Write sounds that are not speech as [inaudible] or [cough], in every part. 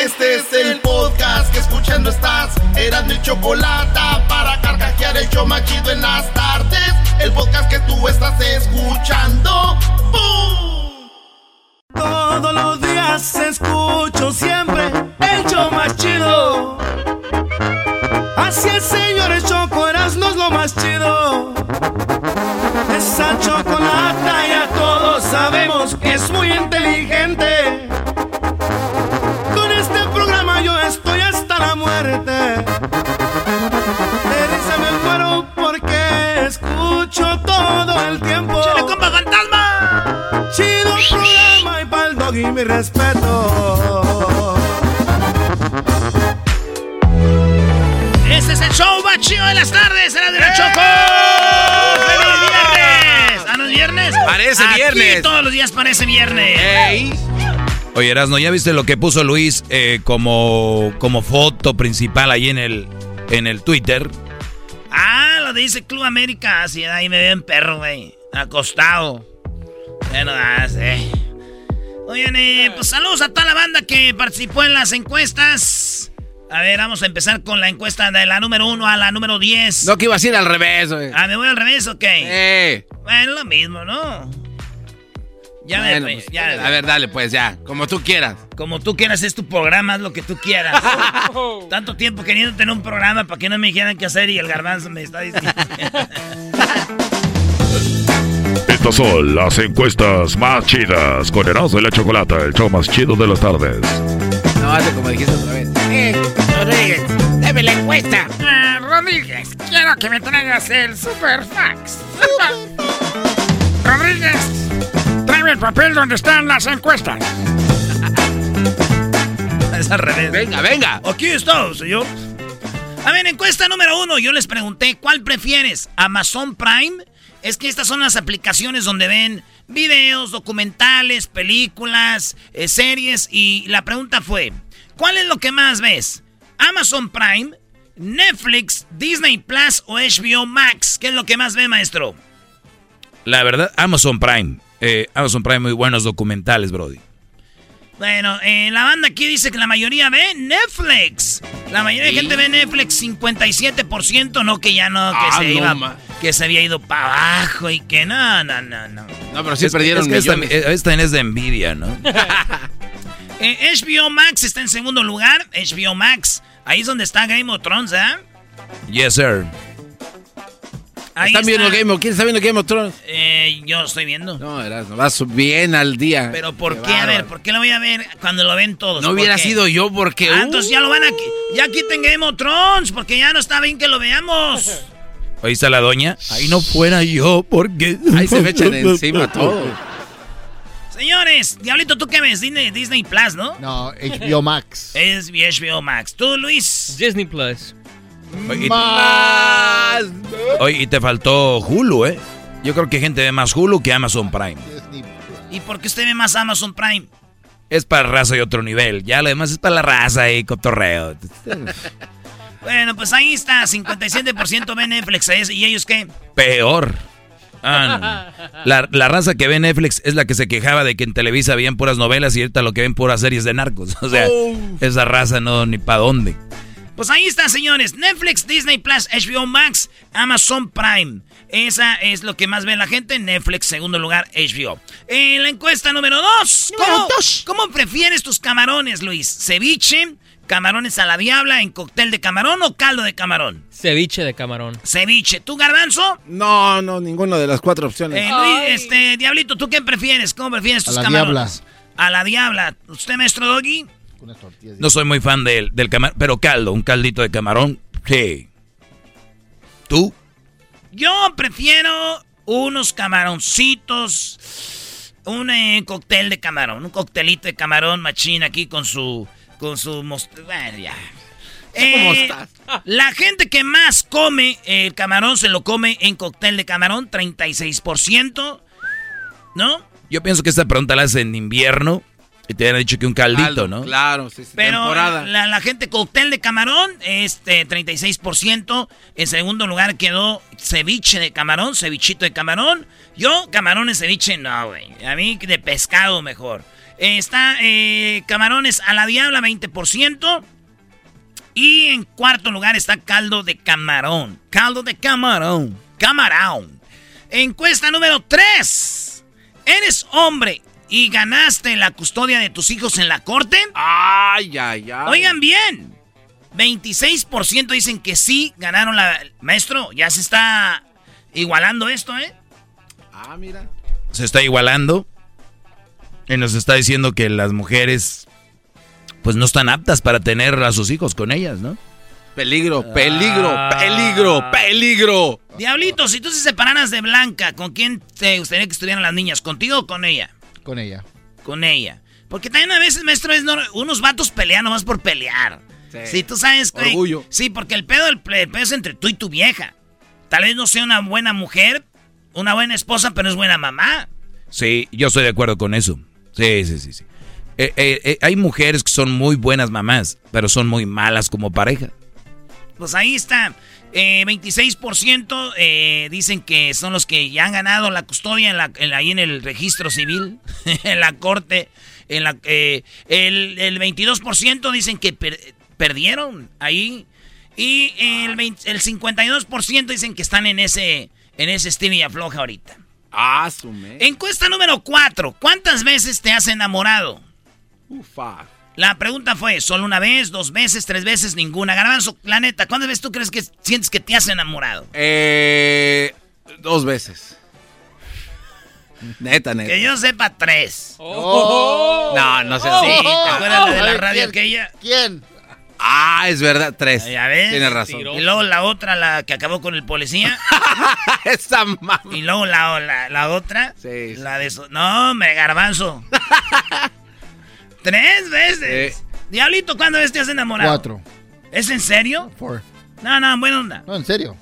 Este es el podcast que escuchando estás. Eran mi chocolate para carcajear el show machido en las tardes. El podcast que tú estás escuchando. ¡Bum! Todos los días escucho siempre el show más chido. Así es, señores, Choco no es lo más chido. Esa chocolata ya todos sabemos que es muy inteligente. Escucho todo el tiempo. ¡Chile, compa fantasma! Chido programa y pa'l doggy mi respeto. Este es el show más chido de las tardes, era de la Choco. ¡Feliz viernes! ¿Ah, no es viernes? Parece Aquí viernes. todos los días parece viernes. Ey. Oye, Erasno, ¿ya viste lo que puso Luis eh, como, como foto principal ahí en el, en el Twitter? Ah, dice Club América. Así, ahí me ven perro, güey. Acostado. Bueno, ah, sí. Oigan, eh, pues saludos a toda la banda que participó en las encuestas. A ver, vamos a empezar con la encuesta de la número 1 a la número 10. No, que iba a ir al revés, güey. Ah, ¿me voy al revés o qué? Eh. Bueno, lo mismo, ¿no? Ya Bueno, me... pues, ya, a ver, dale, pues ya. Como tú quieras. Como tú quieras, es tu programa, haz lo que tú quieras. [laughs] Tanto tiempo queriendo tener un programa para que no me dijeran qué hacer y el garbanzo me está diciendo. [laughs] Estas son las encuestas más chidas con Erasmo y la Chocolata, el show más chido de las tardes. No, hace como dijiste otra vez. Eh, Rodríguez, deme la encuesta. Ah, Rodríguez, quiero que me traigas el Superfax. Rodríguez, tráeme el papel donde están las encuestas. [laughs] es al revés. Venga, venga. Aquí está, señor. A ver, encuesta número uno. Yo les pregunté, ¿cuál prefieres? ¿Amazon Prime? Es que estas son las aplicaciones donde ven videos, documentales, películas, eh, series. Y la pregunta fue, ¿cuál es lo que más ves? ¿Amazon Prime, Netflix, Disney Plus o HBO Max? ¿Qué es lo que más ve, maestro? La verdad, Amazon Prime. Eh, Amazon Prime, muy buenos documentales, Brody. Bueno, eh, la banda aquí dice que la mayoría ve Netflix. La mayoría de gente ve Netflix, 57%, no que ya no, que, Ah, se, no, iba- ma. que se había ido para abajo y que no, no, no, no. No, pero sí Es- perdieron es que esta, millones. eh, esta es de envidia, ¿no? [laughs] Eh, HBO Max está en segundo lugar. HBO Max, ahí es donde está Game of Thrones, ¿eh? yes, sir. Ahí ¿Están viendo. Game of ¿Quién está viendo Game of Thrones? Eh, yo estoy viendo. No, Erasmo, vas bien al día. Pero ¿por qué? Qué A ver. ¿por qué lo voy a ver cuando lo ven todos? No ¿Por hubiera qué? sido yo porque... Ah, uh, entonces ya lo van a... qui- Ya quiten Game of Thrones, porque ya no está bien que lo veamos. [laughs] Ahí está la doña. Ahí no fuera yo, porque... Ahí se me echan [laughs] encima todo. Señores, Diablito, ¿tú qué ves? Disney, Disney Plus, ¿no? No, HBO Max. Es HBO Max. ¿Tú, Luis? Disney Plus. Oye, y- Más. oye, y te faltó Hulu, ¿eh? Yo creo que gente ve más Hulu que Amazon Prime. ¿Y por qué usted ve más Amazon Prime? Es para raza y otro nivel. Ya lo demás es para la raza y cotorreo. [laughs] Bueno, pues ahí está, 57% ve Netflix. ¿Y ellos qué? Peor. Ah, no. la, la raza que ve Netflix es la que se quejaba de que en Televisa veían puras novelas y ahorita lo que ven puras series de narcos. [laughs] O sea, esa raza no ni para dónde. Pues ahí está, señores. Netflix, Disney Plus, HBO Max, Amazon Prime. Esa es lo que más ve la gente. Netflix, segundo lugar, HBO. En la encuesta número 2. ¿Cómo, ¿Cómo prefieres tus camarones, Luis? ¿Ceviche, camarones a la diabla en cóctel de camarón o caldo de camarón. Ceviche de camarón. Ceviche. ¿Tú, Garbanzo? No, no, ninguna de las cuatro opciones. Eh, Luis, este, Diablito, ¿tú qué prefieres? ¿Cómo prefieres tus la camarones? A la diabla. ¿Usted, maestro Doggy? No soy muy fan del, del camarón, pero caldo, un caldito de camarón, sí. ¿Tú? Yo prefiero unos camaroncitos, un eh, cóctel de camarón, un coctelito de camarón machín aquí con su, con su most- bueno, ya. Eh, [laughs] la gente que más come el camarón se lo come en cóctel de camarón, 36%, ¿no? Yo pienso que esta pregunta la haces en invierno y te habían dicho que un caldito, Caldo, ¿no? Claro, sí, sí, Pero temporada. la, la gente cóctel de camarón, este 36%. En segundo lugar quedó ceviche de camarón, cevichito de camarón. Yo, camarones ceviche, no, güey. A mí de pescado mejor. Eh, está eh, camarones a la diabla, 20%. Y en cuarto lugar está caldo de camarón. Caldo de camarón. Camarón. Encuesta número 3. ¿Eres hombre y ganaste la custodia de tus hijos en la corte? Ay, ay, ay. Oigan bien. 26% dicen que sí ganaron la... Maestro, ya se está igualando esto, ¿eh? Ah, mira. Se está igualando y nos está diciendo que las mujeres pues no están aptas para tener a sus hijos con ellas, ¿no? Peligro, peligro, Ah. peligro, peligro. Diablito, si tú se separaras de Blanca, ¿con quién te gustaría que estuvieran las niñas? ¿Contigo o con ella? Con ella. Con ella. Porque también a veces, maestro, es no- unos vatos pelean nomás por pelear. Sí, tú sabes, güey. Orgullo. Sí, porque el pedo, el, el pedo es entre tú y tu vieja. Tal vez no sea una buena mujer, una buena esposa, pero es buena mamá. Sí, yo estoy de acuerdo con eso. Sí, sí, sí, sí. Eh, eh, eh, hay mujeres que son muy buenas mamás, pero son muy malas como pareja. Pues ahí está. Eh, 26% eh, dicen que son los que ya han ganado la custodia en la- en- ahí en el registro civil, [laughs] en la corte. En la, eh, el, el 22% dicen que per- perdieron ahí. Y el, 20 el 52% dicen que están en ese, en ese estilo y afloja ahorita. Ah, su me. Encuesta número 4. ¿Cuántas veces te has enamorado? Ufa. La pregunta fue, ¿solo una vez, dos veces, tres veces, ninguna? Garbanzo, la neta, ¿cuántas veces tú crees que sientes que te has enamorado? Eh, dos veces. Neta, neta. Que yo sepa, tres. No, no sé. Sí, ¿te acuerdas de la radio ¿quién? aquella? ¿Quién? Ah, es verdad, tres. Ya ves. Tienes razón. Y luego la otra, la que acabó con el policía. [laughs] Esa mamá. y luego la, la, la otra, Sí, sí. la de... so- No, me garbanzo. [laughs] tres veces. Sí. Diablito, ¿cuántas veces te has enamorado? Cuatro. ¿Es en serio? Four. No, no, buena onda. No, en serio.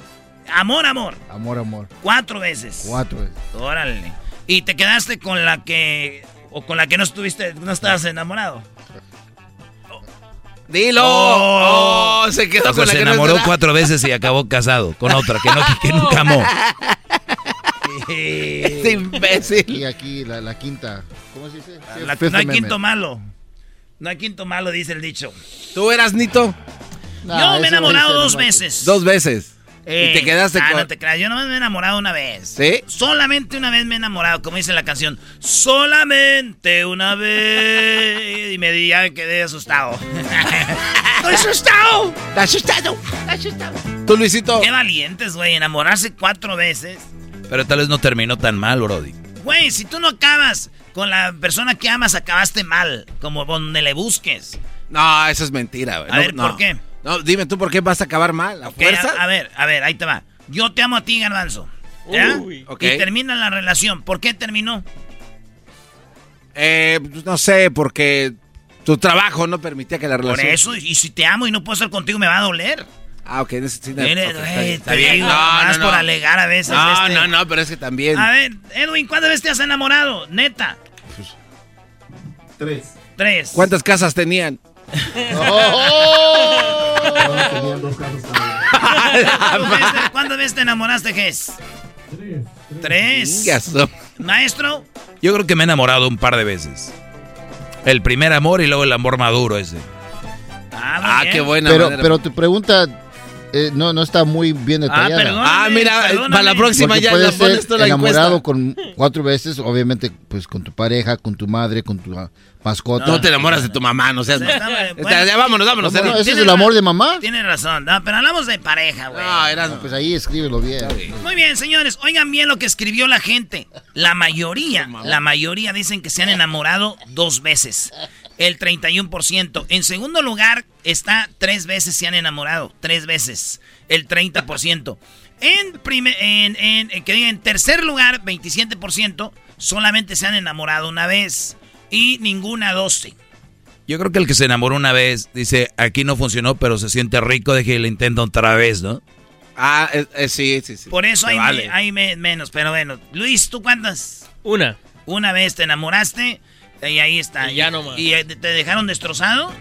Amor, amor. Amor, amor. Cuatro veces. Cuatro veces. Órale. ¿Y te quedaste con la que... o con la que no estuviste, no estabas enamorado? Dilo. Oh. Oh, se quedó O sea, con la se que enamoró cuatro veces y acabó casado con otra que, no, que nunca amó. [laughs] Este [laughs] imbécil. Y aquí la, la quinta. ¿Cómo se dice? Sí, La- no hay quinto malo. No hay quinto malo, dice el dicho. ¿Tú eras Nito? Nah, Yo me he enamorado dos nomás. veces. Dos veces. Eh, y te quedaste ah, con. no te creas, yo nomás me he enamorado una vez. ¿Sí? Solamente una vez me he enamorado, como dice la canción. Solamente una vez. Y me di, ya quedé asustado. [laughs] ¡Estoy asustado! ¡Está asustado! ¡Está asustado! ¿Tú, Luisito? Qué valientes, güey, enamorarse cuatro veces. Pero tal vez no terminó tan mal, Brody. Güey, si tú no acabas con la persona que amas, acabaste mal. Como donde le busques. No, eso es mentira, güey. A No, ver, no. ¿por qué? No, dime tú por qué vas a acabar mal. ¿A fuerza? a, a ver, a ver, ahí te va. Yo te amo a ti, Garbanzo. ¿Ya? Uy. Ok. Y termina la relación. ¿Por qué terminó? Eh, pues, no sé, porque tu trabajo no permitía que la Por relación. eso, y si te amo y no puedo estar contigo, me va a doler. Ah, ok, necesito. Mire, ok, está güey, bien, No, nomás no, por no. alegar a veces. No, este. no, no, pero es que también. A ver, Edwin, ¿cuántas veces te has enamorado? Neta. Tres. Tres. ¿Cuántas casas tenían? Tenían dos casas también. ¿Cuántas veces, te enamoraste, Ges? Tres. Chingazo. Maestro, Yo creo que me he enamorado un par de veces. El primer amor y luego el amor maduro ese. Ah, Ah, qué buena Pero, manera. pero tu pregunta eh, no, no está muy bien detallada. perdón. Ah, mira, perdóname. para la próxima Porque ya puedes la pones tú la enamorado encuesta. con cuatro veces, obviamente, pues con tu pareja, con tu madre, con tu ah, mascota. No te enamoras de tu mamá, no seas... Bueno. ya vámonos, vámonos. ¿Cómo no? ¿Ese es el amor de mamá? Tienes razón, no, pero hablamos de pareja, güey. No, Erasmo. Pues ahí escríbelo bien. Muy bien, señores, oigan bien lo que escribió la gente. La mayoría, la mayoría dicen que se han enamorado dos veces. El 31%. En segundo lugar está tres veces se han enamorado. Tres veces. El 30%. [laughs] En, prime- en, en, en- que diga, en tercer lugar, 27%, solamente se han enamorado una vez. Y ninguna 12. Yo creo que el que se enamoró una vez dice, aquí no funcionó, pero se siente rico, deje que lo intento otra vez, ¿no? Ah, eh, eh, sí, sí, sí. Por eso hay, vale. me- hay me- menos. Pero bueno, Luis, ¿tú cuántas? Una. Una vez te enamoraste y ahí está. Y ya no más. ¿Y te dejaron destrozado?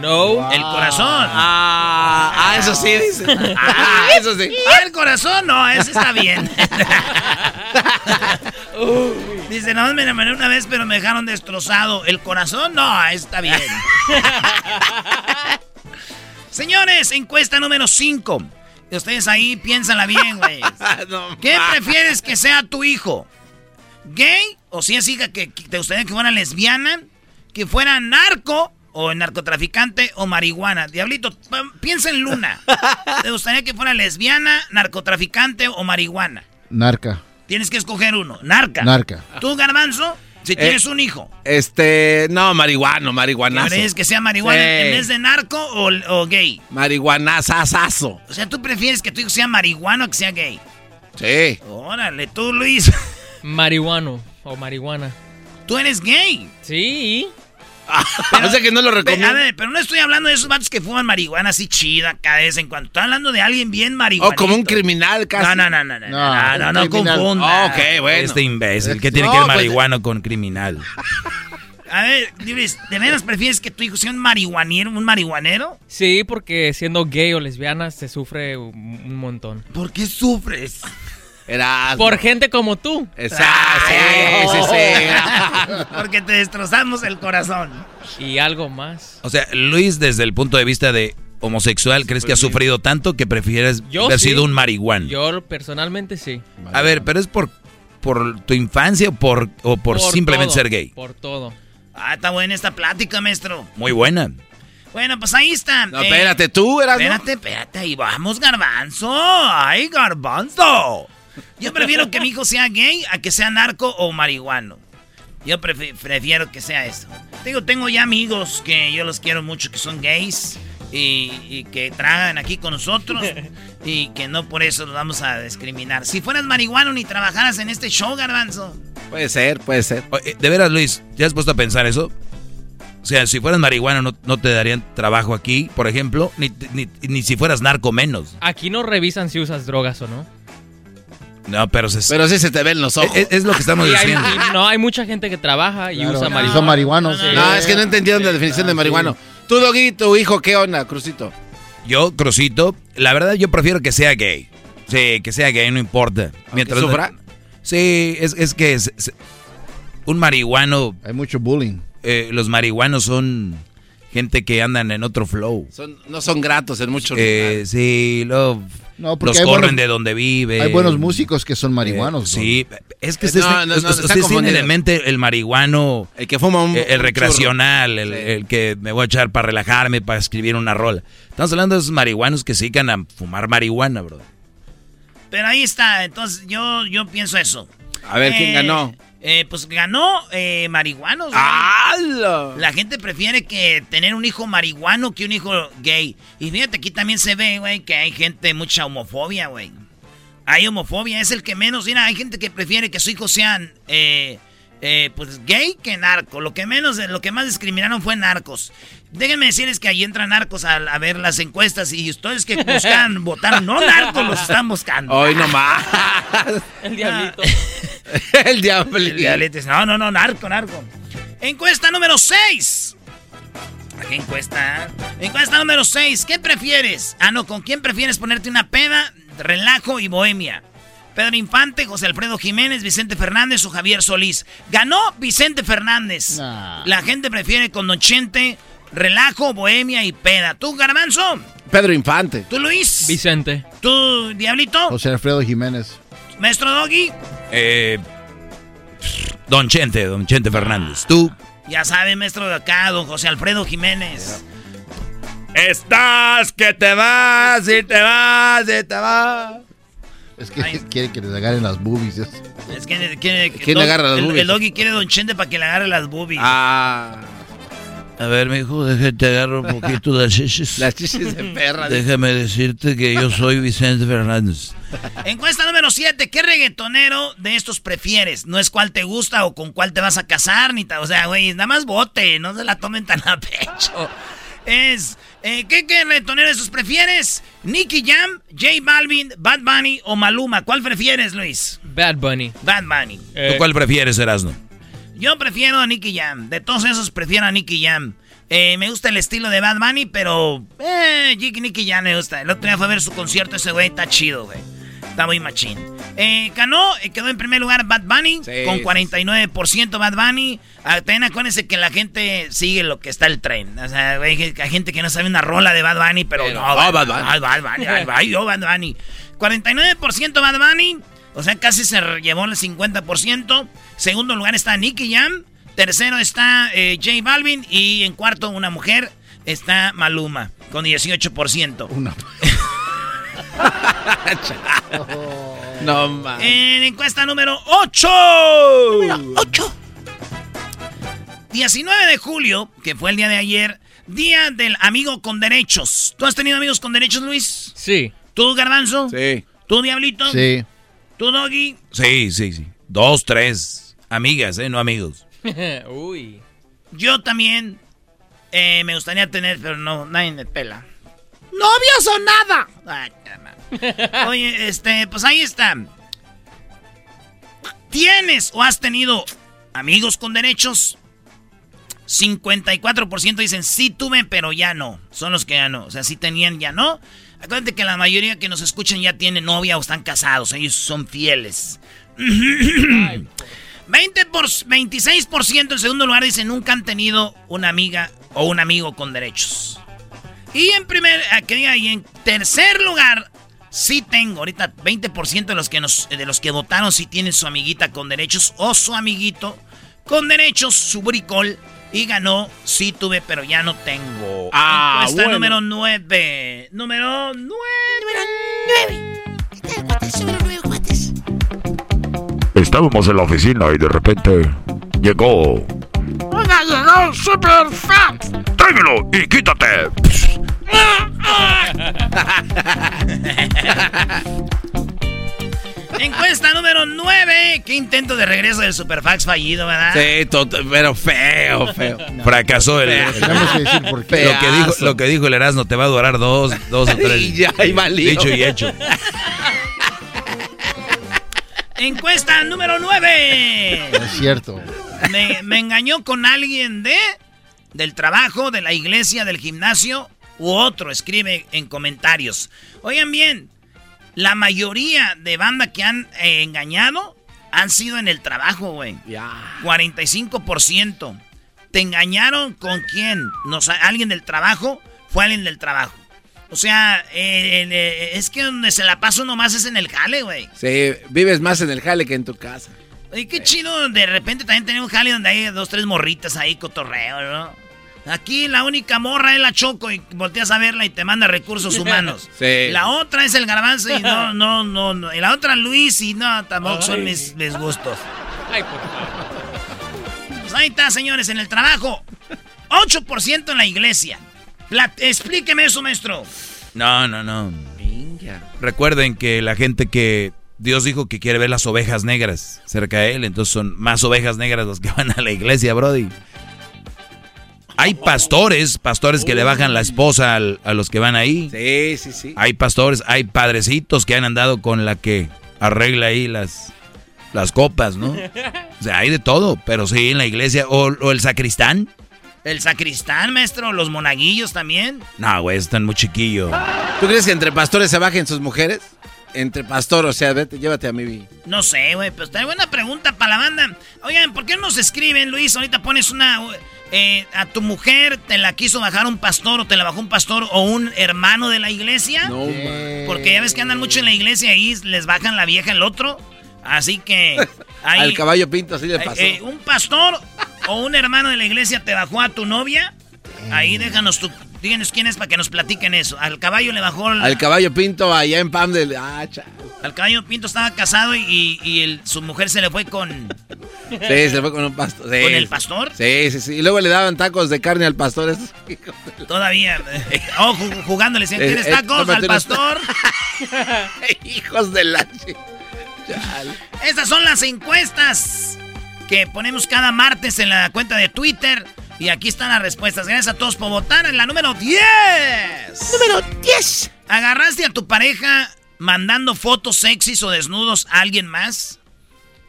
No. El corazón. Ah, ah, eso sí, dice. [laughs] Ah, eso sí. Ah, el corazón, no, ese está bien. [laughs] Dice, no, me enamoré una vez, pero me dejaron destrozado. El corazón, no, ese está bien. [laughs] Señores, encuesta número 5. Ustedes ahí piénsanla bien, güey. No, ¿Qué prefieres que sea tu hijo? ¿Gay? ¿O si es hija que, que te gustaría que fuera lesbiana? ¿Que fuera narco? ¿O narcotraficante? ¿O marihuana? Diablito, piensa en Luna. [laughs] ¿Te gustaría que fuera lesbiana, narcotraficante o marihuana? Narca. Tienes que escoger uno. Narca. Narca. ¿Tú, Garbanzo? Si Eh, tienes un hijo, Este, no, marihuano, marihuanazo. ¿crees que sea marihuana Sí. en vez de narco o, o gay? Marihuanazazazo. O sea, ¿tú prefieres que tu hijo sea marihuana o que sea gay? Sí. Órale, tú, Luis. [laughs] Marihuano o marihuana. Tú eres gay. Sí. [laughs] o sea que no lo recomiendo. A ver, pero no estoy hablando de esos vatos que fuman marihuana así chida de vez en cuando. Estoy hablando de alguien bien marihuana. O como un criminal casi. No, no, no, no, no, no, No, no, confunda. Ok, bueno. Este imbécil, ¿qué tiene No, que ver pues- marihuano con criminal? [laughs] A ver, ¿de veras prefieres que tu hijo sea un marihuanero, un marihuanero? Sí, porque siendo gay o lesbiana se sufre un, un montón. ¿Por qué sufres? Erasmo. Por gente como tú. Exacto, sí, sí, sí. [laughs] Porque te destrozamos el corazón. Y algo más. O sea, Luis, desde el punto de vista de homosexual, ¿crees que ha sufrido tanto que prefieres Yo haber sí. sido un marihuano? Yo personalmente sí. A ver, pero es por, por tu infancia o por, o por, simplemente todo, ser gay. Por todo. Ah, está buena esta plática, maestro. Muy buena. Bueno, pues ahí está. No, Eh, espérate, tú, Erasmo. Espérate, espérate, ahí vamos, garbanzo. Ay, garbanzo. Yo prefiero que mi hijo sea gay a que sea narco o marihuano. Yo prefi- prefiero que sea eso. Digo, tengo ya amigos que yo los quiero mucho que son gays y, y que tragan aquí con nosotros [laughs] y que no por eso los vamos a discriminar. Si fueras marihuano ni trabajaras en este show, garbanzo. Puede ser, puede ser. Oye, De veras, Luis, ¿ya has puesto a pensar eso? O sea, si fueras marihuana no, no te darían trabajo aquí, por ejemplo, ni, ni, ni si fueras narco menos. Aquí no revisan si usas drogas o no. No, pero se- Pero sí se te ven los ojos. es, es lo que estamos diciendo. no, hay mucha gente que trabaja y Claro, usa y marihuana. Son marihuanos. No, sí. No, es que no entendieron la definición de Ah, marihuano. Tú, Doggy, tu hijo, ¿qué onda, Crucito? Yo, Crosito, la verdad yo prefiero que sea gay. Sí, que sea gay, no importa. Mientras sufra. Sí, es, es que es- es- un marihuano, Hay mucho bullying. eh, los marihuanos son gente que andan en otro flow. Son, no son gratos en muchos Eh, lugares. sí, lo, No, porque los hay corren buenos- de donde vive. Hay buenos músicos que son marihuanos. Eh, sí, es que Eh, ustedes, no, no, no, ustedes está tienen en mente el marihuano, El que fuma un. el, el un recreacional, el, Sí. el que me voy a echar para relajarme, para escribir una rola. Estamos hablando de esos marihuanos que se dedican a fumar marihuana, bro. Pero ahí está, entonces yo, yo pienso eso. A ver, ¿quién Eh, ganó? Eh, pues ganó eh, marihuanos. La gente prefiere que tener un hijo marihuano que un hijo gay. Y fíjate, aquí también se ve, güey, que hay gente, mucha homofobia, güey. Hay homofobia, es el que menos. Mira, hay gente que prefiere que su hijo sean, eh, eh, pues, gay que narco. Lo que menos, lo que más discriminaron fue narcos. Déjenme decirles que ahí entran narcos a, a ver las encuestas y ustedes que buscan [laughs] votar, no narcos los están buscando. Hoy nomás. [laughs] [laughs] El diablito. el diablo. El diablete dice, No, no, no, narco, narco. Encuesta número 6. ¿Qué encuesta? Encuesta número 6. ¿Qué prefieres? Ah, no, ¿con quién prefieres ponerte una peda, relajo y bohemia? Pedro Infante, José Alfredo Jiménez, Vicente Fernández o Javier Solís. Ganó Vicente Fernández. Nah. La gente prefiere con Don Chente, relajo, bohemia y peda. ¿Tú, Garbanzo? Pedro Infante. ¿Tú, Luis? Vicente. ¿Tú, Diablito? José Alfredo Jiménez. ¿Maestro Doggy? Eh, don Chente, don Chente Fernández. ¿Tú? Ya sabe, maestro de acá, don José Alfredo Jiménez. Estás que te vas y te vas y te vas. Es que quiere que les agarren las boobies. Es, es que, quiere que ¿Quién agarra las el, boobies? El Doggy quiere don Chente para que le agarre las boobies. Ah. A ver, mijo, déjate agarro un poquito de las chichis. Las [laughs] chichis de perra. Déjame decirte que yo soy Vicente Fernández. Encuesta número 7. ¿Qué reggaetonero de estos prefieres? No es cuál te gusta o con cuál te vas a casar, ni ta- O sea, güey, nada más vote, no se la tomen tan a pecho. Es. eh, ¿qué, ¿Qué reggaetonero de estos prefieres? ¿Nicky Jam, J Balvin, Bad Bunny o Maluma? ¿Cuál prefieres, Luis? Bad Bunny. Bad Bunny. Eh, ¿Tú cuál prefieres, Erasno? Yo prefiero a Nicky Jam. De todos esos prefiero a Nicky Jam. Eh, me gusta el estilo de Bad Bunny, pero eh, Nicky Nicky Jam me gusta. El otro día fue a ver su concierto, ese güey está chido, güey. Está muy machín. Eh, ganó, eh, quedó en primer lugar Bad Bunny, Sí, con sí, 49% Bad Bunny. Ah, también acuérdense que la gente sigue lo que está el tren. O sea, güey, hay gente que no sabe una rola de Bad Bunny, pero, Pero, no, oh, Bad, Bad Bunny. Bunny. Bad Bunny, Bad Bunny, yo Bad Bunny. 49% Bad Bunny, o sea, casi se llevó el 50%. Segundo lugar está Nicky Jam. Tercero está eh, J Balvin. Y en cuarto, una mujer, está Maluma, con 18%. una. [laughs] [laughs] No mames. En encuesta número 8. 8. 19 de julio, que fue el día de ayer, día del amigo con derechos. ¿Tú has tenido amigos con derechos, Luis? Sí. ¿Tú, Garbanzo? Sí. ¿Tú, Diablito? Sí. ¿Tú, Doggy? Sí, sí, sí. Dos, tres. Amigas, ¿eh? No amigos. [laughs] Uy. Yo también eh, me gustaría tener, pero no, nadie me pela. ¡Novios o nada! Ay, caramba. Oye, este, pues ahí está. ¿Tienes o has tenido amigos con derechos? 54% dicen sí tuve, pero ya no. Son los que ya no. O sea, sí tenían, ya no. Acuérdate que la mayoría que nos escuchan ya tienen novia o están casados. Ellos son fieles. 20 [clears throat] por, 26% en segundo lugar dice nunca han tenido una amiga o un amigo con derechos. Y en primer, ah, y en tercer lugar, sí tengo. Ahorita 20% de los que nos, de los que votaron sí tienen su amiguita con derechos o su amiguito con derechos, su bricol. Y ganó, sí tuve, pero ya no tengo. Ah, Encuesta bueno. número 9. Número 9. Estábamos en la oficina y de repente llegó. Oiga, llegó Super Fat. ¡Tráigalo y quítate! [laughs] Encuesta número 9. Qué intento de regreso del Superfax fallido, ¿verdad? Sí, tot- pero feo, feo. Fracasó el. Tenemos que decir por qué. Lo que, dijo, lo que dijo el Erasmo te va a durar dos, dos o [laughs] tres. Y ya, y valió. Dicho y hecho. [laughs] Encuesta número 9. Es cierto. Me, me engañó con alguien de del trabajo, de la iglesia, del gimnasio u otro. Escribe en comentarios. Oigan bien, la mayoría de banda que han eh, engañado han sido en el trabajo, güey. Ya. 45%. ¿Te engañaron con quién? No, sé, ¿Alguien del trabajo? Fue alguien del trabajo. O sea, eh, eh, es que donde se la pasa uno más es en el jale, güey. Sí, vives más en el jale que en tu casa. Oye, qué chido, de repente también tenemos un jale donde hay dos, tres morritas ahí, cotorreo, ¿no? Aquí la única morra es la Choco y volteas a verla y te manda recursos [laughs] humanos. Sí. La otra es el garbanzo y no, [laughs] no, no, no. Y la otra Luis y no, tampoco son mis, mis gustos. Ay, por favor. Pues ahí está, señores, en el trabajo. 8% en la iglesia. Explíqueme eso, maestro. No, no, no. Recuerden que la gente que Dios dijo que quiere ver las ovejas negras cerca de él, entonces son más ovejas negras los que van a la iglesia, Brody. Hay pastores, pastores que le bajan la esposa al- a los que van ahí. Sí, sí, sí. Hay pastores, hay padrecitos que han andado con la que arregla ahí las, las copas, ¿no? O sea, hay de todo, pero sí en la iglesia. O, o el sacristán. El sacristán, maestro. Los monaguillos también. No, güey, están muy chiquillos. ¿Tú crees que entre pastores se bajen sus mujeres? Entre pastor, o sea, vete, llévate a mi... No sé, güey, pero está buena pregunta para la banda. Oigan, ¿por qué no nos escriben, Luis? Ahorita pones una... Eh, a tu mujer te la quiso bajar un pastor o te la bajó un pastor o un hermano de la iglesia. No, Porque ya ves que andan mucho en la iglesia y les bajan la vieja el otro. Así que... [laughs] Al caballo pinto así le pasó. Eh, un pastor o un hermano de la iglesia te bajó a tu novia. Ahí déjanos tu, Díganos quién es para que nos platiquen eso. Al caballo le bajó. Al caballo Pinto allá en Pam del. Ah, Al caballo Pinto estaba casado y, su mujer se le fue con. Sí, se le fue con un pastor. ¿Con el pastor? Sí, sí, sí. Y luego le daban tacos de carne al pastor. Todavía. Oh, jugándole. ¿Quieres eh, eh, tacos al pastor? [laughs] Hijos de la. Estas son las encuestas que ponemos cada martes en la cuenta de Twitter. Y aquí están las respuestas. Gracias a todos por votar en la número 10. Número 10. ¿Agarraste a tu pareja mandando fotos sexys o desnudos a alguien más?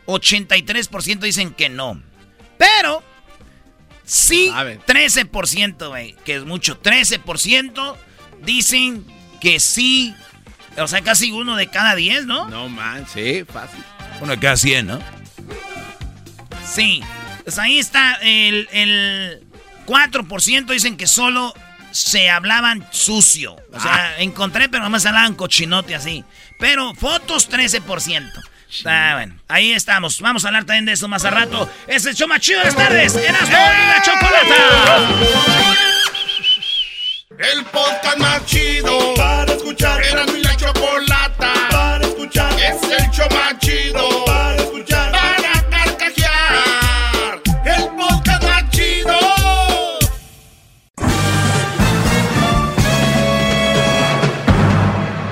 83% dicen que no. Pero sí, 13%, güey, que es mucho. 13% dicen que sí. O sea, casi uno de cada 10, ¿no? No, man, sí, fácil. Uno de cada 100, ¿no? Sí. Pues ahí está el, el 4% dicen que solo se hablaban sucio. O sea, ah. encontré, pero nomás hablaban cochinote así. Pero fotos 13%. Ah, bueno, ahí estamos. Vamos a hablar también de eso más a rato. Es el show más chido de las tardes. Erasmo y la Chocolata. El podcast más chido para escuchar. Erasmo y la Chocolata para escuchar. Es el show más chido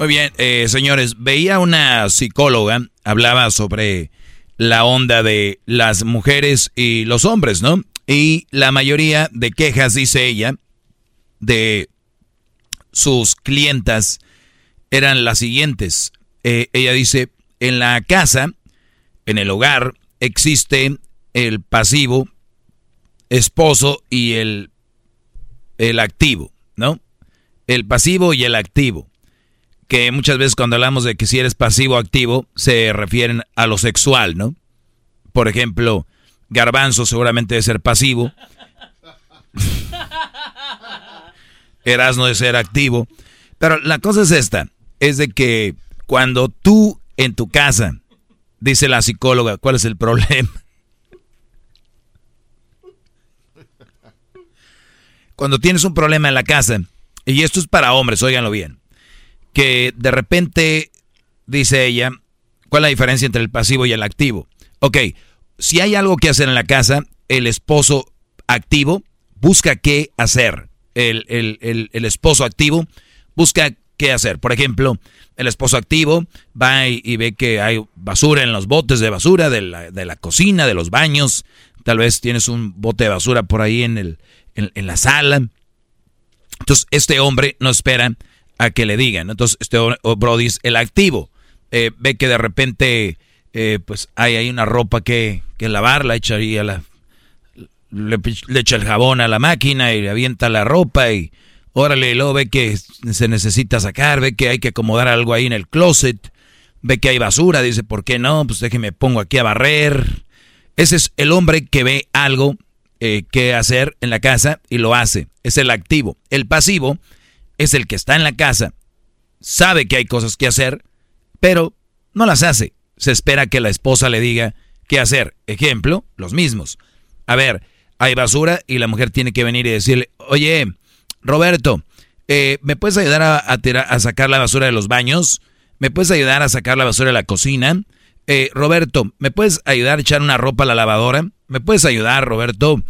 Muy bien, eh, señores, veía una psicóloga, hablaba sobre la onda de las mujeres y los hombres, ¿no? Y la mayoría de quejas, dice ella, de sus clientas eran las siguientes. Eh, ella dice, en la casa, en el hogar, existe el pasivo esposo y el, el activo, ¿no? El pasivo y el activo que muchas veces cuando hablamos de que si eres pasivo o activo, se refieren a lo sexual, ¿no? Por ejemplo, Garbanzo seguramente debe ser pasivo. [laughs] Erasno de ser activo. Pero la cosa es esta, es de que cuando tú en tu casa, dice la psicóloga, ¿cuál es el problema? [laughs] Cuando tienes un problema en la casa, y esto es para hombres, óiganlo bien que de repente, dice ella, ¿cuál es la diferencia entre el pasivo y el activo? Ok, si hay algo que hacer en la casa, el esposo activo busca qué hacer. El, esposo activo busca qué hacer. Por ejemplo, el esposo activo va y, ve que hay basura en los botes de basura de la, de la, cocina, de los baños. Tal vez tienes un bote de basura por ahí en, el, en la sala. Entonces, este hombre no espera a que le digan. Entonces, este Brody es el activo. Eh, ve que de repente eh, pues hay ahí una ropa que, que lavar, la echa ahí a la... Le, echa el jabón a la máquina y le avienta la ropa y órale, y luego ve que se necesita sacar, ve que hay que acomodar algo ahí en el closet, ve que hay basura, dice, ¿por qué no? Pues déjeme pongo aquí a barrer. Ese es el hombre que ve algo eh, que hacer en la casa y lo hace. Es el activo. El pasivo es el que está en la casa, sabe que hay cosas que hacer, pero no las hace. Se espera que la esposa le diga qué hacer. Ejemplo, los mismos. A ver, hay basura y la mujer tiene que venir y decirle, oye, Roberto, eh, ¿me puedes ayudar a, a, sacar la basura de los baños? ¿Me puedes ayudar a sacar la basura de la cocina? Eh, Roberto, ¿me puedes ayudar a echar una ropa a la lavadora? ¿Me puedes ayudar, Roberto,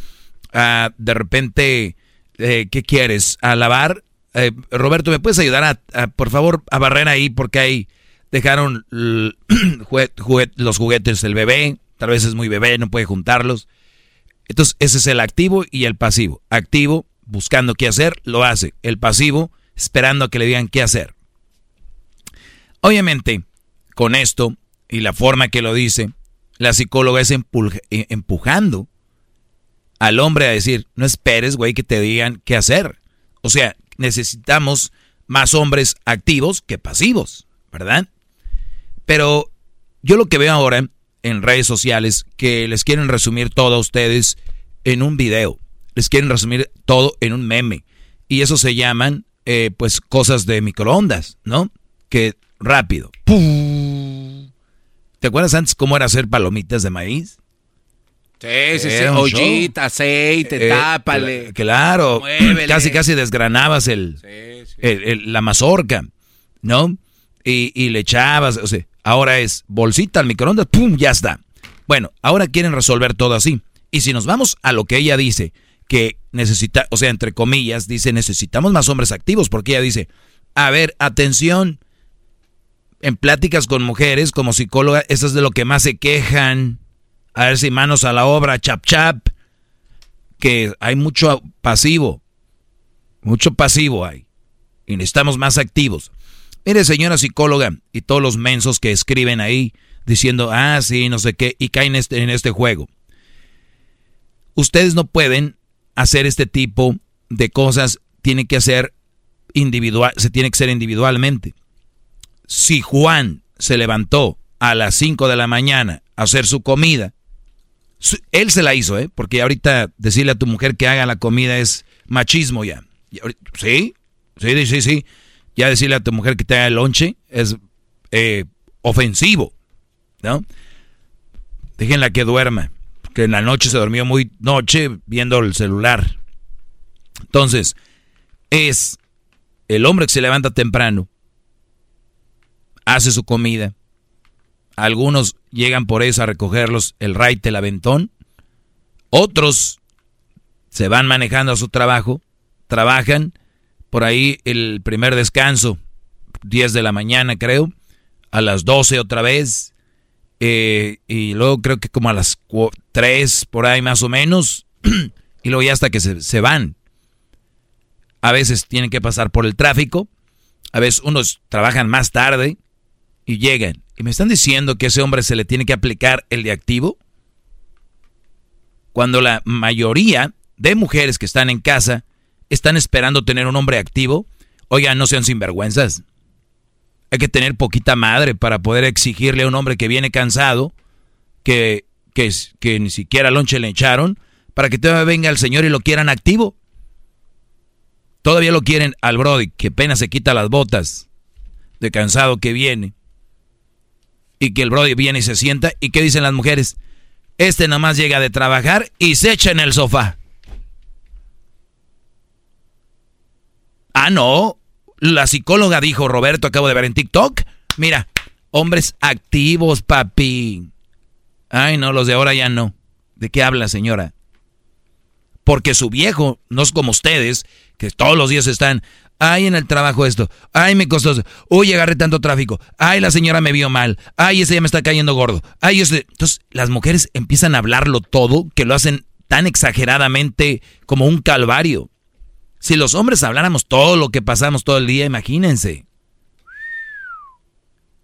a de repente, eh, ¿qué quieres? ¿A lavar? Eh, Roberto, ¿me puedes ayudar a, por favor, a barrer ahí porque ahí dejaron [clears throat] los juguetes del bebé? tal vez es muy bebé, no puede juntarlos. Entonces, ese es el activo y el pasivo. Activo, buscando qué hacer, lo hace. El pasivo, esperando a que le digan qué hacer. Obviamente, con esto y la forma que lo dice, la psicóloga es empujando al hombre a decir, no esperes, güey, que te digan qué hacer. O sea, necesitamos más hombres activos que pasivos, ¿verdad? Pero yo lo que veo ahora en redes sociales, que les quieren resumir todo a ustedes en un video, les quieren resumir todo en un meme. Y eso se llaman, eh, pues, cosas de microondas, ¿no? Que rápido. ¿Te acuerdas antes cómo era hacer palomitas de maíz? Sí, sí, sí. Ollita, aceite, eh, tápale. Claro. Casi, casi desgranabas el, la mazorca, ¿no? Y, le echabas, o sea, ahora es bolsita al microondas, ¡pum! Ya está. Bueno, ahora quieren resolver todo así. Y si nos vamos a lo que ella dice, que necesita, o sea, entre comillas, dice, necesitamos más hombres activos, porque ella dice, a ver, atención, en pláticas con mujeres como psicóloga, eso es de lo que más se quejan a ver si manos a la obra, chap chap, que hay mucho pasivo, mucho pasivo hay, y necesitamos más activos. Mire, señora psicóloga, y todos los mensos que escriben ahí diciendo, ah, sí, no sé qué, y caen este, en este juego. Ustedes no pueden hacer este tipo de cosas, tiene que hacer individual, se tiene que hacer individualmente. Si Juan se levantó a las 5 de la mañana a hacer su comida él se la hizo, ¿eh? Porque ahorita decirle a tu mujer que haga la comida es machismo ya. ¿Sí? Sí, sí, sí. Ya decirle a tu mujer que te haga el lonche es eh, ofensivo, ¿no? Déjenla que duerma, que en la noche se durmió muy noche viendo el celular. Entonces, es el hombre que se levanta temprano, hace su comida, algunos llegan por eso a recogerlos el raite, el aventón. Otros se van manejando a su trabajo, trabajan por ahí el primer descanso, 10 de la mañana creo, a las 12 otra vez, eh, y luego creo que como a las 3 por ahí más o menos, [clears throat] y luego ya hasta que se, se van. A veces tienen que pasar por el tráfico, a veces unos trabajan más tarde y llegan ¿Y me están diciendo que ese hombre se le tiene que aplicar el de activo? Cuando la mayoría de mujeres que están en casa están esperando tener un hombre activo, oigan, no sean sinvergüenzas. Hay que tener poquita madre para poder exigirle a un hombre que viene cansado, que, que, que ni siquiera lonche le echaron, para que todavía venga el señor y lo quieran activo. Todavía lo quieren al Brody, que apenas se quita las botas de cansado que viene y que el Brody viene y se sienta. ¿Y qué dicen las mujeres? Este nada más llega de trabajar y se echa en el sofá. Ah, no. La psicóloga dijo, Roberto, acabo de ver en TikTok. Mira, hombres activos, papi. Ay, no, los de ahora ya no. ¿De qué habla, señora? Porque su viejo no es como ustedes, que todos los días están, Ay, en el trabajo esto. Ay, me costó. Uy, agarré tanto tráfico. Ay, la señora me vio mal. Ay, ese ya me está cayendo gordo. Ay, ese. Entonces, las mujeres empiezan a hablarlo todo, que lo hacen tan exageradamente como un calvario. Si los hombres habláramos todo lo que pasamos todo el día, imagínense.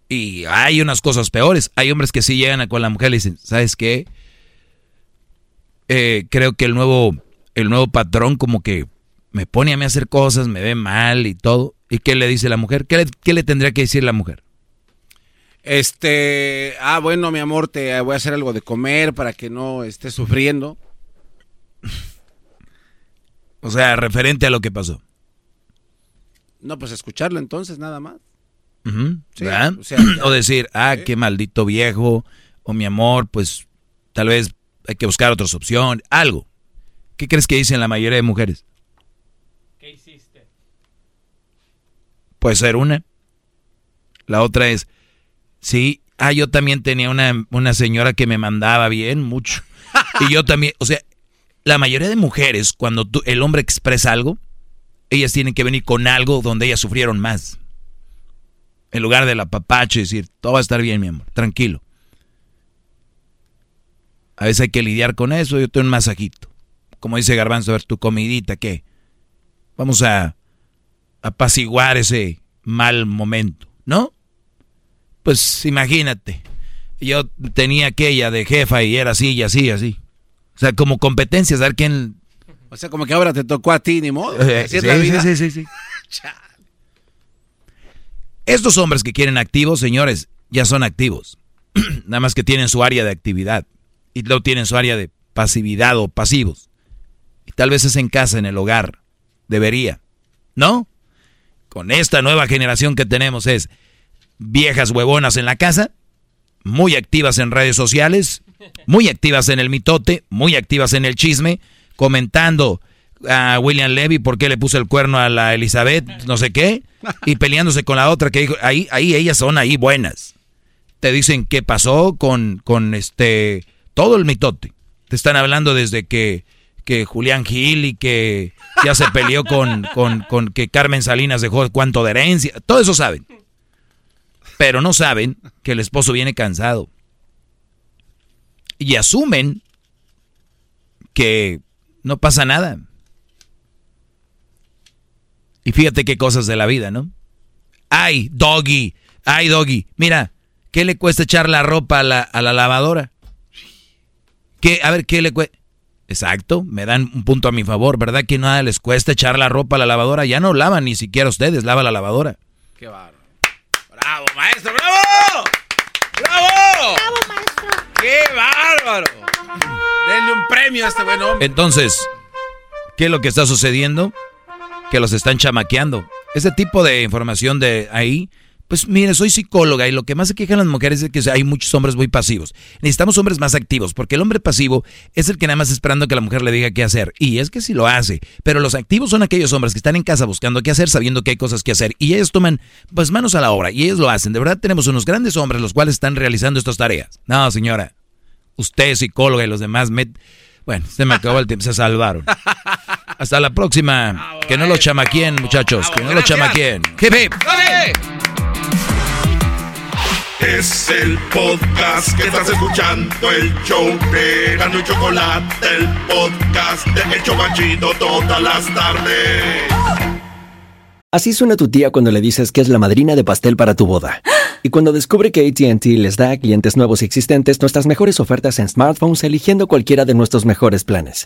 Y hay unas cosas peores. Hay hombres que sí llegan a con la mujer y dicen, ¿sabes qué? Eh, creo que el nuevo, el nuevo patrón como que me pone a mí a hacer cosas, me ve mal y todo. ¿Y qué le dice la mujer? ¿Qué le, tendría que decir la mujer? Este, ah, bueno, mi amor, te voy a hacer algo de comer para que no estés sufriendo. [laughs] o sea, referente a lo que pasó. No, pues escucharlo entonces, nada más. [clears throat] o, decir, ah, qué maldito viejo, o mi amor, pues tal vez hay que buscar otras opciones, algo. ¿Qué crees que dicen la mayoría de mujeres? Puede ser una. La otra es, sí, ah, yo también tenía una, una señora que me mandaba bien, mucho. Y yo también, o sea, la mayoría de mujeres, cuando tú, el hombre expresa algo, ellas tienen que venir con algo donde ellas sufrieron más. En lugar de la papache decir, todo va a estar bien, mi amor, tranquilo. A veces hay que lidiar con eso. Yo tengo un masajito. Como dice Garbanzo, a ver, tu comidita, ¿qué? Vamos a apaciguar ese mal momento, ¿no? Pues imagínate, yo tenía aquella de jefa y era así y así, así. O sea, como competencia, saber quién... O sea, como que ahora te tocó a ti, ni modo. Eh, sí, sí, sí, [laughs] sí. Estos hombres que quieren activos, señores, ya son activos. [clears throat] Nada más que tienen su área de actividad. Y luego tienen su área de pasividad o pasivos. Y tal vez es en casa, en el hogar. Debería. ¿No? Con esta nueva generación que tenemos es viejas huevonas en la casa, muy activas en redes sociales, muy activas en el mitote, muy activas en el chisme, comentando a William Levy por qué le puso el cuerno a la Elizabeth, no sé qué, y peleándose con la otra que dijo, ahí, ahí ellas son ahí buenas. Te dicen qué pasó con, con este, todo el mitote. Te están hablando desde que, que Julián Gil y que ya se peleó con, con, con que Carmen Salinas dejó cuánto de herencia. Todo eso saben. Pero no saben que el esposo viene cansado. Y asumen que no pasa nada. Y fíjate qué cosas de la vida, ¿no? Ay, doggy, ay, doggy. Mira, ¿qué le cuesta echar la ropa a la, a la lavadora? ¿Qué? A ver, ¿qué le cuesta? Exacto, me dan un punto a mi favor, ¿verdad? Que nada les cuesta echar la ropa a la lavadora. Ya no lavan ni siquiera ustedes, lava la lavadora. Qué bárbaro. Bravo, maestro, bravo. Bravo. Bravo, maestro. Qué bárbaro. Denle un premio a este buen hombre. Entonces, ¿qué es lo que está sucediendo? que los están chamaqueando. Ese tipo de información de ahí, pues mire, soy psicóloga y lo que más se quejan las mujeres es que hay muchos hombres muy pasivos. Necesitamos hombres más activos, porque el hombre pasivo es el que nada más esperando que la mujer le diga qué hacer. Y es que sí lo hace, pero los activos son aquellos hombres que están en casa buscando qué hacer, sabiendo que hay cosas que hacer. Y ellos toman pues manos a la obra y ellos lo hacen. De verdad tenemos unos grandes hombres los cuales están realizando estas tareas. No, señora, usted psicóloga y los demás... Me... Bueno, se me acabó el tiempo, se salvaron. Hasta la próxima. que no lo chamaquien, muchachos. que no lo chamaquien. Hip, hip. Es el podcast que estás escuchando, el show de y Chocolate, el podcast de El Chocachito todas las tardes. Así suena tu tía cuando le dices que es la madrina de pastel para tu boda. Y cuando descubre que ATT les da a clientes nuevos y existentes nuestras mejores ofertas en smartphones eligiendo cualquiera de nuestros mejores planes.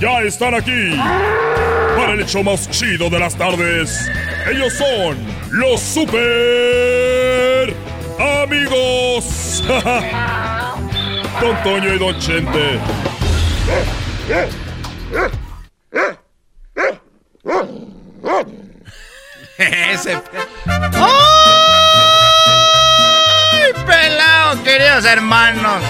ya están aquí para el hecho más chido de las tardes. Ellos son los super amigos. [laughs] Don Toño y Don Chente. [laughs] Ese. ¡Ay, pelado, queridos hermanos!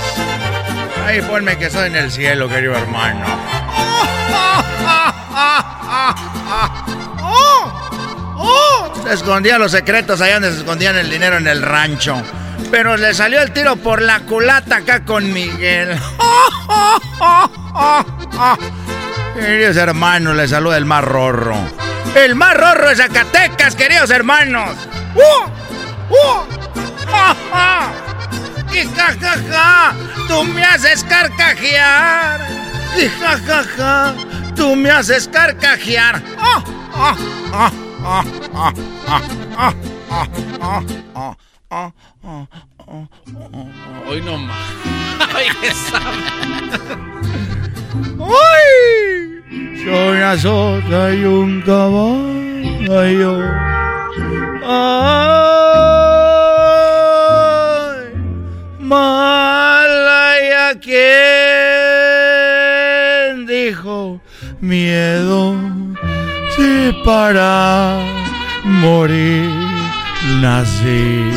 Ahí ponme que soy en el cielo, querido hermano. [laughs] Se escondía los secretos allá donde se escondían el dinero en el rancho. Pero le salió el tiro por la culata acá con Miguel. [laughs] Queridos hermanos, le saluda el más rorro. El más rorro de Zacatecas, queridos hermanos. ¡Uh! ¡Ja, [laughs] ja! Y ja, ja, ja, tú me haces carcajear. Y ja, ja, ja, tú me haces carcajear. ¡Ah, ah, ah, ah, ah, ah, ah, ah, ah, ah, ah, ah, ah. Hoy no más. Ay. Soy una y un caballo. ¡Ay! Malaya, ¿quién miedo? Si para morir nací.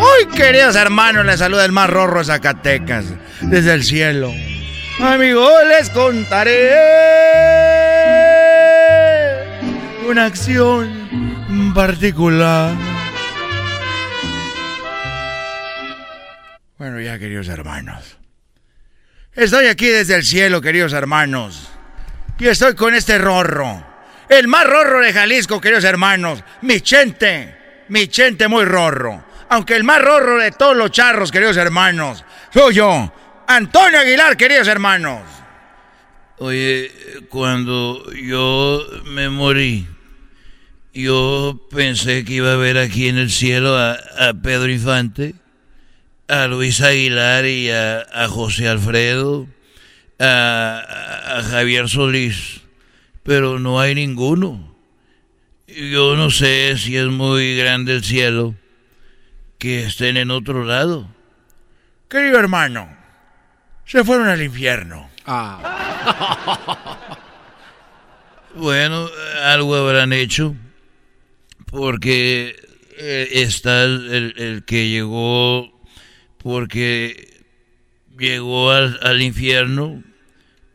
Hoy, queridos hermanos, les saluda el más rorro Zacatecas, desde el cielo. Amigos, les contaré una acción particular. Bueno, ya, queridos hermanos. Estoy aquí desde el cielo, queridos hermanos. Y estoy con este rorro. El más rorro de Jalisco, queridos hermanos. Mi chente. Mi chente muy rorro. Aunque el más rorro de todos los charros, queridos hermanos. Soy yo. Antonio Aguilar, queridos hermanos. Oye, cuando yo me morí, yo pensé que iba a ver aquí en el cielo a, Pedro Infante, a Luis Aguilar y a José Alfredo, a, Javier Solís, pero no hay ninguno. Yo no sé si es muy grande el cielo, que estén en otro lado. Querido hermano, se fueron al infierno. [laughs] Bueno, algo habrán hecho, porque eh, está el, el- el que llegó, porque llegó al, al infierno,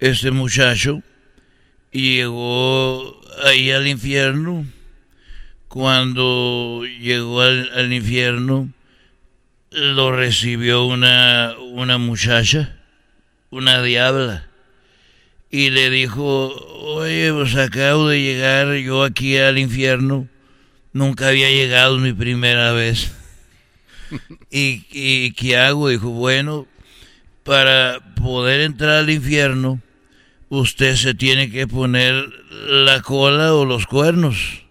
este muchacho, llegó ahí al infierno, cuando llegó al, al infierno, lo recibió una, una muchacha, una diabla y le dijo, oye, pues acabo de llegar yo aquí al infierno, nunca había llegado mi primera vez. [laughs] ¿Y, y qué hago? Dijo, bueno, para poder entrar al infierno, usted se tiene que poner la cola o los cuernos.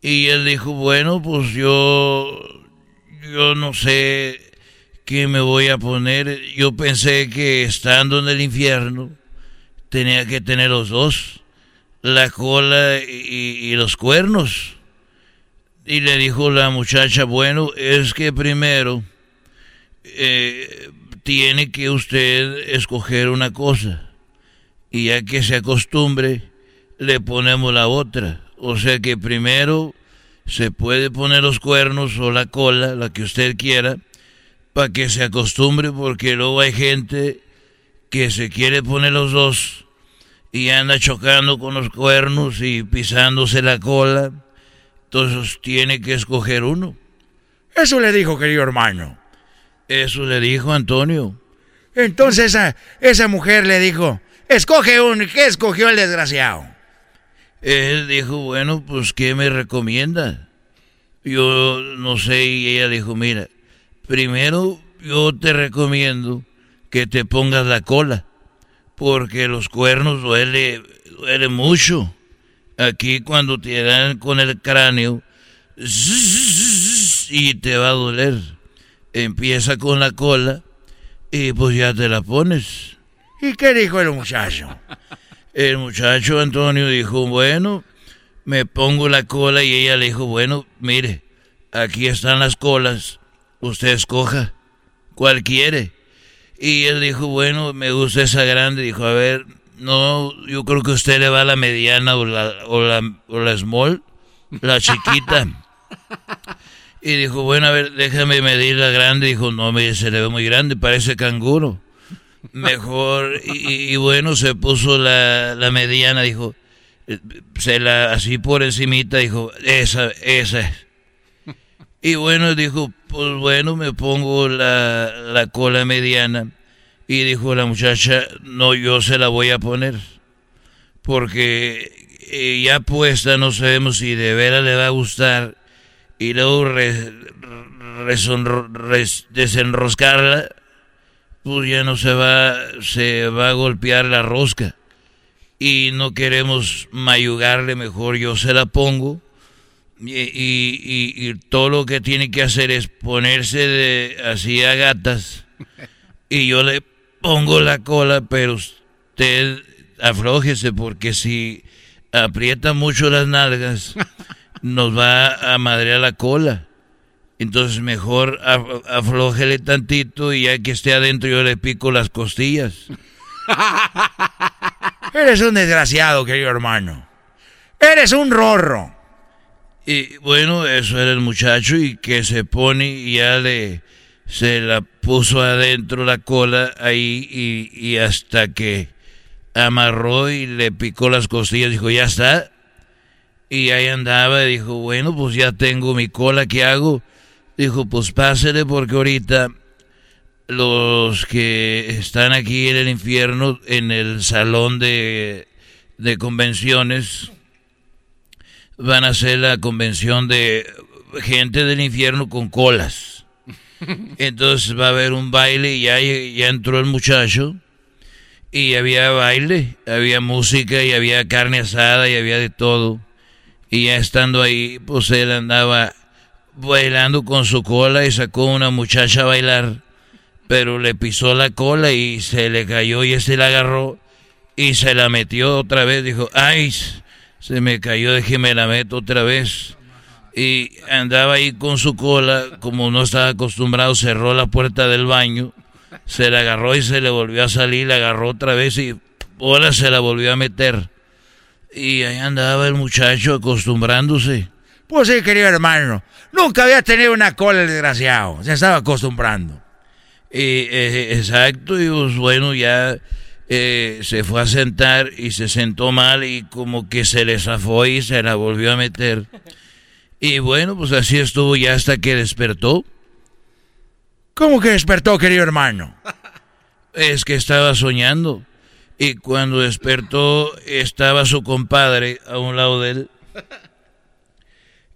Y él dijo, bueno, pues yo, yo no sé qué me voy a poner. Yo pensé que estando en el infierno, tenía que tener los dos, la cola y, los cuernos. Y le dijo la muchacha, bueno, es que primero eh, tiene que usted escoger una cosa. Y ya que se acostumbre, le ponemos la otra. O sea que primero se puede poner los cuernos o la cola, la que usted quiera, para que se acostumbre, porque luego hay gente que se quiere poner los dos y anda chocando con los cuernos y pisándose la cola. Entonces tiene que escoger uno. Eso le dijo, querido hermano. Eso le dijo Antonio. Entonces esa, esa mujer le dijo, escoge uno. ¿Y qué escogió el desgraciado? Él dijo, bueno, pues ¿qué me recomienda? Yo no sé, y ella dijo, mira, primero yo te recomiendo que te pongas la cola, porque los cuernos duele, duele mucho. Aquí cuando te dan con el cráneo, y te va a doler. Empieza con la cola y pues ya te la pones. ¿Y qué dijo el muchacho? El muchacho Antonio dijo, bueno, me pongo la cola y ella le dijo, bueno, mire, aquí están las colas, usted escoja, ¿cuál quiere? Y él dijo, bueno, me gusta esa grande, dijo, a ver, no, yo creo que usted le va a la mediana o la, o la, o la small, la chiquita. [laughs] Y dijo, bueno, a ver, déjame medir la grande. Dijo, no, mire, se le ve muy grande, parece canguro. Mejor, y, y bueno, se puso la, la mediana, dijo, eh, se la, así por encimita, dijo, esa, esa es. Y bueno, dijo, pues bueno, me pongo la, la cola mediana. Y dijo la muchacha, no, yo se la voy a poner. Porque eh, ya puesta no sabemos si de veras le va a gustar y luego desenroscarla, pues ya no se va, se va a golpear la rosca. Y no queremos mayugarle, mejor yo se la pongo. Y, todo lo que tiene que hacer es ponerse de, así a gatas. Y yo le pongo la cola, pero usted aflójese porque si aprieta mucho las nalgas, [laughs] nos va a madrear la cola. Entonces mejor aflójele tantito y ya que esté adentro yo le pico las costillas. [laughs] Eres un desgraciado, querido hermano. Eres un rorro. Y bueno, eso era el muchacho y que se pone y ya le se la puso adentro la cola ahí y, y hasta que amarró y le picó las costillas, dijo, ya está. Y ahí andaba y dijo, bueno, pues ya tengo mi cola, ¿qué hago? Dijo, pues pásele porque ahorita los que están aquí en el infierno, en el salón de, de convenciones, van a hacer la convención de gente del infierno con colas. Entonces va a haber un baile y ya, ya entró el muchacho y había baile, había música y había carne asada y había de todo. Y ya estando ahí, pues él andaba bailando con su cola y sacó una muchacha a bailar, pero le pisó la cola y se le cayó y ese la agarró y se la metió otra vez. Dijo, ay, se me cayó, déjeme la meto otra vez. Y andaba ahí con su cola, como no estaba acostumbrado, cerró la puerta del baño se la agarró y se le volvió a salir, la agarró otra vez y ahora se la volvió a meter. Y ahí andaba el muchacho acostumbrándose. Pues sí, querido hermano, nunca había tenido una cola el desgraciado, se estaba acostumbrando. Y, eh, exacto, y pues bueno, ya eh, se fue a sentar y se sentó mal y como que se le zafó y se la volvió a meter. Y bueno, pues así estuvo ya hasta que despertó. ¿Cómo que despertó, querido hermano? Es que estaba soñando. Y cuando despertó estaba su compadre a un lado de él.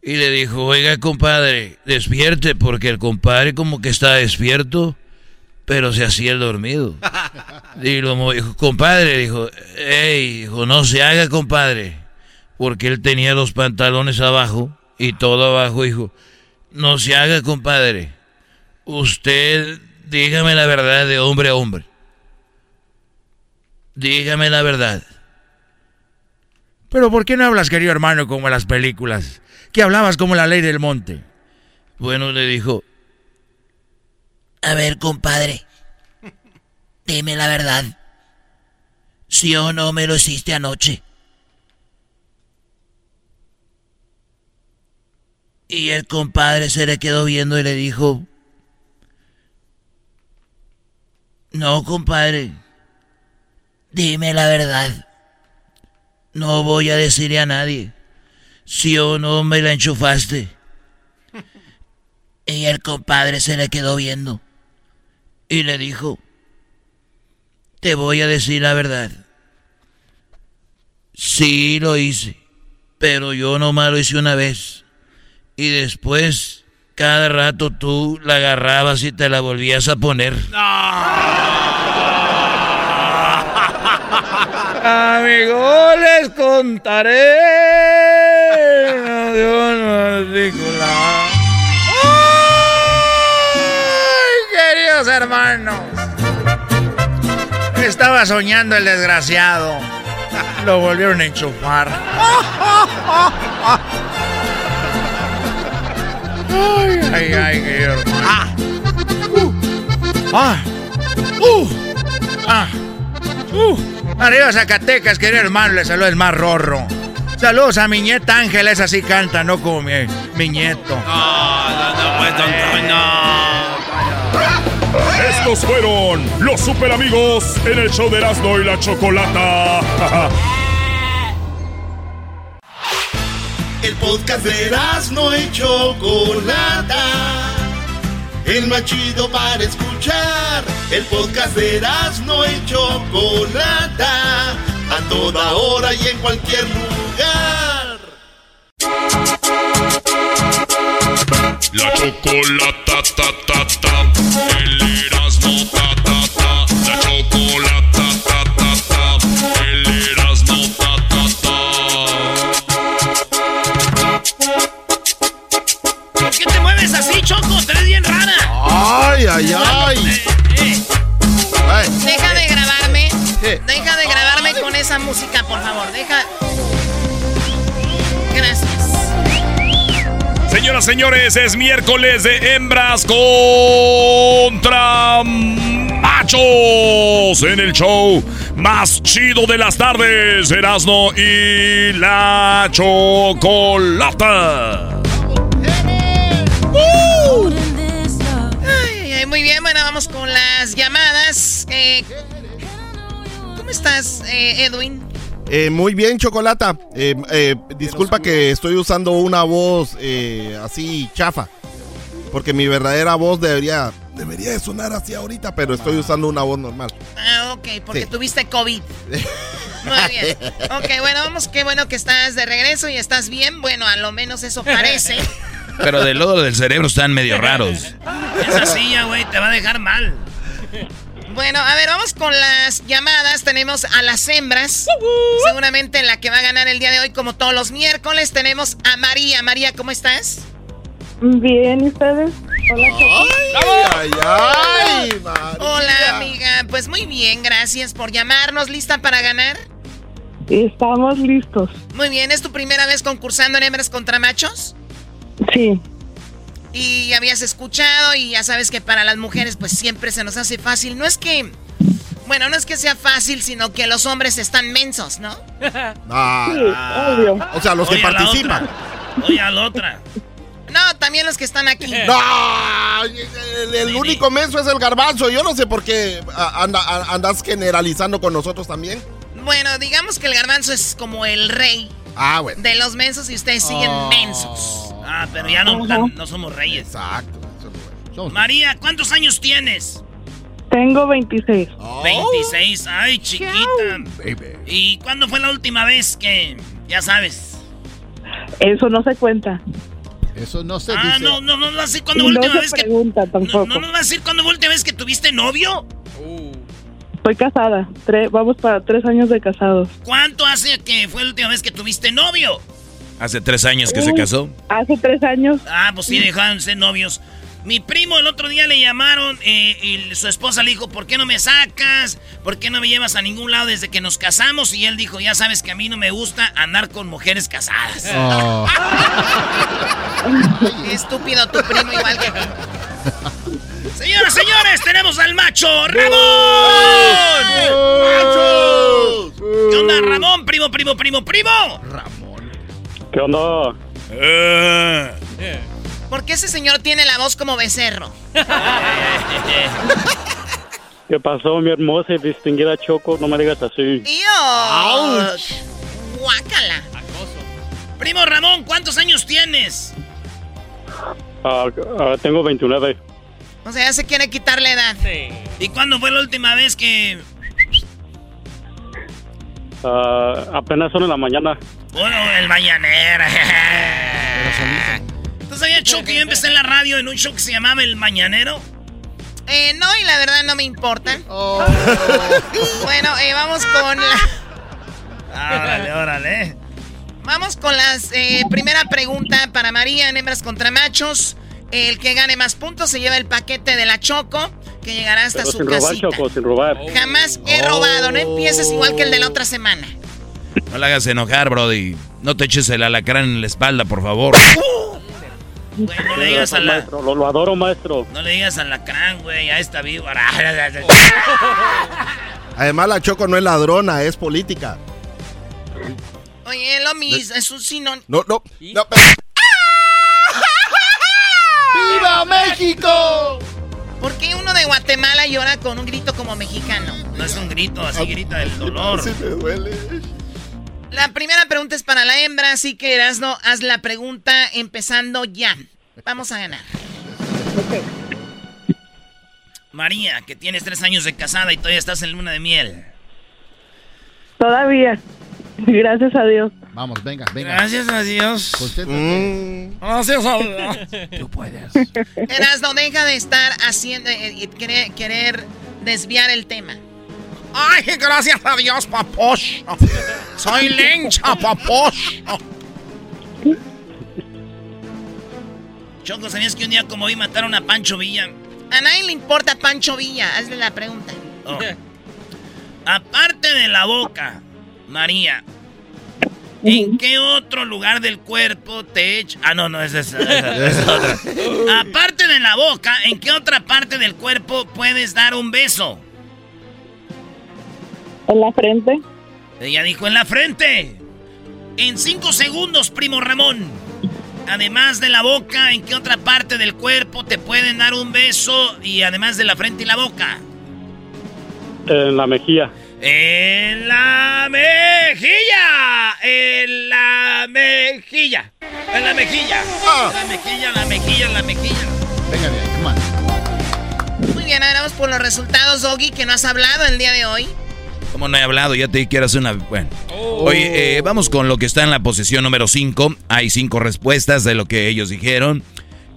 Y le dijo, oiga compadre, despierte, porque el compadre como que estaba despierto, pero se hacía el dormido. [laughs] Y lo dijo, compadre, dijo, hey, dijo, no se haga compadre, porque él tenía los pantalones abajo y todo abajo, dijo, no se haga compadre. Usted, dígame la verdad de hombre a hombre. Dígame la verdad. Pero ¿por qué no hablas, querido hermano, como en las películas? Que hablabas como la ley del monte. Bueno, le dijo, a ver, compadre, dime la verdad. Si o no me lo hiciste anoche. Y el compadre se le quedó viendo y le dijo, No, compadre. Dime la verdad. No voy a decirle a nadie. Si o no me la enchufaste. Y el compadre se le quedó viendo. Y le dijo, te voy a decir la verdad. Sí lo hice, pero yo nomás lo hice una vez. Y después cada rato tú la agarrabas y te la volvías a poner. [laughs] Amigo, les contaré. Dios ¡Ay, queridos hermanos! Estaba soñando el desgraciado. Lo volvieron a enchufar. Ay, ay, ay, qué hermano. Ah. Uh. Ah. Uh. Ah. Uh. Arriba Zacatecas, querido hermano, le saluda el más rorro. Saludos a mi nieta Ángela, esa sí canta, no como mi, mi nieto. No, no, no, pues, no. Estos fueron los super amigos en el show de Erasmo y la Chocolata. El podcast de no y Chocolata. El más chido para escuchar. El podcast de no y Chocolata. A toda hora y en cualquier lugar. La chocolata, ta, ta, ta. El Erasmo, ta, ta, ta. La chocolata, ta, ta, ta. El Erasmo, ta, ta, ta. ¿Por qué te mueves así, Choco? Te ves bien rara. Ay, ay, ay. Ay. Deja de grabarme. Deja de grabarme con esa música, por favor. Deja. Señoras, señores, es miércoles de hembras contra machos en el show más chido de las tardes, Erasmo y la Chocolata. Muy bien, bueno, vamos con las llamadas. Eh, ¿Cómo estás, eh, Edwin? Eh, muy bien, Chocolata. Eh, eh, disculpa que estoy usando una voz eh, así chafa. Porque mi verdadera voz debería, debería de sonar así ahorita, pero estoy usando una voz normal. Ah, ok, porque Sí. tuviste COVID. [laughs] Muy bien. Ok, bueno, vamos, qué bueno que estás de regreso y estás bien. Bueno, a lo menos eso parece. [laughs] Pero del lodo del cerebro están medio raros. Esa silla, güey, te va a dejar mal. Bueno, a ver, vamos con las llamadas. Tenemos a las hembras. Seguramente la que va a ganar el día de hoy, como todos los miércoles, tenemos a María. María, ¿cómo estás? Bien, ¿y ustedes? Hola, ¡Ay, ay, María. Hola, amiga. Pues muy bien, gracias por llamarnos. ¿Lista para ganar? Estamos listos. Muy bien, ¿es tu primera vez concursando en hembras contra machos? Sí. Y habías escuchado y ya sabes que para las mujeres pues siempre se nos hace fácil. No es que, bueno, no es que sea fácil, sino que los hombres están mensos, ¿no? [laughs] Ah, obvio. O sea, los que Oye, participan. Oye, a la otra. No, también los que están aquí. [laughs] No, el, el único menso es el garbanzo. Yo no sé por qué ah, anda- ah, andas generalizando con nosotros también. Bueno, digamos que el garbanzo es como el rey Ah, bueno. de los mensos y ustedes siguen Oh. mensos. Ah, pero ya no, tan- no somos reyes. Exacto. María, ¿cuántos años tienes? Tengo 26. 26. Ay, chiquita. ¿Y cuándo fue la última vez que, ya sabes? Eso no se cuenta. Eso no se Ah, dice. no, no, no, no, así cuándo Y fue la no última se vez que... No, no vas a decir cuándo fue la última vez que tuviste novio. Estoy casada. Tre- vamos para tres años de casados. ¿Cuánto hace que fue la última vez que tuviste novio? Hace tres años que se casó. Hace tres años. Ah, pues sí, dejaron de ser novios. Mi primo el otro día le llamaron eh, y su esposa le dijo, ¿por qué no me sacas? ¿Por qué no me llevas a ningún lado desde que nos casamos? Y él dijo, ya sabes que a mí no me gusta andar con mujeres casadas. [laughs] Oh. Qué Estúpido tu primo igual que. Señoras, señores, tenemos al macho Ramón. ¿Qué onda, Ramón? Primo, primo, primo, primo. ¿Qué onda? ¿Por qué ese señor tiene la voz como becerro? [laughs] ¿Qué pasó, mi hermosa y distinguida Choco? No me digas así. ¡Dios! ¡Guácala! Primo Ramón, ¿cuántos años tienes? Ah, ah, tengo 29. O sea, ya se quiere quitar la edad. ¿Y cuándo fue la última vez que... Ah, apenas son en la mañana. Bueno, el mañanero. ¿Tú sabías, Choco, que yo empecé en la radio en un show que se llamaba El Mañanero? Eh, no, y la verdad no me importa. [laughs] bueno, eh, vamos con la... Órale, órale. Vamos con la primera pregunta para María en hembras contra machos. El que gane más puntos se lleva el paquete de la Choco, que llegará hasta Pero su sin robar. Choco, sin robar. Jamás he robado, no empieces igual que el de la otra semana. No la hagas enojar, Brody. No te eches el alacrán en la espalda, por favor. Güey, no le digas a la... Maestro, lo, lo adoro, maestro. No le digas al lacrán, güey, a esta víbora. [laughs] Además, la Choco no es ladrona, es política. Oye, lo mismo, es un sinónimo. No, no. no ¡Viva México! ¿Por qué uno de Guatemala llora con un grito como mexicano? No es un grito, así grita del dolor. Sí me duele. La primera pregunta es para la hembra, así que Erasno, haz la pregunta empezando ya. Vamos a ganar. María, que tienes tres años de casada y todavía estás en luna de miel. Todavía. Gracias a Dios. Vamos, venga, venga. Gracias a Dios. Mm. Gracias a Dios. Tú puedes. Eras, no deja de estar haciendo eh, y querer, querer desviar el tema. Ay, gracias a Dios, paposh. Soy lencha, paposh. Choco, ¿sabías que un día como vi mataron a Pancho Villa? A nadie le importa Pancho Villa, hazle la pregunta. Oh. Aparte de la boca, María, ¿en qué otro lugar del cuerpo te echa? Ah, no, no, esa es, esa- esa es otra. [laughs] Aparte de la boca, ¿en qué otra parte del cuerpo puedes dar un beso? En la frente. Ella dijo en la frente. En cinco segundos, primo Ramón. Además de la boca, ¿en qué otra parte del cuerpo te pueden dar un beso? Y además de la frente y la boca. En la mejilla. En la mejilla. En la mejilla. En la mejilla. En la mejilla, la mejilla, la mejilla. Venga, bien, come on. Muy bien, ahora vamos por los resultados, Doggy, que no has hablado el día de hoy. Como no he hablado, ya te quiero hacer una... Bueno. Oye, eh, vamos con lo que está en la posición número 5. Hay cinco respuestas de lo que ellos dijeron.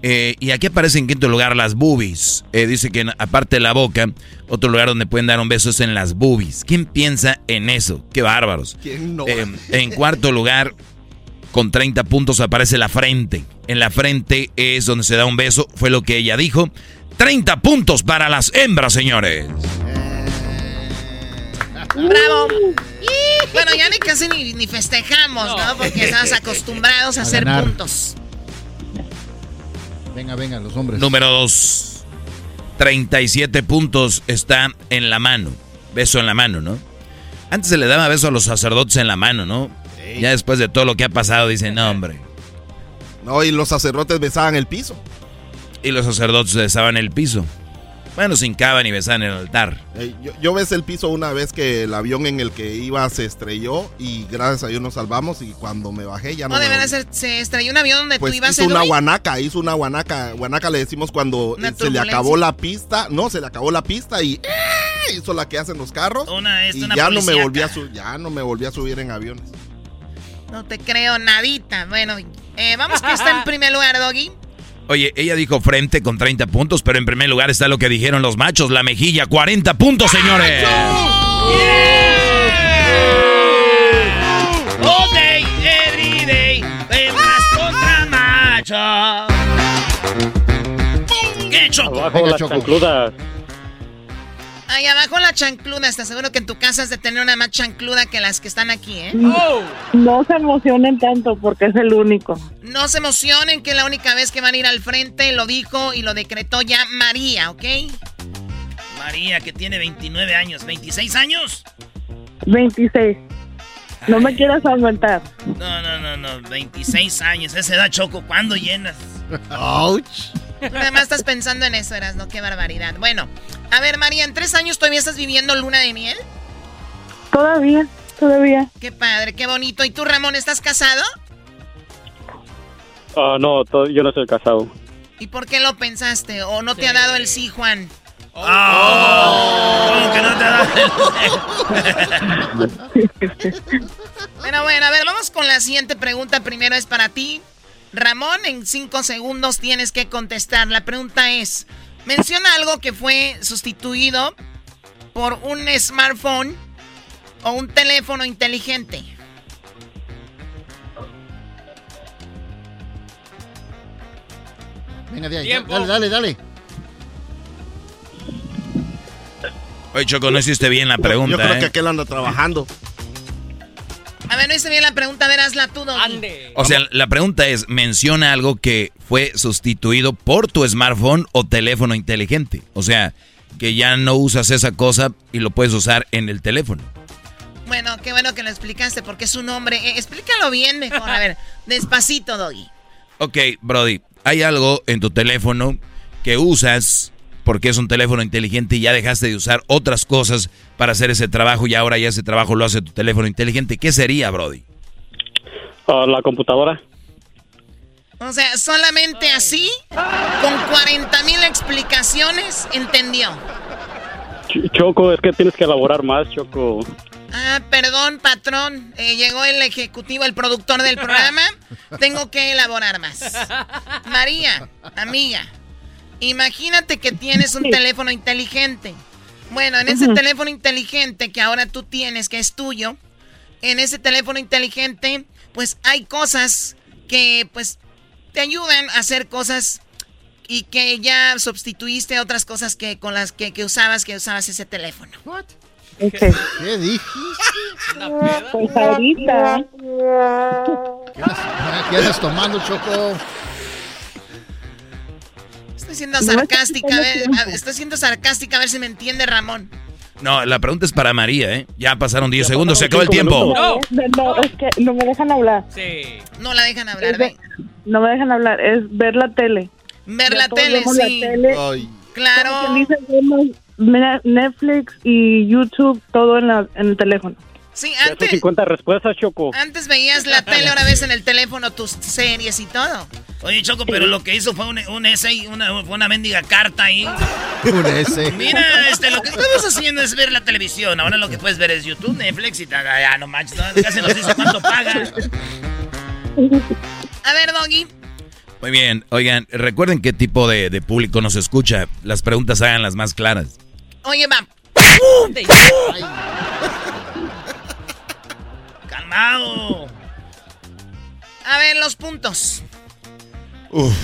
Eh, y aquí aparece en quinto lugar las boobies. Eh, dice que aparte de la boca, otro lugar donde pueden dar un beso es en las boobies. ¿Quién piensa en eso? ¡Qué bárbaros! ¿Quién no? Eh, en cuarto lugar, con 30 puntos aparece la frente. En la frente es donde se da un beso, fue lo que ella dijo. 30 puntos para las hembras, señores. ¡Bravo! Bueno, ya ni casi ni, ni festejamos, ¿no? Porque estamos acostumbrados a, A hacer ganar. puntos. Venga, venga, los hombres. Número 2. 37 puntos está en la mano. Beso en la mano, ¿no? Antes se le daba beso a los sacerdotes en la mano, ¿no? Ya después de todo lo que ha pasado, dicen, no, hombre. No, y los sacerdotes besaban el piso. Y los sacerdotes besaban el piso. Bueno, se hincaban y besaban el altar. Eh, yo, yo besé el piso una vez que el avión en el que iba se estrelló y gracias a Dios nos salvamos y cuando me bajé ya no, No, me de verdad, se, se estrelló un avión donde Pues tú ibas hizo en una guanaca, hizo una guanaca. Guanaca le decimos cuando eh, se le acabó la pista. No, se le acabó la pista y ¡eh! hizo la que hacen los carros. Una, esta, y una ya no me volví a su- ya no me volví a subir en aviones. No te creo nadita. Bueno, eh, vamos que está en primer lugar, Doggy. Oye, ella dijo frente con 30 puntos, pero en primer lugar está lo que dijeron los machos, la mejilla, 40 puntos, señores. All day, every day, hembras contra machos. ¿Qué, Choco? Abajo las chancludas. Ahí abajo la chancluda. ¿Estás seguro que en tu casa has de tener una más chancluda que las que están aquí, eh? No se emocionen tanto porque es el único. No se emocionen que la única vez que van a ir al frente lo dijo y lo decretó ya María, ¿ok? María, que tiene 29 años, 26 años. 26. No me quieras aumentar. No, no, no, no, 26 años. Esa edad, Choco, ¿cuándo llenas? [laughs] Ouch. Nada más estás pensando en eso, Eras, ¿no? Qué barbaridad. Bueno, a ver, María, ¿en tres años todavía estás viviendo luna de miel? Todavía, todavía. Qué padre, qué bonito. ¿Y tú, Ramón, estás casado? Ah, no, yo no soy casado. ¿Y por qué lo pensaste? ¿O no te ha dado el sí, Juan? ¿Cómo que no te da Bueno, [laughs] bueno, a ver, vamos con la siguiente pregunta. Primero es para ti. Ramón, en cinco segundos tienes que contestar. La pregunta es, menciona algo que fue sustituido por un smartphone o un teléfono inteligente. Venga, de ahí. Tiempo. Dale, dale, dale. Oye, Choco, no hiciste bien la pregunta, Yo creo ¿eh? que aquel anda trabajando. A ver, no hice bien la pregunta, verás la tú, Doggy. O sea, la pregunta es, menciona algo que fue sustituido por tu smartphone o teléfono inteligente. O sea, que ya no usas esa cosa y lo puedes usar en el teléfono. Bueno, qué bueno que lo explicaste porque es un nombre. Eh, explícalo bien mejor. A ver, despacito, Doggy. Ok, Brody, hay algo en tu teléfono que usas porque es un teléfono inteligente y ya dejaste de usar otras cosas para hacer ese trabajo y ahora ya ese trabajo lo hace tu teléfono inteligente. ¿Qué sería, Brody? Ah, la computadora. O sea, solamente así, con 40 mil explicaciones, entendió. Ch- Choco, es que tienes que elaborar más, Choco. Ah, perdón, patrón. Eh, llegó el ejecutivo, el productor del programa. [laughs] Tengo que elaborar más. María, amiga, imagínate que tienes un teléfono inteligente. Bueno, en ese teléfono inteligente que ahora tú tienes, que es tuyo, en ese teléfono inteligente, pues hay cosas que pues te ayudan a hacer cosas y que ya sustituiste a otras cosas que con las que, que usabas, que usabas ese teléfono. ¿Qué dijiste? Pues ahorita. ¿Qué andas tomando, Choco? Estoy siendo sarcástica, a ver, a- estoy siendo sarcástica, a ver si me entiende Ramón. No, la pregunta es para María, ¿eh? Ya pasaron 10 segundos, se acabó el tiempo. No, no, es que no me dejan hablar. Sí. No la dejan hablar, de- no me dejan hablar, es ver la tele. Ver la tele, vemos la sí. tele. Claro. Vemos Ne- Netflix y YouTube todo en, la, en el teléfono. Sí, Ya son antes, 50 respuestas, Choco. antes veías la tele, ahora ves en el teléfono tus series y todo. Oye, Choco, pero lo que hizo fue un, un essay, una, una mendiga carta ahí. [laughs] Un ese. Mira, este, lo que estamos haciendo es ver la televisión. Ahora lo que puedes ver es YouTube, Netflix y tal. Ya, no manches, no, casi nos dice cuánto paga. A ver, Doggy. Muy bien, oigan, recuerden qué tipo de, de público nos escucha. Las preguntas hagan las más claras. Oye, va. Calmado. A ver, los puntos. Uf.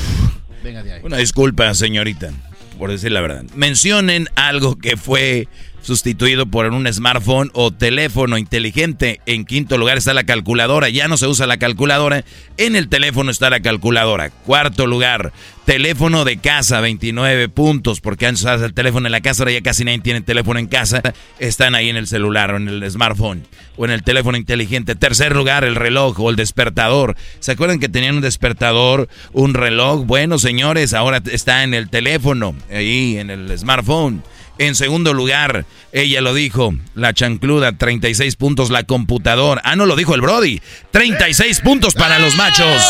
Venga de ahí. Una disculpa, señorita, por decir la verdad. Mencionen algo que fue sustituido por un smartphone o teléfono inteligente. En quinto lugar está la calculadora. Ya no se usa la calculadora. En el teléfono está la calculadora. Cuarto lugar, teléfono de casa, 29 puntos. Porque antes usabas el teléfono en la casa, ahora ya casi nadie tiene teléfono en casa. Están ahí en el celular o en el smartphone o en el teléfono inteligente. Tercer lugar, el reloj o el despertador. ¿Se acuerdan que tenían un despertador, un reloj? Bueno, señores, ahora está en el teléfono, ahí en el smartphone. En segundo lugar, ella lo dijo, la chancluda, 36 puntos, la computadora. Ah, no lo dijo el Brody. 36 puntos para los machos.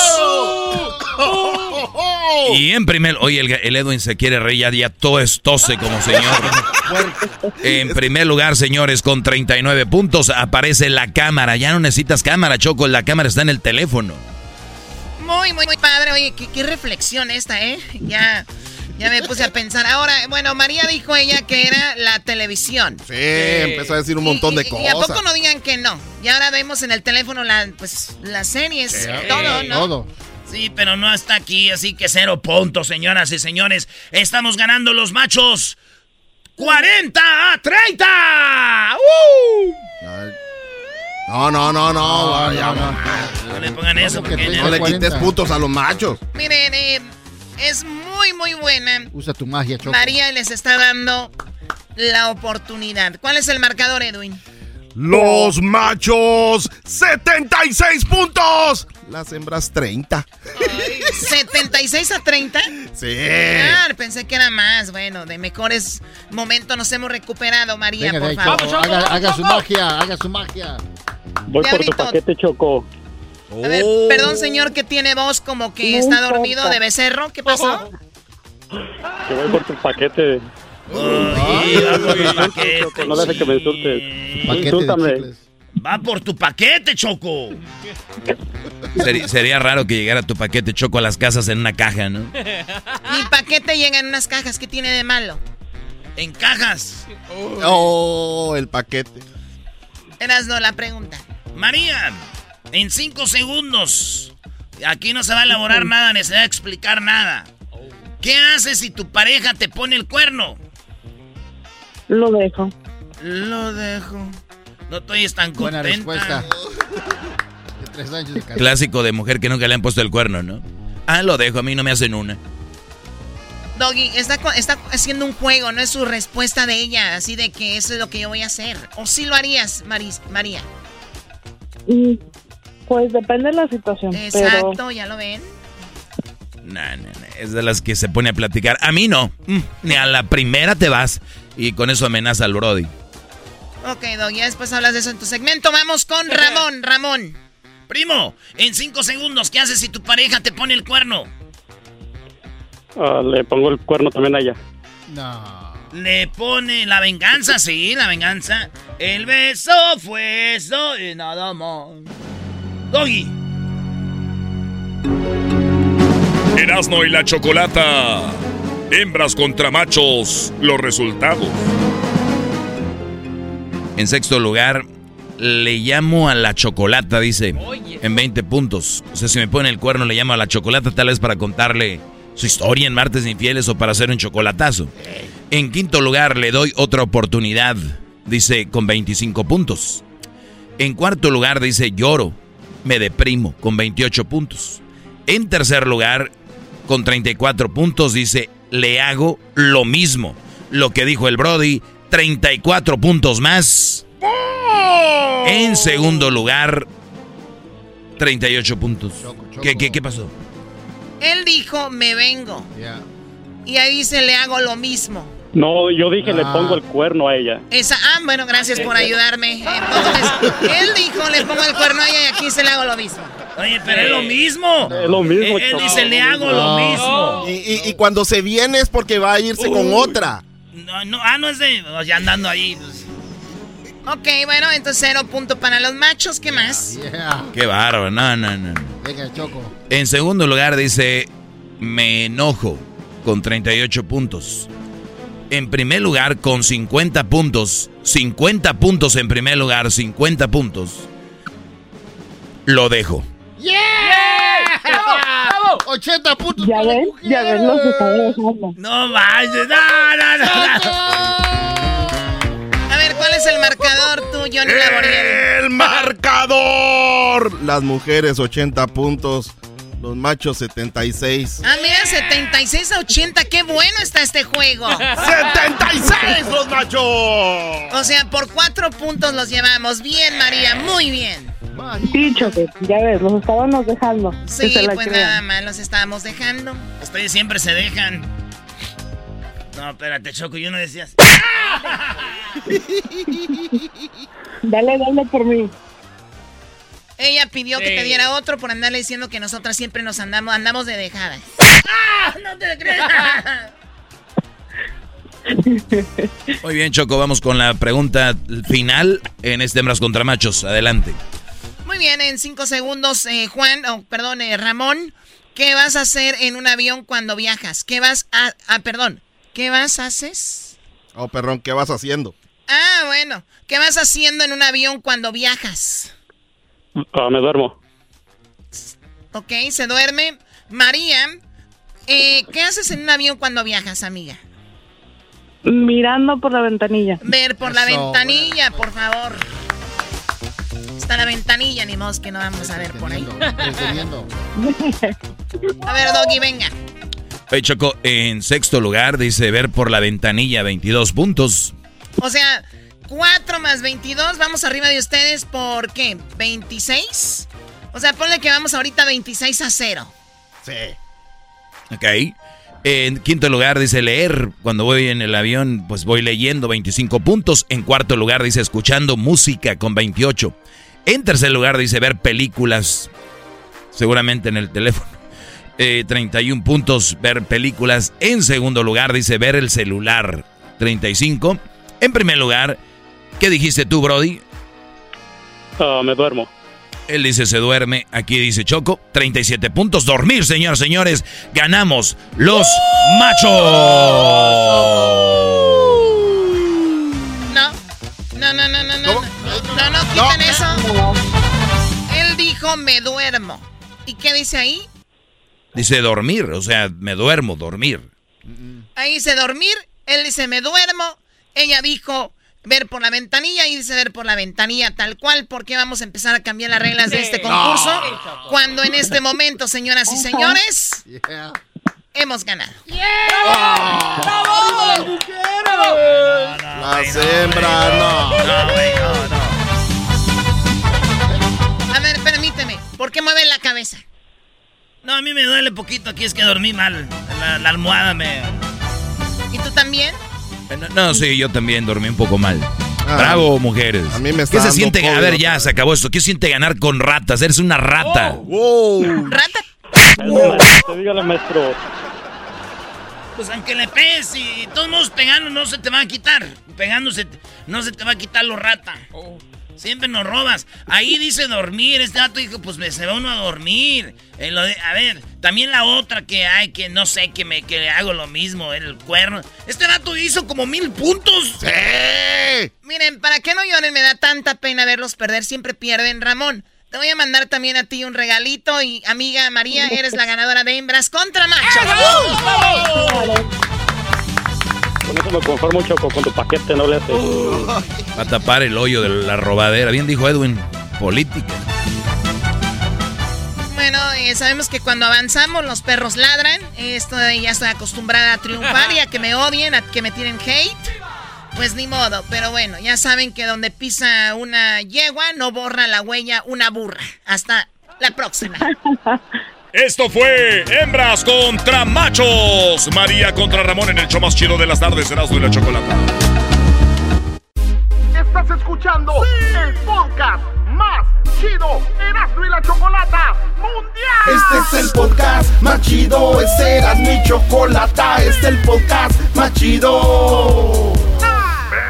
Y en primer, oye, el, el Edwin se quiere reír, ya, ya todo es tose como señor. En primer lugar, señores, con 39 puntos aparece la cámara. Ya no necesitas cámara, Choco, la cámara está en el teléfono. Muy, muy, muy padre. Oye, qué, qué reflexión esta, ¿eh? Ya, ya me puse a pensar. Ahora, bueno, María dijo ella que era la televisión. Sí, empezó a decir un montón de Y, y a cosas. poco no digan que no. Y ahora vemos en el teléfono la, pues, las series, todo, ¿no? Todo. Sí, pero no está aquí, así que cero puntos, señoras y señores. Estamos ganando los machos 40 a 30. ¡Uh! No, no, no, no. ya, No le pongan eso porque No le quites puntos a los machos. Miren, eh, es muy, muy buena. Usa tu magia, Choco. María les está dando la oportunidad. ¿Cuál es el marcador, Edwin? Los machos, 76 puntos. Las hembras, 30. ¿76 a 30? Sí. Ah, pensé que era más. Bueno, de mejores momentos nos hemos recuperado, María, Venga por ahí, favor. Choco. Haga, haga su magia, haga su magia. Voy por tu paquete, Choco. A ver, perdón, señor, que tiene voz como que No está importa. dormido de becerro. ¿Qué pasó? [laughs] Que voy por tu paquete. Choco, no dejes que me insultes. Insúltame. Va por tu paquete, Choco. Sería raro que llegara tu paquete Choco a las casas en una caja, ¿no? Mi paquete llega en unas cajas. ¿Qué tiene de malo? En cajas. Oh, el paquete. Eras no la pregunta. María, en cinco segundos. Aquí no se va a elaborar nada, ni se va a explicar nada. ¿Qué haces si tu pareja te pone el cuerno? Lo dejo. Lo dejo. No estoy tan Buena contenta. respuesta. [laughs] De tres años de. Clásico de mujer que nunca le han puesto el cuerno, ¿no? Ah, lo dejo, a mí no me hacen una. Doggy, está, está haciendo un juego, no es su respuesta de ella, así de que eso es lo que yo voy a hacer. ¿O sí lo harías, Maris- María? Mm, Pues depende de la situación. Exacto, Pero ya lo ven. Nah, nah, nah, Es de las que se pone a platicar. A mí no. Mm, Ni a la primera te vas. Y con eso amenaza al Brody. Ok, Doggy, ya después hablas de eso en tu segmento. Vamos con Ramón, Ramón. Primo, en cinco segundos, ¿qué haces si tu pareja te pone el cuerno? Ah, le pongo el cuerno también a ella. No. Le pone la venganza, sí, la venganza. El beso fue eso y nada más. Doggy. Erasno y la chocolata. Hembras contra machos. Los resultados. En sexto lugar, le llamo a la chocolata, dice. En 20 puntos. O sea, si me pone el cuerno, le llamo a la chocolata, tal vez para contarle su historia en Martes de Infieles o para hacer un chocolatazo. En quinto lugar, le doy otra oportunidad, dice, con 25 puntos. En cuarto lugar, dice, lloro, me deprimo, con 28 puntos. En tercer lugar, con 34 puntos, dice, le hago lo mismo. Lo que dijo el Brody, 34 puntos más. En segundo lugar, 38 puntos. ¿Qué, qué, qué pasó? Él dijo, me vengo. Y ahí dice, le hago lo mismo. No, yo dije, le Ah. pongo el cuerno a ella. Esa, ah, bueno, gracias por ayudarme. Entonces, él dijo, le pongo el cuerno a ella y aquí se le hago lo mismo. Oye, pero es lo mismo. Es lo mismo, Él, él dice, le hago lo mismo. Y, y- y cuando se viene es porque va a irse con otra. No, no, ah, no es de. Ya andando ahí. pues. Ok, bueno, entonces cero punto para los machos. ¿Qué más? Qué bárbaro, no, no, no. no. Venga, Choco. En segundo lugar dice, me enojo, con 38 puntos. En primer lugar, con 50 puntos, 50 puntos en primer lugar, 50 puntos, lo dejo. ¡Yeah! ¡Bravo! 80 puntos. Ya ven, ya ven los dejando. No manches, no, no, no. A ver, ¿cuál es el marcador tú, Johnny Laboriel? El marcador. Las mujeres 80 puntos, los machos 76. Ah, mira, 76 a 80. Qué bueno está este juego. [laughs] 76 los machos. O sea, por cuatro puntos los llevamos. Bien, María, muy bien. Sí, Choco, ya ves, los estábamos dejando. que Sí, pues crean. nada más los estábamos dejando. Ustedes siempre se dejan. No, espérate, Choco, yo no decías. Dale, dale por mí. Ella pidió que te diera otro por andarle diciendo que nosotras siempre nos andamos, andamos de dejadas. ¡No te creas! Muy bien, Choco, vamos con la pregunta final en este Hembras contra Machos. Adelante. Muy bien, en cinco segundos, eh, Juan, oh, perdón, eh, Ramón, ¿qué vas a hacer en un avión cuando viajas? ¿Qué vas a, ah, perdón, ¿qué vas a hacer? Oh, perrón, ¿qué vas haciendo? Ah, bueno, ¿qué vas haciendo en un avión cuando viajas? Ah, me duermo. Ok, se duerme. María, eh, ¿qué haces en un avión cuando viajas, amiga? Mirando por la ventanilla. Ver por la ventanilla, por favor. Está la ventanilla, ni modo que no vamos a ver por ahí. A ver, Doggy, venga. Oye, Choco, en sexto lugar dice ver por la ventanilla 22 puntos. O sea, 4 más 22, vamos arriba de ustedes por qué? ¿26? O sea, ponle que vamos ahorita 26 a 0. Sí. Ok. En quinto lugar dice leer. Cuando voy en el avión, pues voy leyendo 25 puntos. En cuarto lugar dice escuchando música con 28. En tercer lugar dice ver películas. Seguramente en el teléfono. [laughs] Eh, 31 puntos ver películas. En segundo lugar dice ver el celular. 35. En primer lugar, ¿qué dijiste tú, Brody? Ah, me duermo. Él dice se duerme. Aquí dice Choco. 37 puntos. Dormir, señoras señores. Ganamos los machos. No, no, no, no, no, no. No, no, quiten eso. Él dijo me duermo. ¿Y qué dice ahí? Dice dormir. O sea, me duermo, dormir. Ahí dice dormir, él dice me duermo, ella dijo ver por la ventanilla y dice ver por la ventanilla tal cual, porque vamos a empezar a cambiar las reglas de este concurso cuando en este momento, señoras y señores, hemos ganado. Las hembras, no. A ver, permíteme, ¿por qué mueven la cabeza? No, a mí me duele poquito aquí, es que dormí mal. La, la almohada me. ¿Y tú también? No, no, sí, yo también dormí un poco mal. Bravo, mujeres. a mí me está ¿Qué se siente? A ver, ya se acabó esto. ¿Qué se siente ganar con ratas? Eres una rata. Wow. ¿Rata? Dígale, maestro. Pues aunque le pegues y todos modos pegando no se te va a quitar. Pegándose no se te va a quitar lo rata. Oh. Siempre nos robas. Ahí dice dormir. Este dato dijo, pues me se va uno a dormir. a ver, también la otra que hay, que no sé, que me que hago lo mismo, el cuerno. Este dato hizo como mil puntos. ¡Sí! Miren, para que no lloren, me da tanta pena verlos perder. Siempre pierden, Ramón. Te voy a mandar también a ti un regalito y amiga María, eres la ganadora de hembras contra machos. Con eso me conformo mucho con tu paquete, no le hace. Va a tapar el hoyo de la robadera. Bien dijo Edwin, política. Bueno, eh, sabemos que cuando avanzamos los perros ladran. Esto ya estoy acostumbrada a triunfar y a que me odien, a que me tiren hate. Pues ni modo, pero bueno, ya saben que donde pisa una yegua no borra la huella una burra. Hasta la próxima. [laughs] Esto fue Hembras contra Machos. María contra Ramón en el show más chido de las tardes, Erasmo y la Chocolata. Estás escuchando el podcast más chido, Erasmo y la Chocolata Mundial. Este es el podcast más chido, este es Erasmo y Chocolata, este es el podcast más chido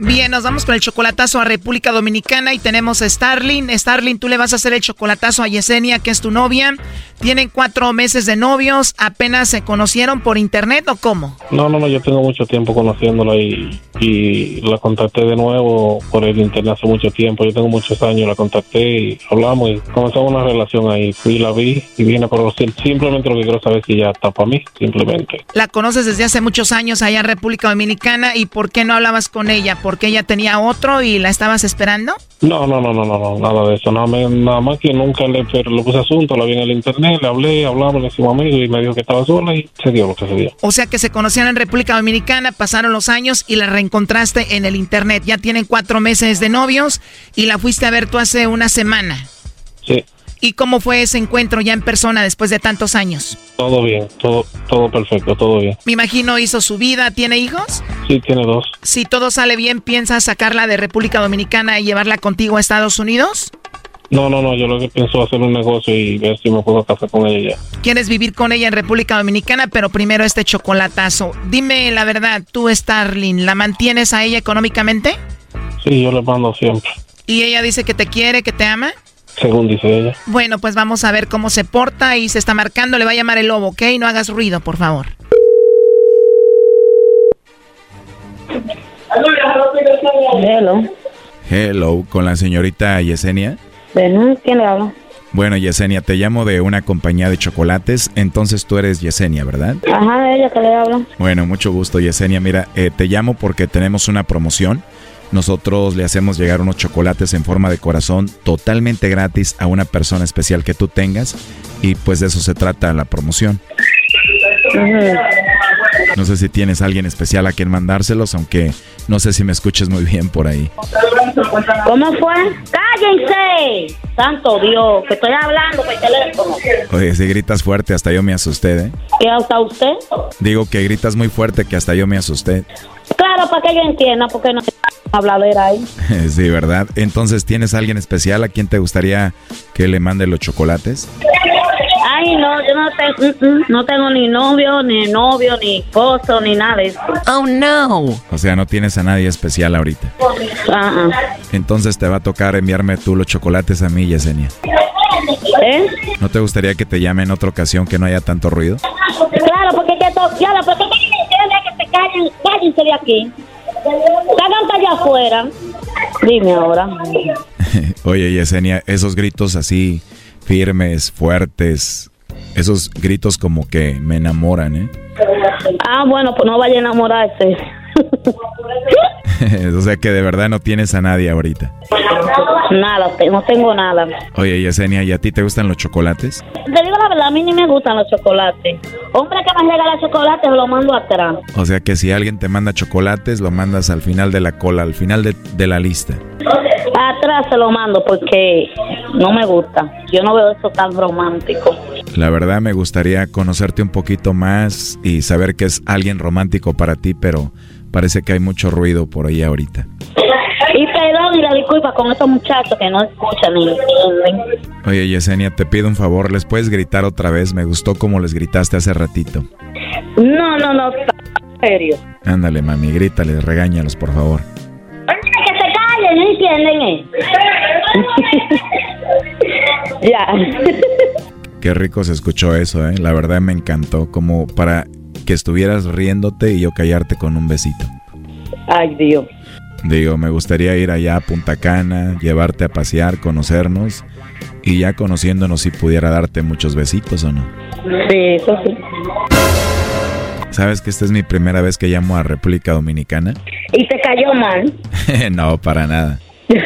Bien, nos vamos con el chocolatazo a República Dominicana y tenemos a Starling. Starling, tú le vas a hacer el chocolatazo a Yesenia, que es tu novia. Tienen cuatro meses de novios, apenas se conocieron por internet o cómo? No, no, no, yo tengo mucho tiempo conociéndola y, y la contacté de nuevo por el internet hace mucho tiempo. Yo tengo muchos años, la contacté y hablamos y comenzamos una relación ahí. Fui, la vi y vine a conocer. Simplemente lo que quiero saber es si ya está para mí, simplemente. La conoces desde hace muchos años allá en República Dominicana y ¿por qué no hablabas con ella? ¿Porque ella tenía otro y la estabas esperando? No, no, no, no, no, nada de eso. Nada, nada más que nunca le, le puse asunto, la vi en el internet, le hablé, hablamos, le hicimos amigos y me dijo que estaba sola y se dio lo que se dio. O sea que se conocían en República Dominicana, pasaron los años y la reencontraste en el internet. Ya tienen cuatro meses de novios y la fuiste a ver tú hace una semana. Sí. ¿Y cómo fue ese encuentro ya en persona después de tantos años? Todo bien, todo, todo perfecto, todo bien. Me imagino hizo su vida, ¿tiene hijos? Sí, tiene dos. Si todo sale bien, ¿piensas sacarla de República Dominicana y llevarla contigo a Estados Unidos? No, no, no, yo lo que pienso es hacer un negocio y ver si me puedo casar con ella ya. Quieres vivir con ella en República Dominicana, pero primero este chocolatazo. Dime la verdad, tú, Starling, ¿la mantienes a ella económicamente? Sí, yo le mando siempre. ¿Y ella dice que te quiere, que te ama? Según dice ella. Bueno, pues vamos a ver cómo se porta y se está marcando. Le va a llamar el lobo, ¿ok? No hagas ruido, por favor. Hello. Hello, con la señorita Yesenia. ¿quién le habla? Bueno, Yesenia, te llamo de una compañía de chocolates, entonces tú eres Yesenia, ¿verdad? Ajá, ella que le habla. Bueno, mucho gusto, Yesenia. Mira, eh, te llamo porque tenemos una promoción. Nosotros le hacemos llegar unos chocolates en forma de corazón totalmente gratis a una persona especial que tú tengas y pues de eso se trata la promoción. No sé si tienes a alguien especial a quien mandárselos, aunque no sé si me escuches muy bien por ahí. ¿Cómo fue? ¡Cállense! Santo Dios, que estoy hablando por teléfono. Oye, si gritas fuerte, hasta yo me asusté, ¿eh? ¿Qué hasta usted? Digo que gritas muy fuerte que hasta yo me asusté. Claro, para que yo entienda, porque no habladera ahí. [laughs] sí, ¿verdad? Entonces, ¿tienes a alguien especial a quien te gustaría que le mande los chocolates? Ay, no, yo no tengo, mm, mm, no tengo ni novio, ni novio, ni esposo, ni nada de eso. Oh, no. O sea, no tienes a nadie especial ahorita. Ah, ah. Entonces te va a tocar enviarme tú los chocolates a mí, Yesenia. ¿Eh? ¿No te gustaría que te llame en otra ocasión que no haya tanto ruido? Claro, que se callen, cállense de aquí. Salgan para allá afuera. Dime ahora. [laughs] Oye, Yesenia, esos gritos así firmes, fuertes, esos gritos como que me enamoran, ¿eh? Ah, bueno, pues no vaya a enamorarse. [laughs] o sea que de verdad no tienes a nadie ahorita. [laughs] Nada, no tengo nada. Oye, Yesenia, ¿y a ti te gustan los chocolates? Te digo la verdad, a mí ni me gustan los chocolates. Hombre que me regala chocolates, lo mando atrás. O sea que si alguien te manda chocolates, lo mandas al final de la cola, al final de, de la lista. Atrás se lo mando porque no me gusta. Yo no veo eso tan romántico. La verdad me gustaría conocerte un poquito más y saber que es alguien romántico para ti, pero parece que hay mucho ruido por ahí ahorita. Y y la disculpa con estos muchachos que no escuchan ni entienden. Oye, Yesenia, te pido un favor, ¿les puedes gritar otra vez? Me gustó como les gritaste hace ratito. No, no, no, en serio. Ándale, mami, grítales, regáñalos, por favor. Que se callen, ¿no entienden? Eh? [laughs] ya. Qué rico se escuchó eso, ¿eh? La verdad me encantó, como para que estuvieras riéndote y yo callarte con un besito. Ay, Dios. Digo, me gustaría ir allá a Punta Cana, llevarte a pasear, conocernos y ya conociéndonos si pudiera darte muchos besitos o no. Sí, eso sí. ¿Sabes que esta es mi primera vez que llamo a República Dominicana? ¿Y te cayó mal? [laughs] no, para nada. [laughs]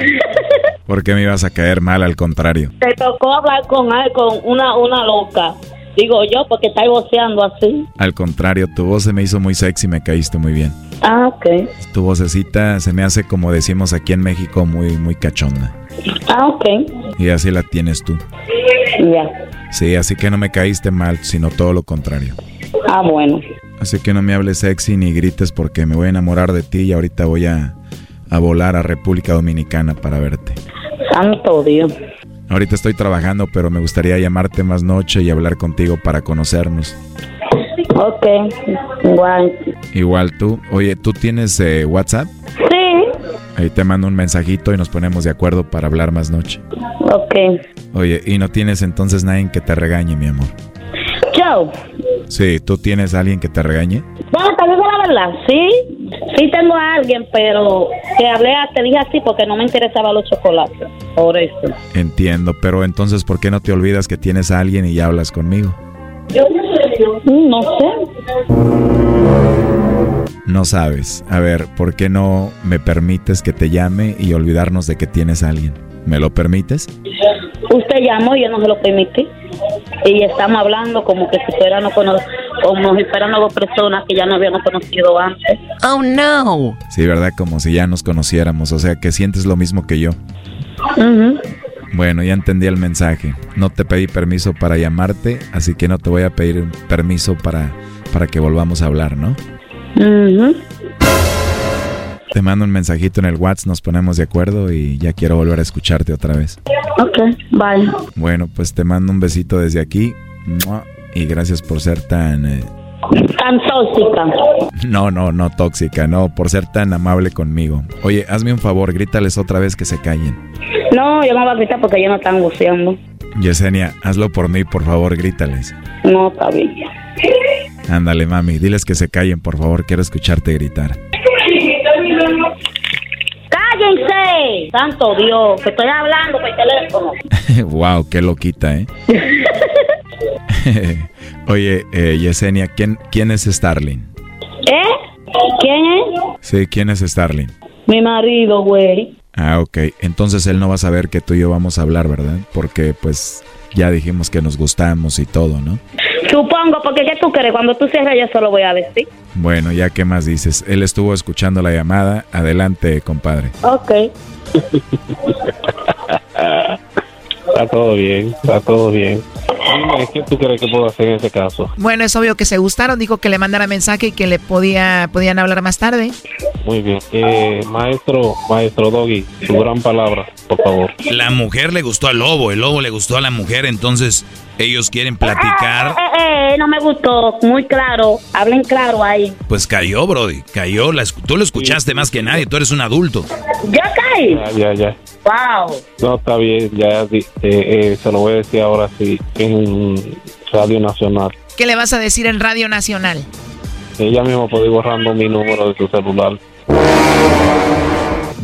¿Por qué me ibas a caer mal? Al contrario. Te tocó hablar con, con una, una loca. Digo yo, porque estáis voceando así. Al contrario, tu voz se me hizo muy sexy, me caíste muy bien. Ah, ok. Tu vocecita se me hace, como decimos aquí en México, muy, muy cachonda. Ah, ok. Y así la tienes tú. Ya. Sí, así que no me caíste mal, sino todo lo contrario. Ah, bueno. Así que no me hables sexy ni grites porque me voy a enamorar de ti y ahorita voy a, a volar a República Dominicana para verte. Santo Dios. Ahorita estoy trabajando, pero me gustaría llamarte más noche y hablar contigo para conocernos. Ok, igual. Igual tú. Oye, ¿tú tienes eh, WhatsApp? Sí. Ahí te mando un mensajito y nos ponemos de acuerdo para hablar más noche. Ok. Oye, ¿y no tienes entonces nadie que te regañe, mi amor? Chao. Sí, ¿tú tienes a alguien que te regañe? Bueno, te digo la verdad, sí. Sí tengo a alguien, pero te hablé, te dije así porque no me interesaba los chocolates. Por eso. Entiendo, pero entonces, ¿por qué no te olvidas que tienes a alguien y ya hablas conmigo? Yo no sé. No sabes. A ver, ¿por qué no me permites que te llame y olvidarnos de que tienes a alguien? ¿Me lo permites? Usted llamó y yo no se lo permití. Y estamos hablando como que si fueran como si fueran dos personas que ya no habíamos conocido antes. Oh no. Sí, ¿verdad? Como si ya nos conociéramos. O sea, que sientes lo mismo que yo. Bueno, ya entendí el mensaje. No te pedí permiso para llamarte, así que no te voy a pedir permiso para, para que volvamos a hablar, ¿no? Te mando un mensajito en el WhatsApp, nos ponemos de acuerdo y ya quiero volver a escucharte otra vez. Ok, bye. Bueno, pues te mando un besito desde aquí. Y gracias por ser tan... Eh, tan tóxica. [laughs] No, no, no tóxica, no, por ser tan amable conmigo. Oye, hazme un favor, grítales otra vez que se callen. No, yo no voy a gritar porque ya no están buceando. Yesenia, hazlo por mí, por favor, grítales. No, bien. Ándale, mami, diles que se callen, por favor, quiero escucharte gritar. Cállense. Santo Dios, que estoy hablando por teléfono. [laughs] wow, qué loquita, ¿eh? [laughs] Oye, eh, Yesenia, ¿quién, ¿quién es Starling? ¿Eh? ¿Quién es? Sí, ¿quién es Starling? Mi marido, güey. Ah, ok. Entonces él no va a saber que tú y yo vamos a hablar, ¿verdad? Porque pues ya dijimos que nos gustamos y todo, ¿no? Supongo, porque ¿qué tú crees? Cuando tú cierres yo solo voy a decir. Bueno, ya qué más dices. Él estuvo escuchando la llamada. Adelante, compadre. Ok. [laughs] Está todo bien, está todo bien. Dime, ¿qué tú crees que puedo hacer en ese caso? Bueno, es obvio que se gustaron. Dijo que le mandara mensaje y que le podía, podían hablar más tarde. Muy bien. Eh, maestro, maestro Doggy, su gran palabra, por favor. La mujer le gustó al lobo, el lobo le gustó a la mujer, entonces ellos quieren platicar. Eh, eh, eh, no me gustó, muy claro. Hablen claro ahí. Pues cayó, Brody, cayó. La, tú lo escuchaste más que nadie, tú eres un adulto. ¿Ya caí? Ya, ya, ya. Wow. No, está bien, ya eh, eh, se lo voy a decir ahora sí, en Radio Nacional. ¿Qué le vas a decir en Radio Nacional? Ella misma puede ir borrando mi número de su celular.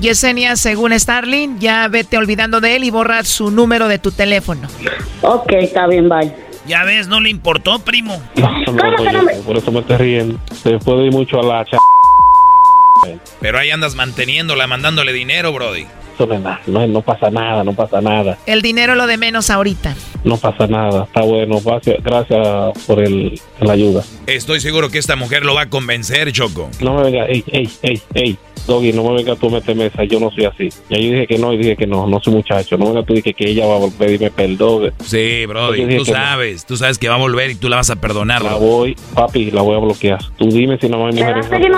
Yesenia, según Starling, ya vete olvidando de él y borra su número de tu teléfono. Ok, está bien, bye. Ya ves, no le importó, primo. No, no, no, por eso me estoy riendo. Se puede ir mucho a la ch... Pero ahí andas manteniéndola, mandándole dinero, Brody. No, es nada, no, no pasa nada, no pasa nada. El dinero lo de menos ahorita. No pasa nada, está bueno. Gracias, gracias por el, la ayuda. Estoy seguro que esta mujer lo va a convencer, Choco. No me venga, ey, ey, ey, ey. Doggy, no me venga tú a meter mesa, yo no soy así. Ya yo dije que no y dije que no, no soy muchacho. No me venga tú y que, que ella va a volver y me perdone. Sí, Brody, tú sabes, tú sabes que va a volver y tú la vas a perdonar. La voy, papi, la voy a bloquear. Tú dime si no hay ¿Me mujer. vas a seguir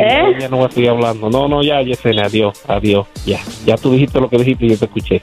¿Eh? ya no voy a seguir hablando. No, no, ya, Yesenia, adiós, adiós. Ya, ya tú dijiste lo que dijiste y yo te escuché.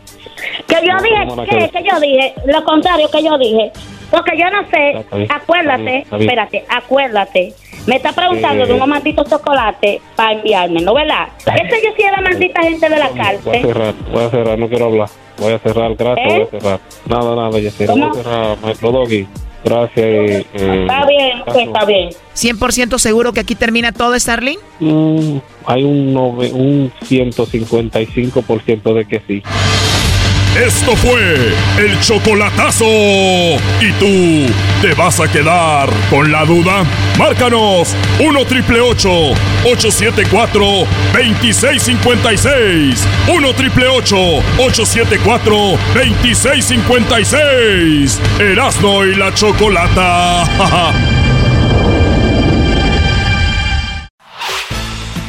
Que yo No, dije, no, no, ¿qué? que- Que yo dije, lo contrario que yo dije. Porque yo no sé, Está bien, acuérdate, está bien, está bien. espérate, acuérdate. Me está preguntando Eh. de unos malditos chocolates para enviarme, ¿no verdad? Eso yo sí era maldita gente de la Voy a cárcel. cerrar, voy a cerrar, no quiero hablar. Voy a cerrar, gracias, ¿Eh? voy a cerrar. Nada, nada, Yesenia, voy a cerrar, maestro Doggy. Gracias. eh, eh, Está bien, está bien. 100% seguro que aquí termina todo, Starling. Mm, hay un, nove- un 155% de que sí. Esto fue el chocolatazo. ¿Y tú te vas a quedar con la duda? Márcanos 1 triple 874 2656. 1 triple 874 2656. Erasno y la chocolata. [laughs]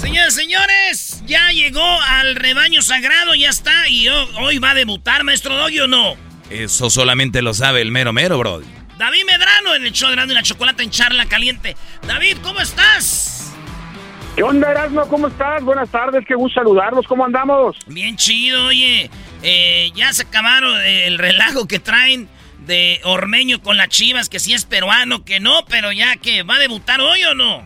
Señores, señores, ya llegó al rebaño sagrado, ya está. Y ho- hoy va a debutar, maestro Doggy, ¿o no? Eso solamente lo sabe el mero mero, Brody. David Medrano en el show de y la Chocolata en Charla Caliente. David, ¿cómo estás? ¿Qué onda, Erasmo? ¿Cómo estás? Buenas tardes, qué gusto saludarlos. ¿Cómo andamos? Bien chido, oye. eh, ya se acabaron eh, el relajo que traen de Ormeño con las chivas, que sí es peruano, que no, pero ya que va a debutar hoy o no.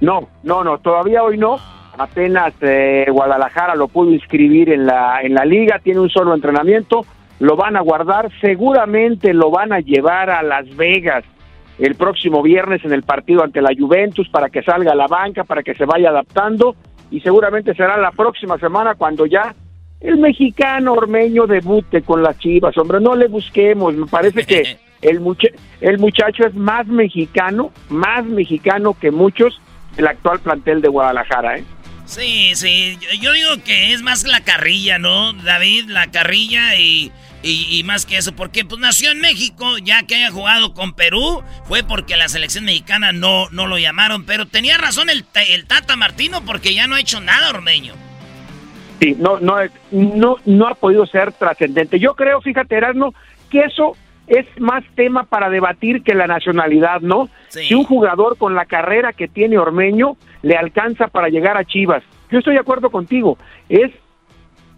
No, no, no, todavía hoy no. Apenas eh, Guadalajara lo pudo inscribir en la, en la liga, tiene un solo entrenamiento, lo van a guardar, seguramente lo van a llevar a Las Vegas el próximo viernes en el partido ante la Juventus para que salga a la banca, para que se vaya adaptando y seguramente será la próxima semana cuando ya el mexicano ormeño debute con las chivas. Hombre, no le busquemos, me parece que [laughs] el, mucha- el muchacho es más mexicano, más mexicano que muchos del actual plantel de Guadalajara, ¿eh? Sí, sí, yo- digo que es más la carrilla, ¿no, David? La carrilla y, y, y más que eso, porque pues nació en México, ya que haya jugado con Perú, fue porque la selección mexicana no, no lo llamaron, pero tenía razón el, el Tata Martino porque ya no ha hecho nada, Ormeño. Sí, no, no, no ha podido ser trascendente. Yo creo, fíjate, Erasmo, que eso es más tema para debatir que la nacionalidad, ¿no? Si un jugador con la carrera que tiene Ormeño le alcanza para llegar a Chivas. Yo estoy de acuerdo contigo. Es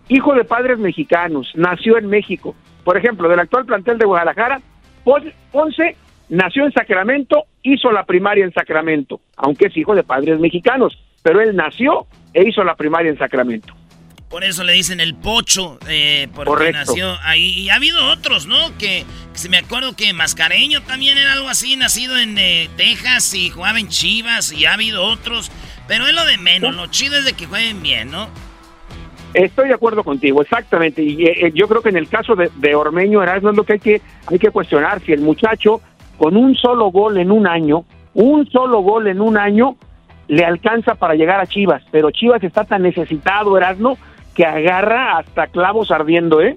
hijo de padres mexicanos, nació en México. Por ejemplo, del actual plantel de Guadalajara, Ponce nació en Sacramento, hizo la primaria en Sacramento, aunque es hijo de padres mexicanos, pero él nació e hizo la primaria en Sacramento. Por eso le dicen el pocho, eh, porque nació ahí. Y ha habido otros, ¿no? Que, se me acuerdo que Mascareño también era algo así, nacido en eh, Texas y jugaba en Chivas, y ha habido otros. Pero es lo de menos, lo chido es de que jueguen bien, ¿no? Estoy de acuerdo contigo, exactamente. Y eh, yo creo que en el caso de, de Ormeño Erasmo es lo que hay que, hay que cuestionar. Si el muchacho, con un solo gol en un año, un solo gol en un año, le alcanza para llegar a Chivas. Pero Chivas está tan necesitado, Erasmo, que agarra hasta clavos ardiendo, ¿eh?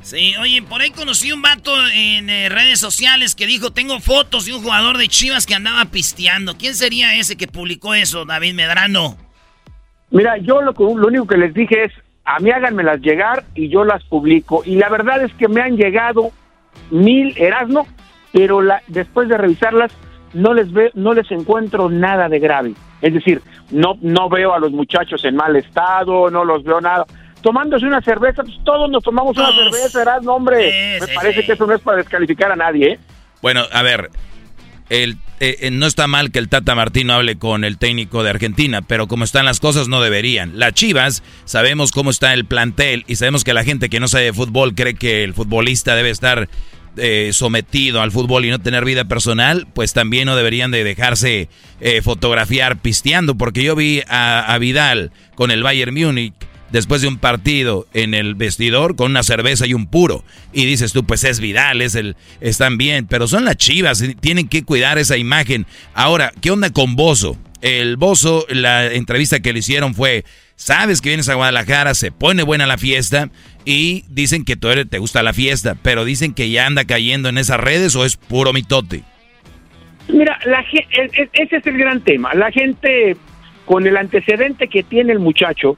Sí, oye, por ahí conocí un vato en eh, redes sociales que dijo, tengo fotos de un jugador de Chivas que andaba pisteando. ¿Quién sería ese que publicó eso, David Medrano? Mira, yo lo, lo único que les dije es, a mí háganmelas llegar y yo las publico. Y la verdad es que me han llegado mil Erasmo, pero la, después de revisarlas no les, ve, no les encuentro nada de grave. Es decir, no, no veo a los muchachos en mal estado, no los veo nada. Tomándose una cerveza, pues todos nos tomamos una cerveza, ¿verdad? No, hombre, me parece que eso no es para descalificar a nadie, ¿eh? Bueno, a ver, el, eh, eh, no está mal que el Tata Martino hable con el técnico de Argentina, pero como están las cosas no deberían. Las Chivas, sabemos cómo está el plantel y sabemos que la gente que no sabe de fútbol cree que el futbolista debe estar eh, sometido al fútbol y no tener vida personal, pues también no deberían de dejarse eh, fotografiar pisteando, porque yo vi a, Vidal con el Bayern Múnich después de un partido en el vestidor con una cerveza y un puro. Y dices tú, pues es Vidal, es el, están bien, pero son las chivas, tienen que cuidar esa imagen. Ahora, ¿qué onda con Bozo? El Bozo, la entrevista que le hicieron fue, sabes que vienes a Guadalajara, se pone buena la fiesta y dicen que tú eres, te gusta la fiesta, pero dicen que ya anda cayendo en esas redes o es puro mitote. Mira, la, ese es el gran tema. La gente, con el antecedente que tiene el muchacho,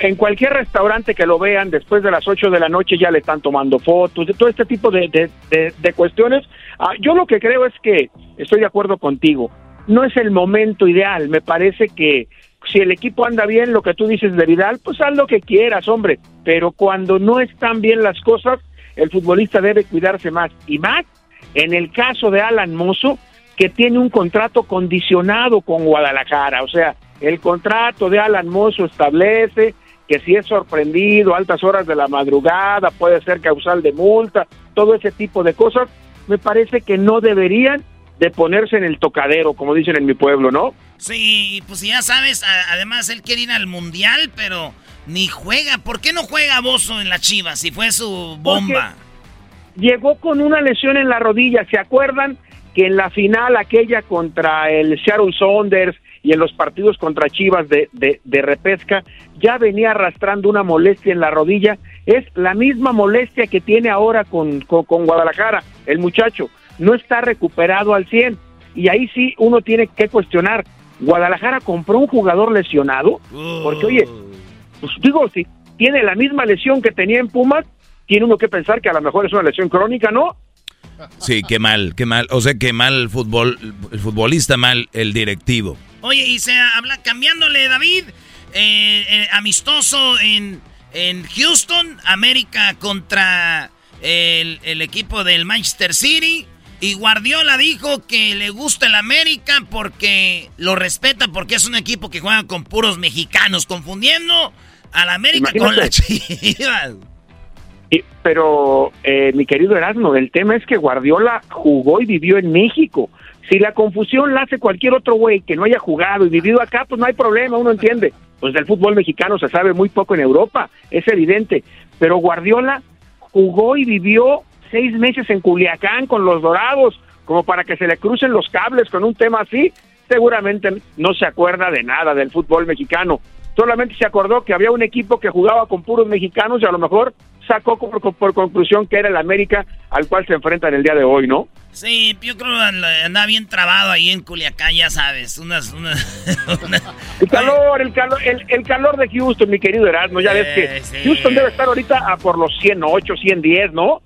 en cualquier restaurante que lo vean después de las 8 de la noche ya le están tomando fotos, de todo este tipo de, de, cuestiones. Ah, yo lo que creo es que, estoy de acuerdo contigo, no es el momento ideal. Me parece que si el equipo anda bien, lo que tú dices de Vidal, pues haz lo que quieras, hombre. Pero cuando no están bien las cosas, el futbolista debe cuidarse más. Y más en el caso de Alan Mozo, que tiene un contrato condicionado con Guadalajara. O sea, el contrato de Alan Mozo establece que si es sorprendido a altas horas de la madrugada, puede ser causal de multa, todo ese tipo de cosas. Me parece que no deberían de ponerse en el tocadero, como dicen en mi pueblo, ¿no? Sí, pues ya sabes, además él quiere ir al mundial, pero ni juega. ¿Por qué no juega Bozo en la Chivas si fue su bomba? llegó con una lesión en la rodilla, ¿se acuerdan? Que en la final aquella contra el Seattle Saunders y en los partidos contra Chivas de, de, repesca, ya venía arrastrando una molestia en la rodilla. Es la misma molestia que tiene ahora con, con Guadalajara, el muchacho no está recuperado al 100. Y ahí sí uno tiene que cuestionar, ¿Guadalajara compró un jugador lesionado? Porque, oye, pues digo, si tiene la misma lesión que tenía en Pumas, tiene uno que pensar que a lo mejor es una lesión crónica, ¿no? Sí, qué mal, qué mal. O sea, qué mal el fútbol, el futbolista, mal el directivo. Oye, y se habla, cambiándole, David, eh, eh, amistoso en, en Houston, América contra el, el equipo del Manchester City. Y Guardiola dijo que le gusta el América porque lo respeta porque es un equipo que juega con puros mexicanos, confundiendo al América con la Chivas. pero, eh, mi querido Erasmo, el tema es que Guardiola jugó y vivió en México. Si la confusión la hace cualquier otro güey que no haya jugado y vivido acá, pues no hay problema, uno entiende. Pues del fútbol mexicano se sabe muy poco en Europa, es evidente. Pero Guardiola jugó y vivió seis meses en Culiacán con los Dorados, como para que se le crucen los cables con un tema así, seguramente no se acuerda de nada del fútbol mexicano. Solamente se acordó que había un equipo que jugaba con puros mexicanos y a lo mejor sacó por, conclusión que era el América al cual se enfrenta en el día de hoy, ¿no? Sí, yo creo que anda bien trabado ahí en Culiacán, ya sabes, unas... [laughs] El calor, el calor, el, calor de Houston, mi querido Erasmo, ya ves que Houston debe estar ahorita a por los 108, 110, ¿no?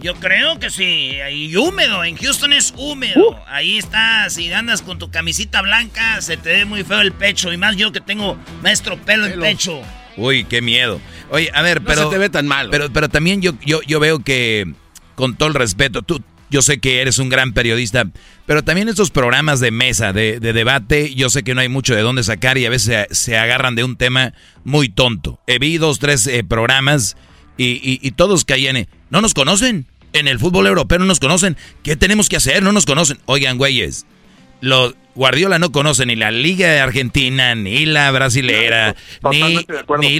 Yo creo que sí. Y húmedo. En Houston es húmedo. Uh. Ahí está. Si andas con tu camisita blanca, se te ve muy feo el pecho. Y más yo que tengo maestro pelo en pecho. Uy, qué miedo. Oye, a ver, No pero. se te ve tan malo. Pero, pero también yo, yo, yo veo que, con todo el respeto, tú, yo sé que eres un gran periodista, pero también estos programas de mesa, de, de debate, yo sé que no hay mucho de dónde sacar y a veces se, se agarran de un tema muy tonto. He vi dos, tres eh, programas y, y- y todos caían en, no nos conocen. En el fútbol europeo no nos conocen. ¿Qué tenemos que hacer? No nos conocen. Oigan, güeyes, los Guardiola no conoce ni la Liga de Argentina, ni la brasilera, ni,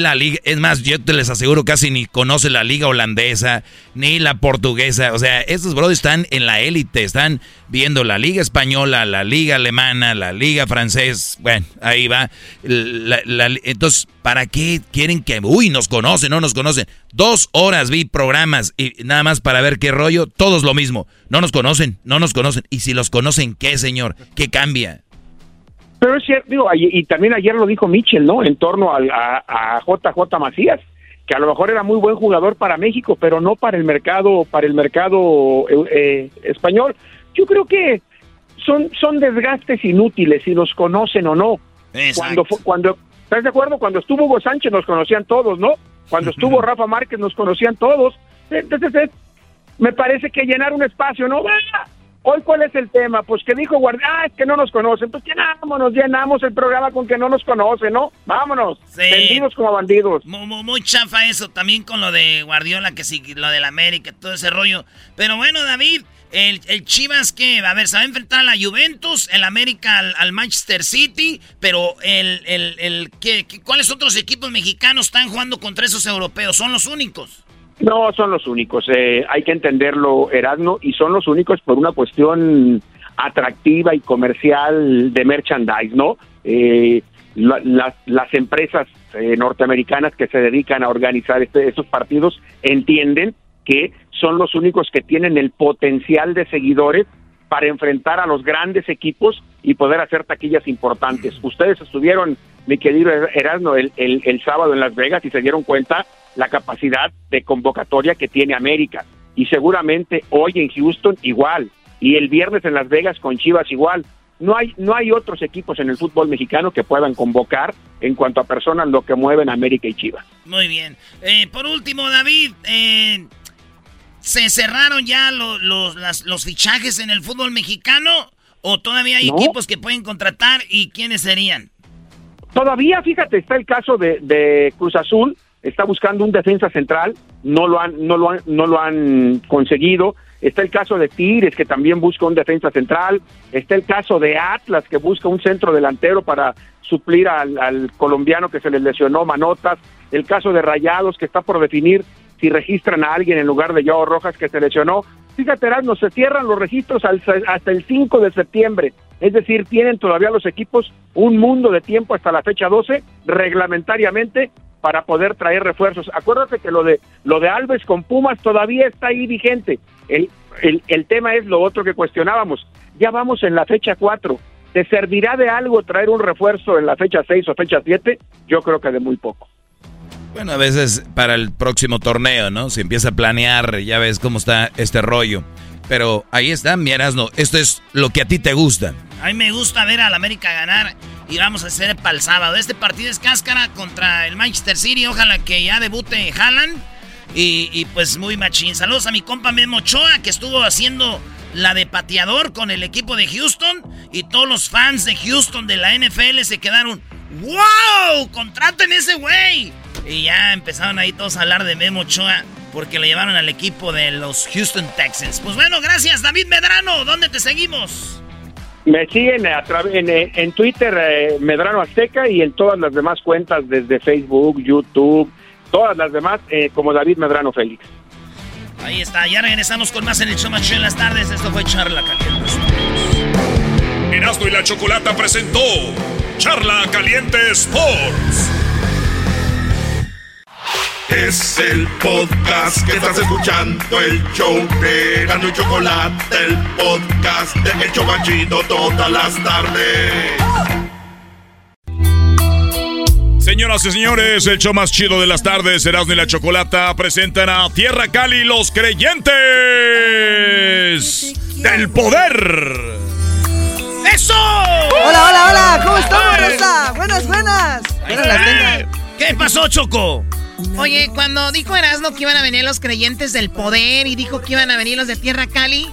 la Liga. Es más, yo te les aseguro casi ni conoce la Liga holandesa, ni la portuguesa. O sea, estos brothers están en la élite, están viendo la Liga española, la Liga alemana, la Liga francés. Bueno, ahí va. La- la- entonces, ¿para qué quieren que, uy, nos conocen, no nos conocen? Dos horas vi programas y nada más para ver qué rollo, todos lo mismo. No nos conocen, no nos conocen. Y si los conocen, ¿qué, señor? ¿Qué cambia? Pero es cierto, digo, y, también ayer lo dijo Mitchell, ¿no? En torno al- a, a JJ Macías, que a lo mejor era muy buen jugador para México, pero no para el mercado, para el mercado eh, eh, español. Yo creo que son, son desgastes inútiles si los conocen o no. Cuando, cuando, ¿estás de acuerdo? Cuando estuvo Hugo Sánchez nos conocían todos, ¿no? Cuando estuvo Rafa Márquez nos conocían todos. Entonces, es- me parece que llenar un espacio, ¿no? ¡Ah! Hoy, ¿cuál es el tema? Pues que dijo Guardia, ah, es que no nos conocen. Pues llenámonos, llenamos el programa con que no nos conocen, ¿no? Vámonos, vendidos como bandidos. Muy, muy- muy chafa eso, también con lo de Guardiola, que sí, lo del América, todo ese rollo. Pero bueno, David, el, el Chivas que, a ver, se va a enfrentar a la Juventus, el América al, al Manchester City, pero el, el, el ¿qué, qué- ¿cuáles otros equipos mexicanos están jugando contra esos europeos? ¿Son los únicos? No, son los únicos. eh, hay que entenderlo, Erasmo, y son los únicos por una cuestión atractiva y comercial de merchandise, ¿no? Eh, la- las, empresas eh, norteamericanas que se dedican a organizar este, estos partidos entienden que son los únicos que tienen el potencial de seguidores para enfrentar a los grandes equipos y poder hacer taquillas importantes. Ustedes estuvieron, mi querido Erasmo, el sábado en Las Vegas y se dieron cuenta la capacidad de convocatoria que tiene América. Y seguramente hoy en Houston igual. Y el viernes en Las Vegas con Chivas igual. No hay, no hay otros equipos en el fútbol mexicano que puedan convocar en cuanto a personas lo que mueven América y Chivas. Muy bien. Eh, por último, David, eh, ¿se cerraron ya lo- los, las- los fichajes en el fútbol mexicano? ¿O todavía hay No. equipos que pueden contratar y quiénes serían? Todavía, fíjate, está el caso de, de Cruz Azul, está buscando un defensa central, no lo han, no lo han, no lo han conseguido. Está el caso de Tigres, que también busca un defensa central. Está el caso de Atlas, que busca un centro delantero para suplir al, al colombiano que se le lesionó, Manotas. El caso de Rayados, que está por definir si registran a alguien en lugar de Joao Rojas, que se lesionó. Fíjate, no se cierran los registros hasta el 5 de septiembre. Es decir, tienen todavía los equipos un mundo de tiempo hasta la fecha 12, reglamentariamente, para poder traer refuerzos. Acuérdate que lo de lo de Alves con Pumas todavía está ahí vigente. El, el, el tema es lo otro que cuestionábamos. Ya vamos en la fecha 4. ¿Te servirá de algo traer un refuerzo en la fecha 6 o fecha 7? Yo creo que de muy poco. Bueno, a veces para el próximo torneo, ¿no? Se empieza a planear, ya ves cómo está este rollo. Pero ahí está, mi Erasmo. Esto es lo que a ti te gusta. A mí me gusta ver al América ganar y vamos a hacer para el sábado. Este partido es cáscara contra el Manchester City. Ojalá que ya debute Haaland. Y, y pues muy machín. Saludos a mi compa Memo Ochoa que estuvo haciendo la de pateador con el equipo de Houston. Y todos los fans de Houston de la NFL se quedaron. ¡Wow! ¡Contraten ese güey! Y ya empezaron ahí todos a hablar de Memo Ochoa porque le llevaron al equipo de los Houston Texans. Pues bueno, gracias David Medrano. ¿Dónde te seguimos? Me siguen a en, en Twitter eh, Medrano Azteca y en todas las demás cuentas desde Facebook, YouTube, todas las demás eh, como David Medrano Félix. Ahí está, ya regresamos con más en el show más en las tardes. Esto fue Charla Caliente. Erasmo y la Chocolata presentó Charla Caliente Sports. Es el podcast que estás escuchando, el show de Gano y Chocolate, el podcast de El Chocachito todas las tardes. Señoras y señores, el show más chido de las tardes, Erasmo y la Chocolata, presentan a Tierra Cali los creyentes del poder. ¡Eso! Hola, hola, hola, ¿cómo estamos, Rosa? Buenas, buenas. Buenas las tengan. ¿Qué pasó, Choco? Oye, cuando dijo Erasmo que iban a venir los creyentes del poder y dijo que iban a venir los de Tierra Cali,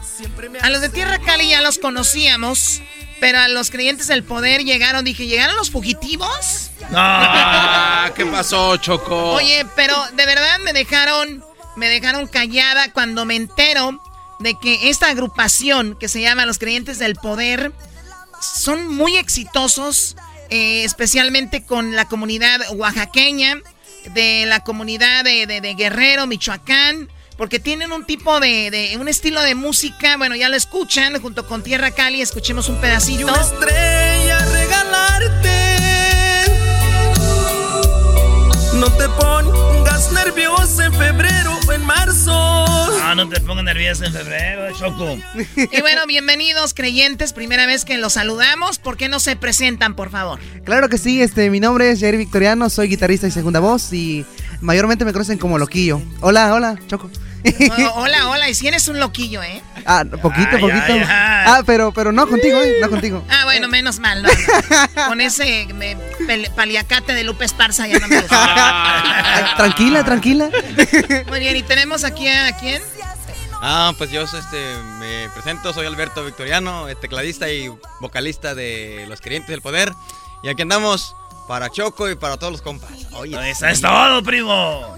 a los de Tierra Cali ya los conocíamos, pero a los creyentes del poder llegaron, dije, ¿llegaron los fugitivos? Ah, ¿qué pasó, Choco? Oye, pero de verdad me dejaron, me dejaron callada cuando me entero de que esta agrupación que se llama Los Creyentes del Poder son muy exitosos, eh, especialmente con la comunidad oaxaqueña, de la comunidad de, de- Guerrero, Michoacán, porque tienen un tipo de, de- un estilo de música, bueno, ya lo escuchan junto con Tierra Cali, escuchemos un pedacito. estrella regalarte. No te pongas nervioso en febrero o en marzo. Ah, no te pongas nervioso en febrero, Choco. Y bueno, bienvenidos creyentes, primera vez que los saludamos, ¿por qué no se presentan, por favor? Claro que sí, este, mi nombre es Jair Victoriano, soy guitarrista y segunda voz y mayormente me conocen como Loquillo. Hola, hola, Choco. Oh, [laughs] hola, hola, y si eres un loquillo, ¿eh? Ah, poquito, Ay, poquito. ay, ay. Ah, pero, pero no contigo, eh, no contigo. Ah, bueno, menos mal. no, no. [laughs] Con ese me- pel- paliacate de Lupe Esparza ya no me gusta. [laughs] Tranquila, tranquila. Muy bien, y tenemos aquí a, ¿a quién? Ah, pues yo este, me presento, soy Alberto Victoriano, eh, tecladista y vocalista de Los Creyentes del Poder. Y aquí andamos para Choco y para todos los compas. Oye, Eso es todo, primo.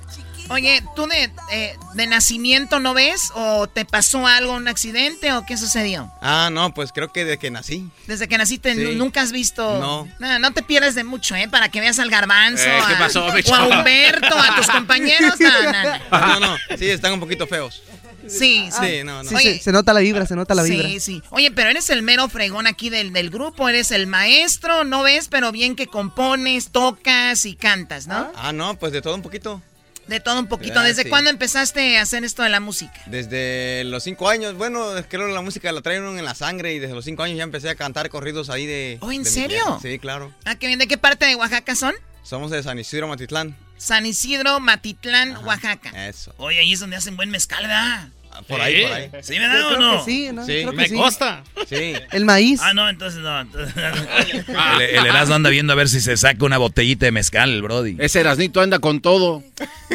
Oye, ¿tú de, eh, de nacimiento no ves? ¿O te pasó algo, un accidente o qué sucedió? Ah, no, pues creo que desde que nací. Desde que naciste Sí. nu- nunca has visto... No. no. No te pierdes de mucho, ¿eh? Para que veas al garbanzo, Eh, ¿qué a- pasó, o a Humberto, a tus [laughs] compañeros. No, no, no. No, no, sí, están un poquito feos. Sí, sí. Sí, no, no. Sí, se, se nota la vibra, se nota la vibra. Sí, sí. Oye, pero eres el mero fregón aquí del, del grupo, eres el maestro, no ves, pero bien que compones, tocas y cantas, ¿no? Ah, no, pues de todo un poquito. De todo un poquito. Ah, ¿Desde sí. cuándo empezaste a hacer esto de la música? Desde los cinco años, bueno, creo que la música la traen uno en la sangre y desde los cinco años ya empecé a cantar corridos ahí de... Oh, ¿en de serio? Sí, claro. Ah, qué bien. ¿De qué parte de Oaxaca son? Somos de San Isidro Matitlán. San Isidro, Matitlán, Oaxaca. Eso. Oye, ahí es donde hacen buen mezcal, ¿verdad? Por ahí, por ahí. ¿Sí me da Yo o creo no? que sí, ¿no? Sí, Creo que me sí. consta. Sí. El maíz. Ah, no, entonces no. El, el Erasmo anda viendo a ver si se saca una botellita de mezcal, el Brody. Ese Erasnito anda con todo.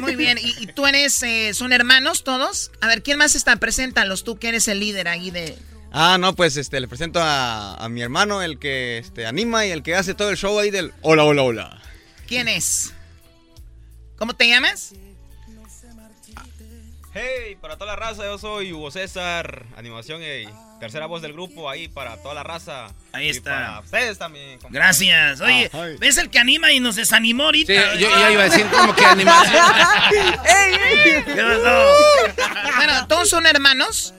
Muy bien. ¿Y, y tú eres, eh, son hermanos todos? A ver, ¿quién más está? Preséntalos, tú que eres el líder ahí de... Ah, no, pues este, le presento a, a mi hermano, el que este, anima y el que hace todo el show ahí del hola, hola, hola. ¿Quién es? ¿Cómo te llamas? Hey, para toda la raza, yo soy Hugo César, animación y tercera voz del grupo ahí para toda la raza. Ahí Y está. para ustedes también. Gracias. Oye, Ah. ¿ves el que anima y nos desanimó ahorita? Sí, yo- yo iba a decir como que animación. [laughs] ¿Qué pasó? [laughs] Bueno, ¿todos son hermanos?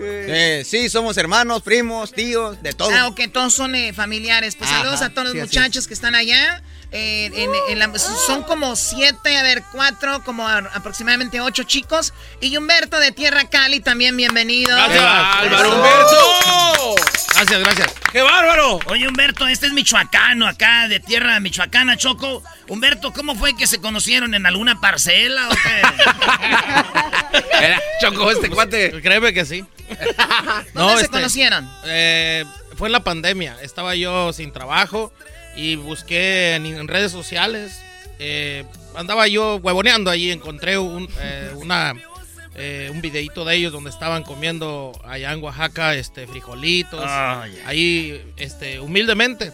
Eh, sí, somos hermanos, primos, tíos, de todo. Ah, ok, todos son eh, familiares. Pues Ajá, saludos a todos los sí, muchachos que están allá. Eh, en- en la- son como siete, a ver, cuatro, como a- aproximadamente ocho chicos. Y Humberto de Tierra Cali también, bienvenido. Gracias, Álvaro. Humberto. Gracias, gracias. ¡Qué bárbaro! Oye, Humberto, este es michoacano acá, de tierra michoacana, Choco. Humberto, ¿cómo fue que se conocieron en alguna parcela o qué? [laughs] Era Choco, este cuate. Créeme que sí. ¿Dónde se conocieron? eh, fue en la pandemia. Estaba yo sin trabajo y busqué en, redes sociales. eh, andaba yo huevoneando ahí, encontré un, eh, una, eh, un videito de ellos donde estaban comiendo allá en Oaxaca este, frijolitos. Ah, ya. ahí, este, humildemente.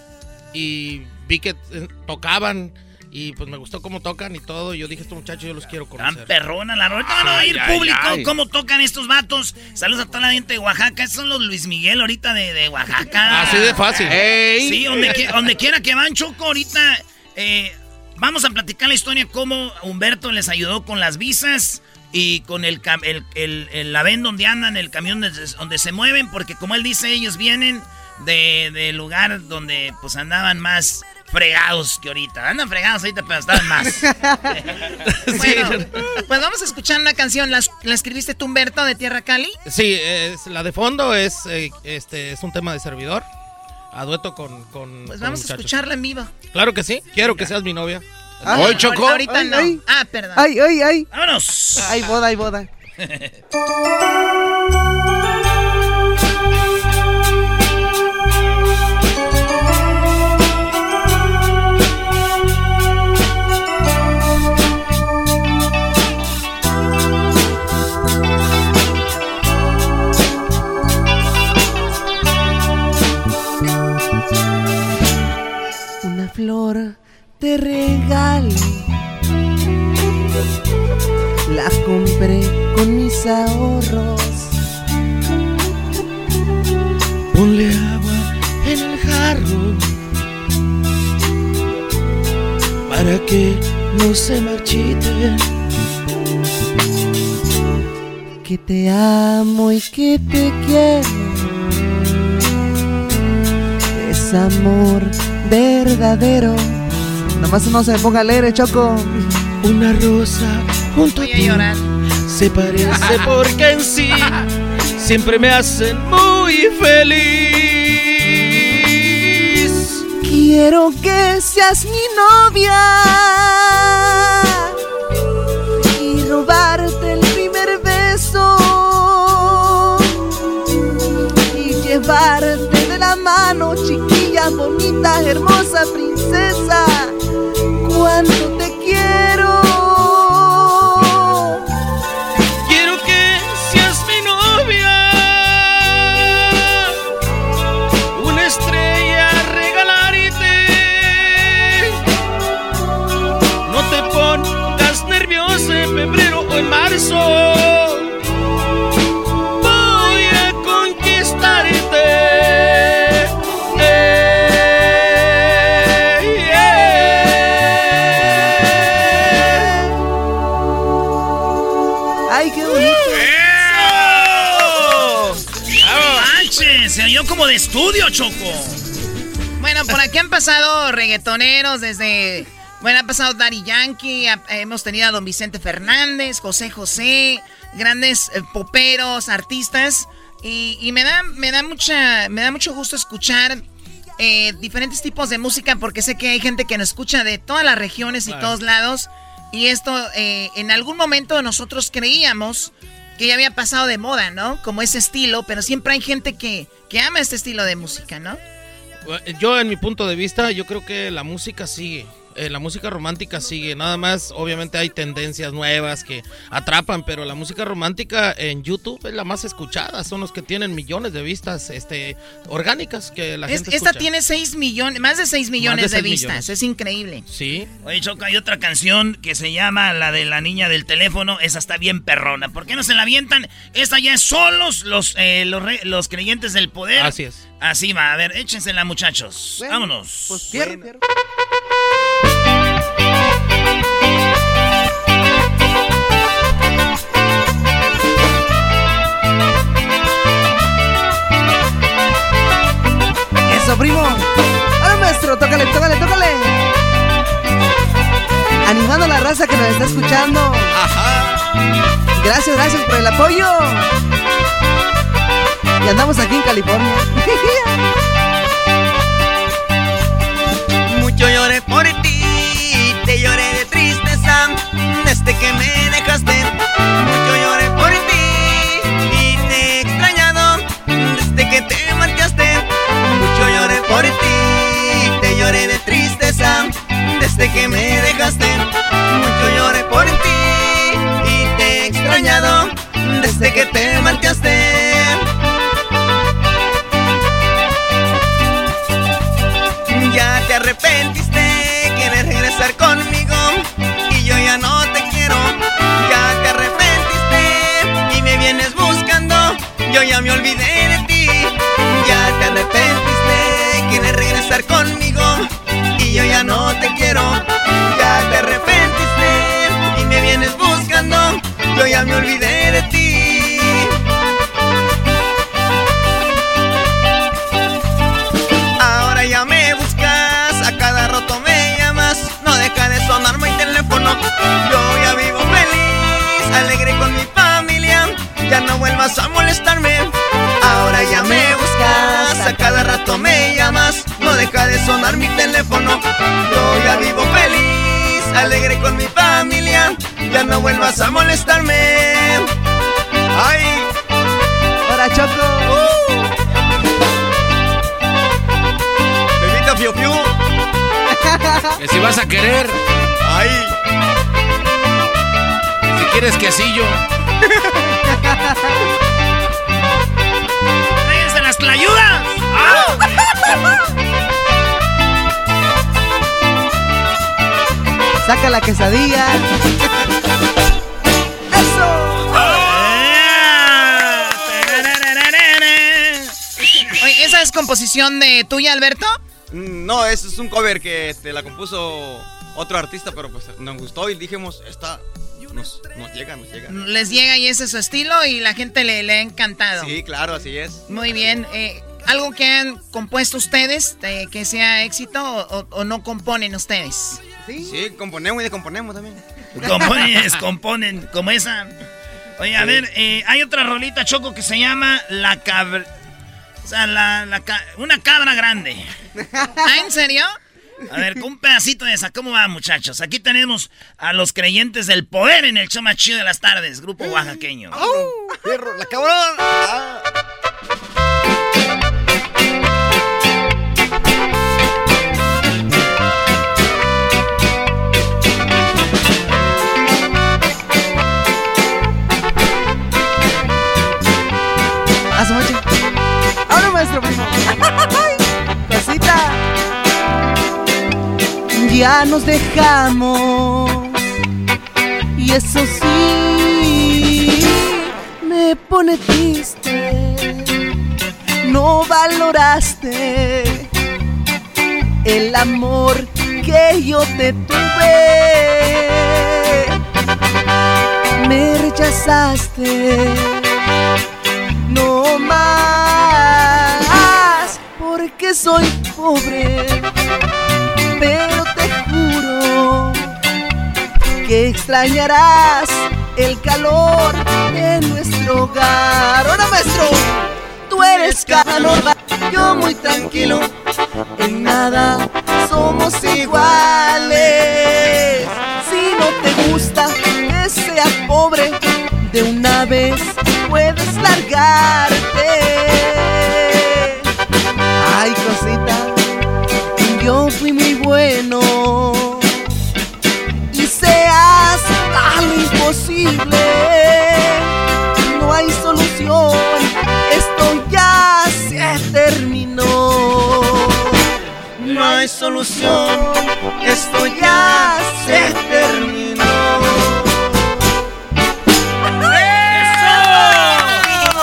Y vi que eh, tocaban. Y pues me gustó cómo tocan y todo. Yo dije, estos muchachos yo los quiero conocer. Tan perrona la ahorita van a oír público ay. cómo tocan estos vatos. Saludos a toda la gente de Oaxaca. Estos son los Luis Miguel ahorita de, de Oaxaca. [laughs] Así de fácil. Ey. Sí, donde, qui- donde quiera que van, Choco, ahorita eh, vamos a platicar la historia cómo Humberto les ayudó con las visas y con el, el, el, el avión donde andan, el camión donde, donde se mueven, porque como él dice, ellos vienen de, de lugar donde pues andaban más fregados que ahorita. Andan fregados ahorita, pero estaban más. [laughs] [laughs] Bueno, pues vamos a escuchar una canción. ¿La, la escribiste tú, Humberto, de Tierra Cali? Sí, es, la de fondo es, eh, este, es un tema de servidor. a dueto con, con Pues con vamos a escucharla en vivo. Claro que sí, quiero que seas mi novia. Ah. Hoy Choco. Ahorita Ay, no. ay. Ah, perdón. Ay, ay, ay. ¡Vámonos! Ay, boda, ay, boda. [laughs] te regalé. La compré con mis ahorros. Ponle agua en el jarro para que no se marchite. Que te amo y que te quiero. Es amor verdadero. Nomás no se ponga alegre, Choco. Una rosa junto a ti se parece [laughs] porque en sí siempre me hacen muy feliz. Quiero que seas mi novia y robarte el primer beso y llevarte de la mano, chiquilla, bonita, hermosa princesa. Cuánto te pasado reggaetoneros desde... Bueno, ha pasado Daddy Yankee, ha- hemos tenido a don Vicente Fernández, José José, grandes eh, poperos, artistas. Y, y me, da, me, da mucha, me da mucho gusto escuchar eh, diferentes tipos de música porque sé que hay gente que nos escucha de todas las regiones y Claro. todos lados. Y esto, eh, en algún momento nosotros creíamos que ya había pasado de moda, ¿no? Como ese estilo, pero siempre hay gente que, que ama este estilo de música, ¿no? Yo, en mi punto de vista, yo creo que la música sigue. Eh, la música romántica sigue. Nada más, obviamente hay tendencias nuevas que atrapan, pero la música romántica en YouTube es la más escuchada. Son los que tienen millones de vistas este, orgánicas que la Es- gente esta escucha. tiene 6 millones, más de 6 millones de, vistas. millones. Es increíble. Sí. Oye, Choco, hay otra canción que se llama la de la niña del teléfono. Esa está bien perrona. ¿Por qué no se la avientan? Esta ya es solos los, eh, los, re- los creyentes del poder. Así es. Así va. A ver, échensela, muchachos. Vámonos. Pues fierro, Eso, primo. Ahora, maestro, tócale, tócale, tócale. Animando a la raza que nos está escuchando. Gracias, gracias por el apoyo. Y andamos aquí en California. [laughs] Mucho lloré por ti, te lloré de tristeza desde que me dejaste. Desde que me dejaste. Mucho lloré por ti y te he extrañado desde que te marchaste. Ya te arrepentiste, quieres regresar conmigo y yo ya no te quiero. Ya te arrepentiste y me vienes buscando, yo ya me olvidé de ti. Ya te arrepentiste, quieres regresar conmigo y yo ya no te quiero. Ya te arrepentiste y me vienes buscando, yo ya me olvidé de ti. Ahora ya me buscas, a cada rato me llamas, no deja de sonar mi teléfono. Yo ya vivo feliz, alegre con mi familia, ya no vuelvas a molestarme. A cada rato me llamas, no deja de sonar mi teléfono. Yo ya vivo feliz, alegre con mi familia, ya no vuelvas a molestarme. Ay, ¡Hola, Choco! Uh. Bebita Fiu Fiu. Que si vas a querer. Ay. Si quieres quesillo. [laughs] [laughs] Saca la quesadilla. [laughs] Oye, ¿esa es composición de tuya, Alberto? Mm, No, eso es un cover que este, la compuso otro artista, pero pues nos gustó y dijimos, esta nos, nos llega, nos llega. Les llega y ese es su estilo y la gente le, le ha encantado. Sí, claro, así es. Muy bien. eh, ¿Algo que han compuesto ustedes eh, que sea éxito o, o- o no componen ustedes? Sí, componemos y descomponemos también. Componen, [laughs] descomponen, como esa. Oye, a Sí. ver, eh, hay otra rolita, Choco, que se llama La Cabra... O sea, la, la ca- una cabra grande. [laughs] ¿Ah, en serio? A ver, con un pedacito de esa. ¿Cómo va, muchachos? Aquí tenemos a los creyentes del poder en el show más chido de las tardes, grupo oaxaqueño. Perro, la cabrón. Ah. Maestro primo. Cosita. Ya nos dejamos. Y eso sí me pone triste. No valoraste el amor que yo te tuve. Me rechazaste no más soy pobre pero te juro que extrañarás el calor de nuestro hogar. Ahora maestro tú eres calor yo muy tranquilo en nada somos iguales solución, esto ya se terminó.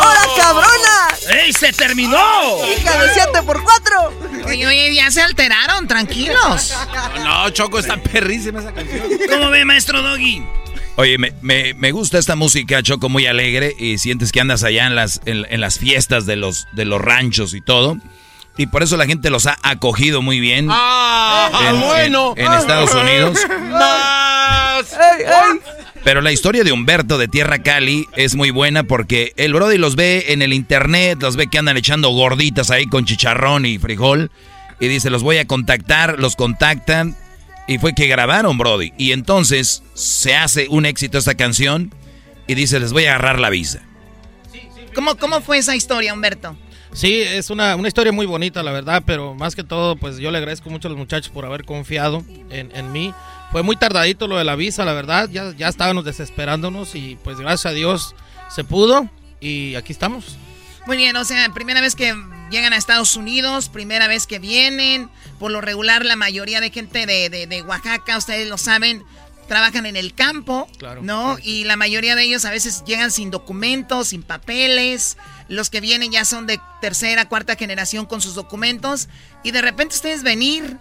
¡Hola, cabrona! ¡Ey, se terminó! ¡Hija de 7 por 4 Oye, oye, ya se alteraron, tranquilos. No, Choco, está perrísima esa canción. ¿Cómo ve, maestro Doggy? Oye, me, me- me gusta esta música, Choco, muy alegre. Y sientes que andas allá en las, en, en las fiestas de los, de los ranchos y todo. Y por eso la gente los ha acogido muy bien. ¡Ah, En- en- bueno! en Estados Unidos. [laughs] ¡Más! Pero la historia de Humberto de Tierra Cali es muy buena porque el Brody los ve en el internet, los ve que andan echando gorditas ahí con chicharrón y frijol. Y dice, los voy a contactar, los contactan. Y fue que grabaron, Brody. Y entonces se hace un éxito esta canción y dice, les voy a agarrar la visa. ¿Cómo, ¿Cómo fue esa historia, Humberto? Sí, es una, una historia muy bonita, la verdad, pero más que todo, pues yo le agradezco mucho a los muchachos por haber confiado en, en mí. Fue muy tardadito lo de la visa, la verdad, ya, ya estábamos desesperándonos y pues gracias a Dios se pudo y aquí estamos. Muy bien, o sea, primera vez que llegan a Estados Unidos, primera vez que vienen. Por lo regular, la mayoría de gente de, de- de Oaxaca, ustedes lo saben, trabajan en el campo, Claro. ¿no? Y la mayoría de ellos a veces llegan sin documentos, sin papeles. Los que vienen ya son de tercera, cuarta generación con sus documentos. Y de repente ustedes venir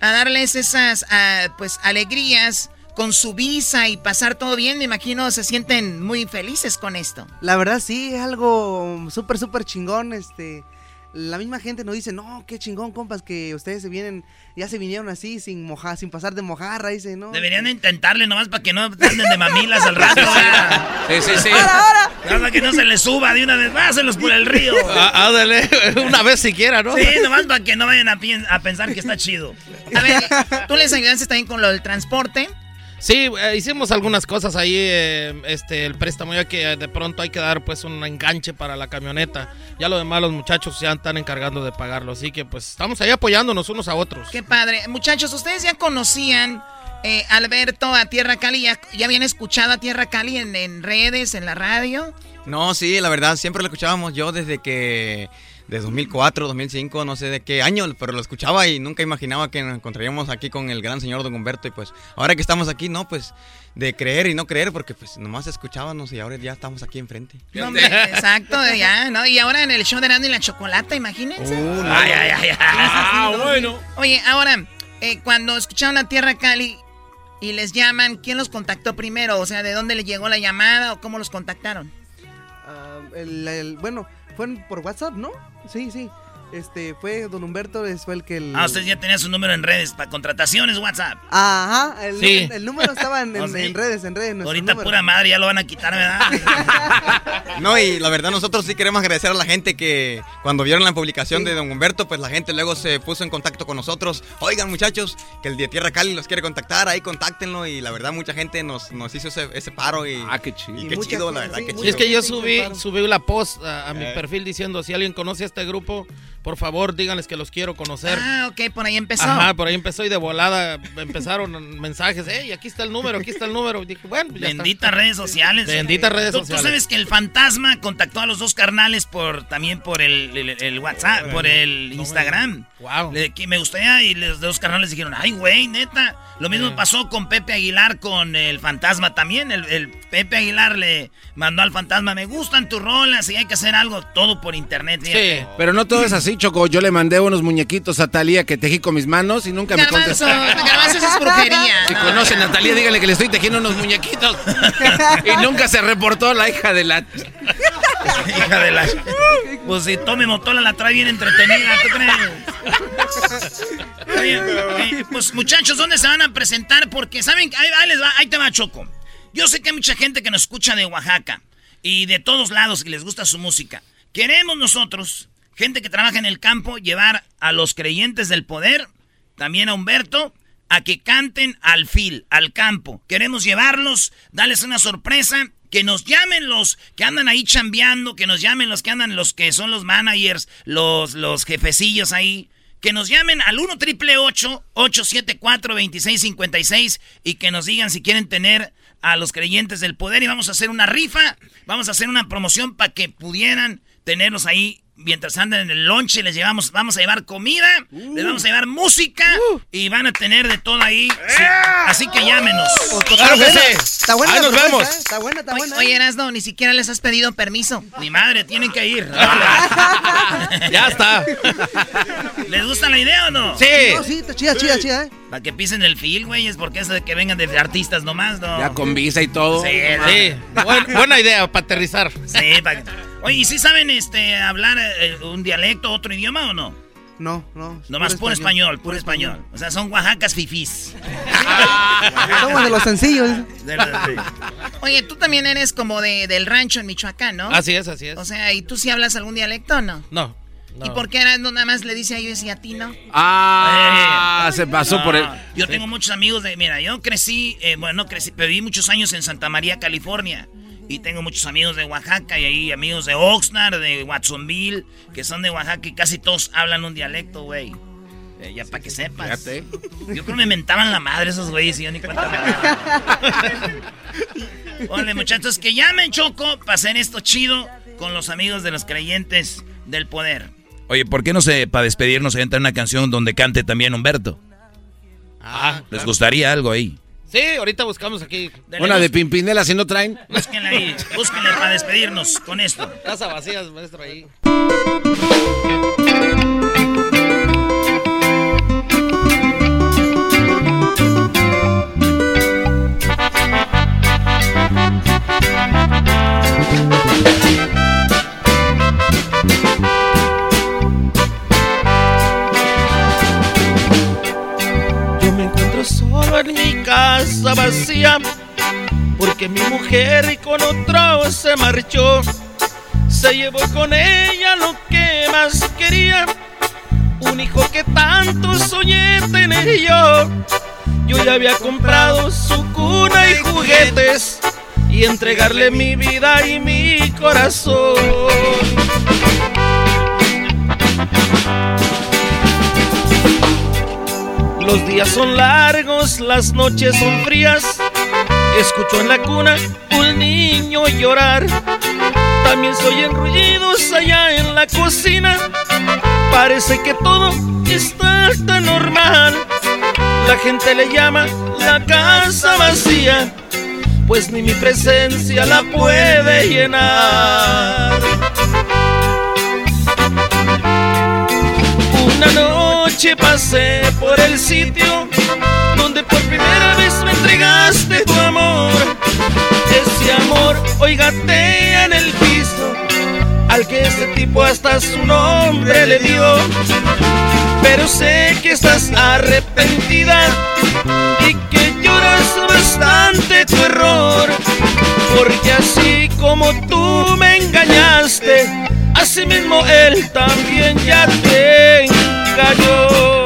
a darles esas, ah, pues, alegrías con su visa y pasar todo bien, me imagino se sienten muy felices con esto. La verdad sí, es algo súper, súper chingón. Este, la misma gente nos dice, no, qué chingón, compas, que ustedes se vienen, ya se vinieron así, sin mojar, sin pasar de mojarra, dice, ¿no? Deberían intentarle nomás para que no anden de mamilas al rato. Sí, sí, sí. Ahora, Nada más que no se les suba de una vez, váselos por el río. Ah, Ándale, [laughs] una vez siquiera, ¿no? Sí, nomás para que no vayan a, a pensar que está chido. [laughs] A ver, tú les ayudaste también con lo del transporte. Sí, eh, hicimos algunas cosas ahí, eh, este, el préstamo, ya que eh, de pronto hay que dar pues un enganche para la camioneta. Ya lo demás los muchachos ya están encargando de pagarlo, así que pues estamos ahí apoyándonos unos a otros. Qué padre. Muchachos, ¿ustedes ya conocían eh, Alberto a Tierra Cali? ¿Ya, ya habían escuchado a Tierra Cali en, en redes, en la radio? No, sí, la verdad, siempre lo escuchábamos yo desde que, de 2004, 2005, no sé de qué año, pero lo escuchaba y nunca imaginaba que nos encontraríamos aquí con el gran señor Don Humberto y pues ahora que estamos aquí, no, pues de creer y no creer porque pues nomás escuchábamos y ahora ya estamos aquí enfrente. No, hombre, exacto, ya, ¿no? Y ahora en el show de Erasmo y la Chocolata, imagínense. Uh, no. Ay, ay, ay, ay. Ah, bueno. Oye, ahora, eh, cuando escucharon a Tierra Cali y les llaman, ¿quién los contactó primero? O sea, ¿de dónde les llegó la llamada o cómo los contactaron? ah, el, el- bueno, fue en- por WhatsApp, ¿no? Sí, sí. Este, fue Don Humberto, es- fue el que el... Ah, usted ya tenía su número en redes para contrataciones, WhatsApp. Ajá, el, Sí. el número estaba en, [laughs] en- ¿Oh, sí? en redes, en redes. Ahorita número. pura madre, ya lo van a quitar, ¿verdad? [laughs] No, y la verdad nosotros sí queremos agradecer a la gente que cuando vieron la publicación de Don Humberto, pues la gente luego se puso en contacto con nosotros. Oigan muchachos, que el de Tierra Cali los quiere contactar, ahí contáctenlo y la verdad mucha gente nos, nos hizo ese, ese paro y, Ah, qué chido. y qué chido, la verdad, qué Y chido. es que yo subí, subí la post a, a mi Eh. perfil diciendo, si alguien conoce a este grupo, por favor díganles que los quiero conocer. Ah, ok, por ahí empezó. Ajá, por ahí empezó y de volada empezaron [laughs] mensajes, hey, aquí está el número, aquí está el número. Y dije, bueno, pues ya está. Benditas redes sociales. Benditas redes Tú- sociales. Tú sabes que el fantasma contactó a los dos carnales por también por el, el- el WhatsApp, por el Instagram. Wow. Le- que me gustaría y los dos carnales dijeron, ay, güey, neta. Lo mismo pasó con Pepe Aguilar con el fantasma también. El, el Pepe Aguilar le mandó al fantasma, me gustan tus rolas y hay que hacer algo todo por internet. fíjate. Sí, pero no todo es así, Choco. Yo le mandé unos muñequitos a Talía que tejí con mis manos y nunca me contestó. garbanzo, eso es brujería. Si ¿no? conocen a Talía, díganle que le estoy tejiendo unos muñequitos. y nunca se reportó la hija de la... Hija de la... Pues si Tommy Motola la trae bien entretenida, ¿tú crees? Oye, eh, pues muchachos, ¿dónde se van a presentar? Porque, ¿saben? Ahí, ahí les va, ahí te va, Choco. Yo sé que hay mucha gente que nos escucha de Oaxaca y de todos lados que les gusta su música. Queremos nosotros, gente que trabaja en el campo, llevar a los creyentes del poder, también a Humberto, a que canten al fil, al campo. Queremos llevarlos, darles una sorpresa, que nos llamen los que andan ahí chambeando, que nos llamen los que andan, los que son los managers, los, los jefecillos ahí. Que nos llamen al 1 triple 874 2656 y que nos digan si quieren tener a los creyentes del poder y vamos a hacer una rifa, vamos a hacer una promoción para que pudieran tenerlos ahí mientras andan en el lonche, les llevamos, vamos a llevar comida, les vamos a llevar música y van a tener de todo ahí. Sí, Así que llámenos. Claro que sí. Está buena Ahí nos vemos. ¿eh? Está buena, está Oye, buena. oye, Erasno, ni siquiera les has pedido permiso. Ni madre, tienen que ir. [laughs] Ya está. ¿Les gusta la idea o no? Sí. No, sí, está chida, chida, chida, ¿eh? Para que pisen el fil, güey, es porque eso de que vengan de artistas nomás, ¿no? Ya con visa y todo. Sí, Sí, buen- buena idea para aterrizar. Sí, pa- Oye, ¿y si saben este hablar eh, un dialecto, otro idioma o no? No, no. Nomás puro español, puro español. O sea, son Oaxacas fifís. [laughs] Somos de los sencillos. De la- Oye, tú también eres como de, del rancho en Michoacán, ¿no? Así es, así es. O sea, ¿y tú sí hablas algún dialecto o no? No. ¿Y por qué Erasno nada más le dice a ellos y a ti no? Ah, se pasó No, por el... Yo tengo muchos amigos de. Mira, yo crecí, eh, bueno, no crecí, pero viví muchos años en Santa María, California. Y tengo muchos amigos de Oaxaca y ahí amigos de Oxnard, de Watsonville, que son de Oaxaca y casi todos hablan un dialecto, güey. Eh, ya para que sepas. Fíjate. Yo creo que me mentaban la madre esos güeyes y yo ni cuenta me daba. [laughs] Órale, muchachos, que llamen Choco para hacer esto chido con los amigos de los creyentes del poder. Oye, ¿por qué no se, para despedirnos, se entra una canción donde cante también Humberto? Ah, ¿Les gustaría algo ahí? Sí, ahorita buscamos aquí. Una de Pimpinela si no traen. Búsquenla ahí, búsquenla para despedirnos con esto. Casa vacías, maestro, ahí. Casa vacía, porque mi mujer con otro se marchó. Se llevó con ella lo que más quería, un hijo que tanto soñé tener yo. Yo ya había comprado su cuna y juguetes y entregarle mi vida y mi corazón. Los días son largos, las noches son frías. Escucho en la cuna un niño llorar. También se oyen ruidos allá en la cocina. Parece que todo está tan normal. La gente le llama la casa vacía, pues ni mi presencia la puede llenar. Una noche pasé por el sitio donde por primera vez me entregaste tu amor. Ese amor hoy en el piso, al que ese tipo hasta su nombre le dio. Pero sé que estás arrepentida y que lloras bastante tu error, porque así como tú me engañaste, así mismo él también ya te engañó.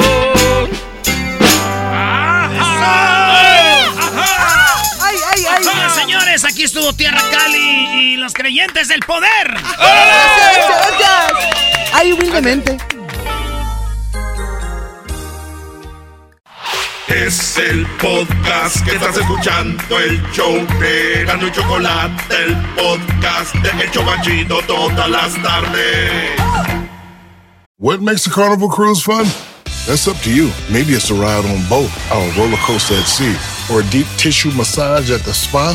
Aquí estuvo Tierra Cali y los creyentes del poder. Gracias, gracias. Ay, humildemente. Es el podcast que estás escuchando, el show de Gano y Chocolate, el podcast de El Chobachito todas las tardes. What makes a carnival cruise fun? That's up to you. Maybe it's a ride on boat, or a roller coaster at sea, or a deep tissue massage at the spa.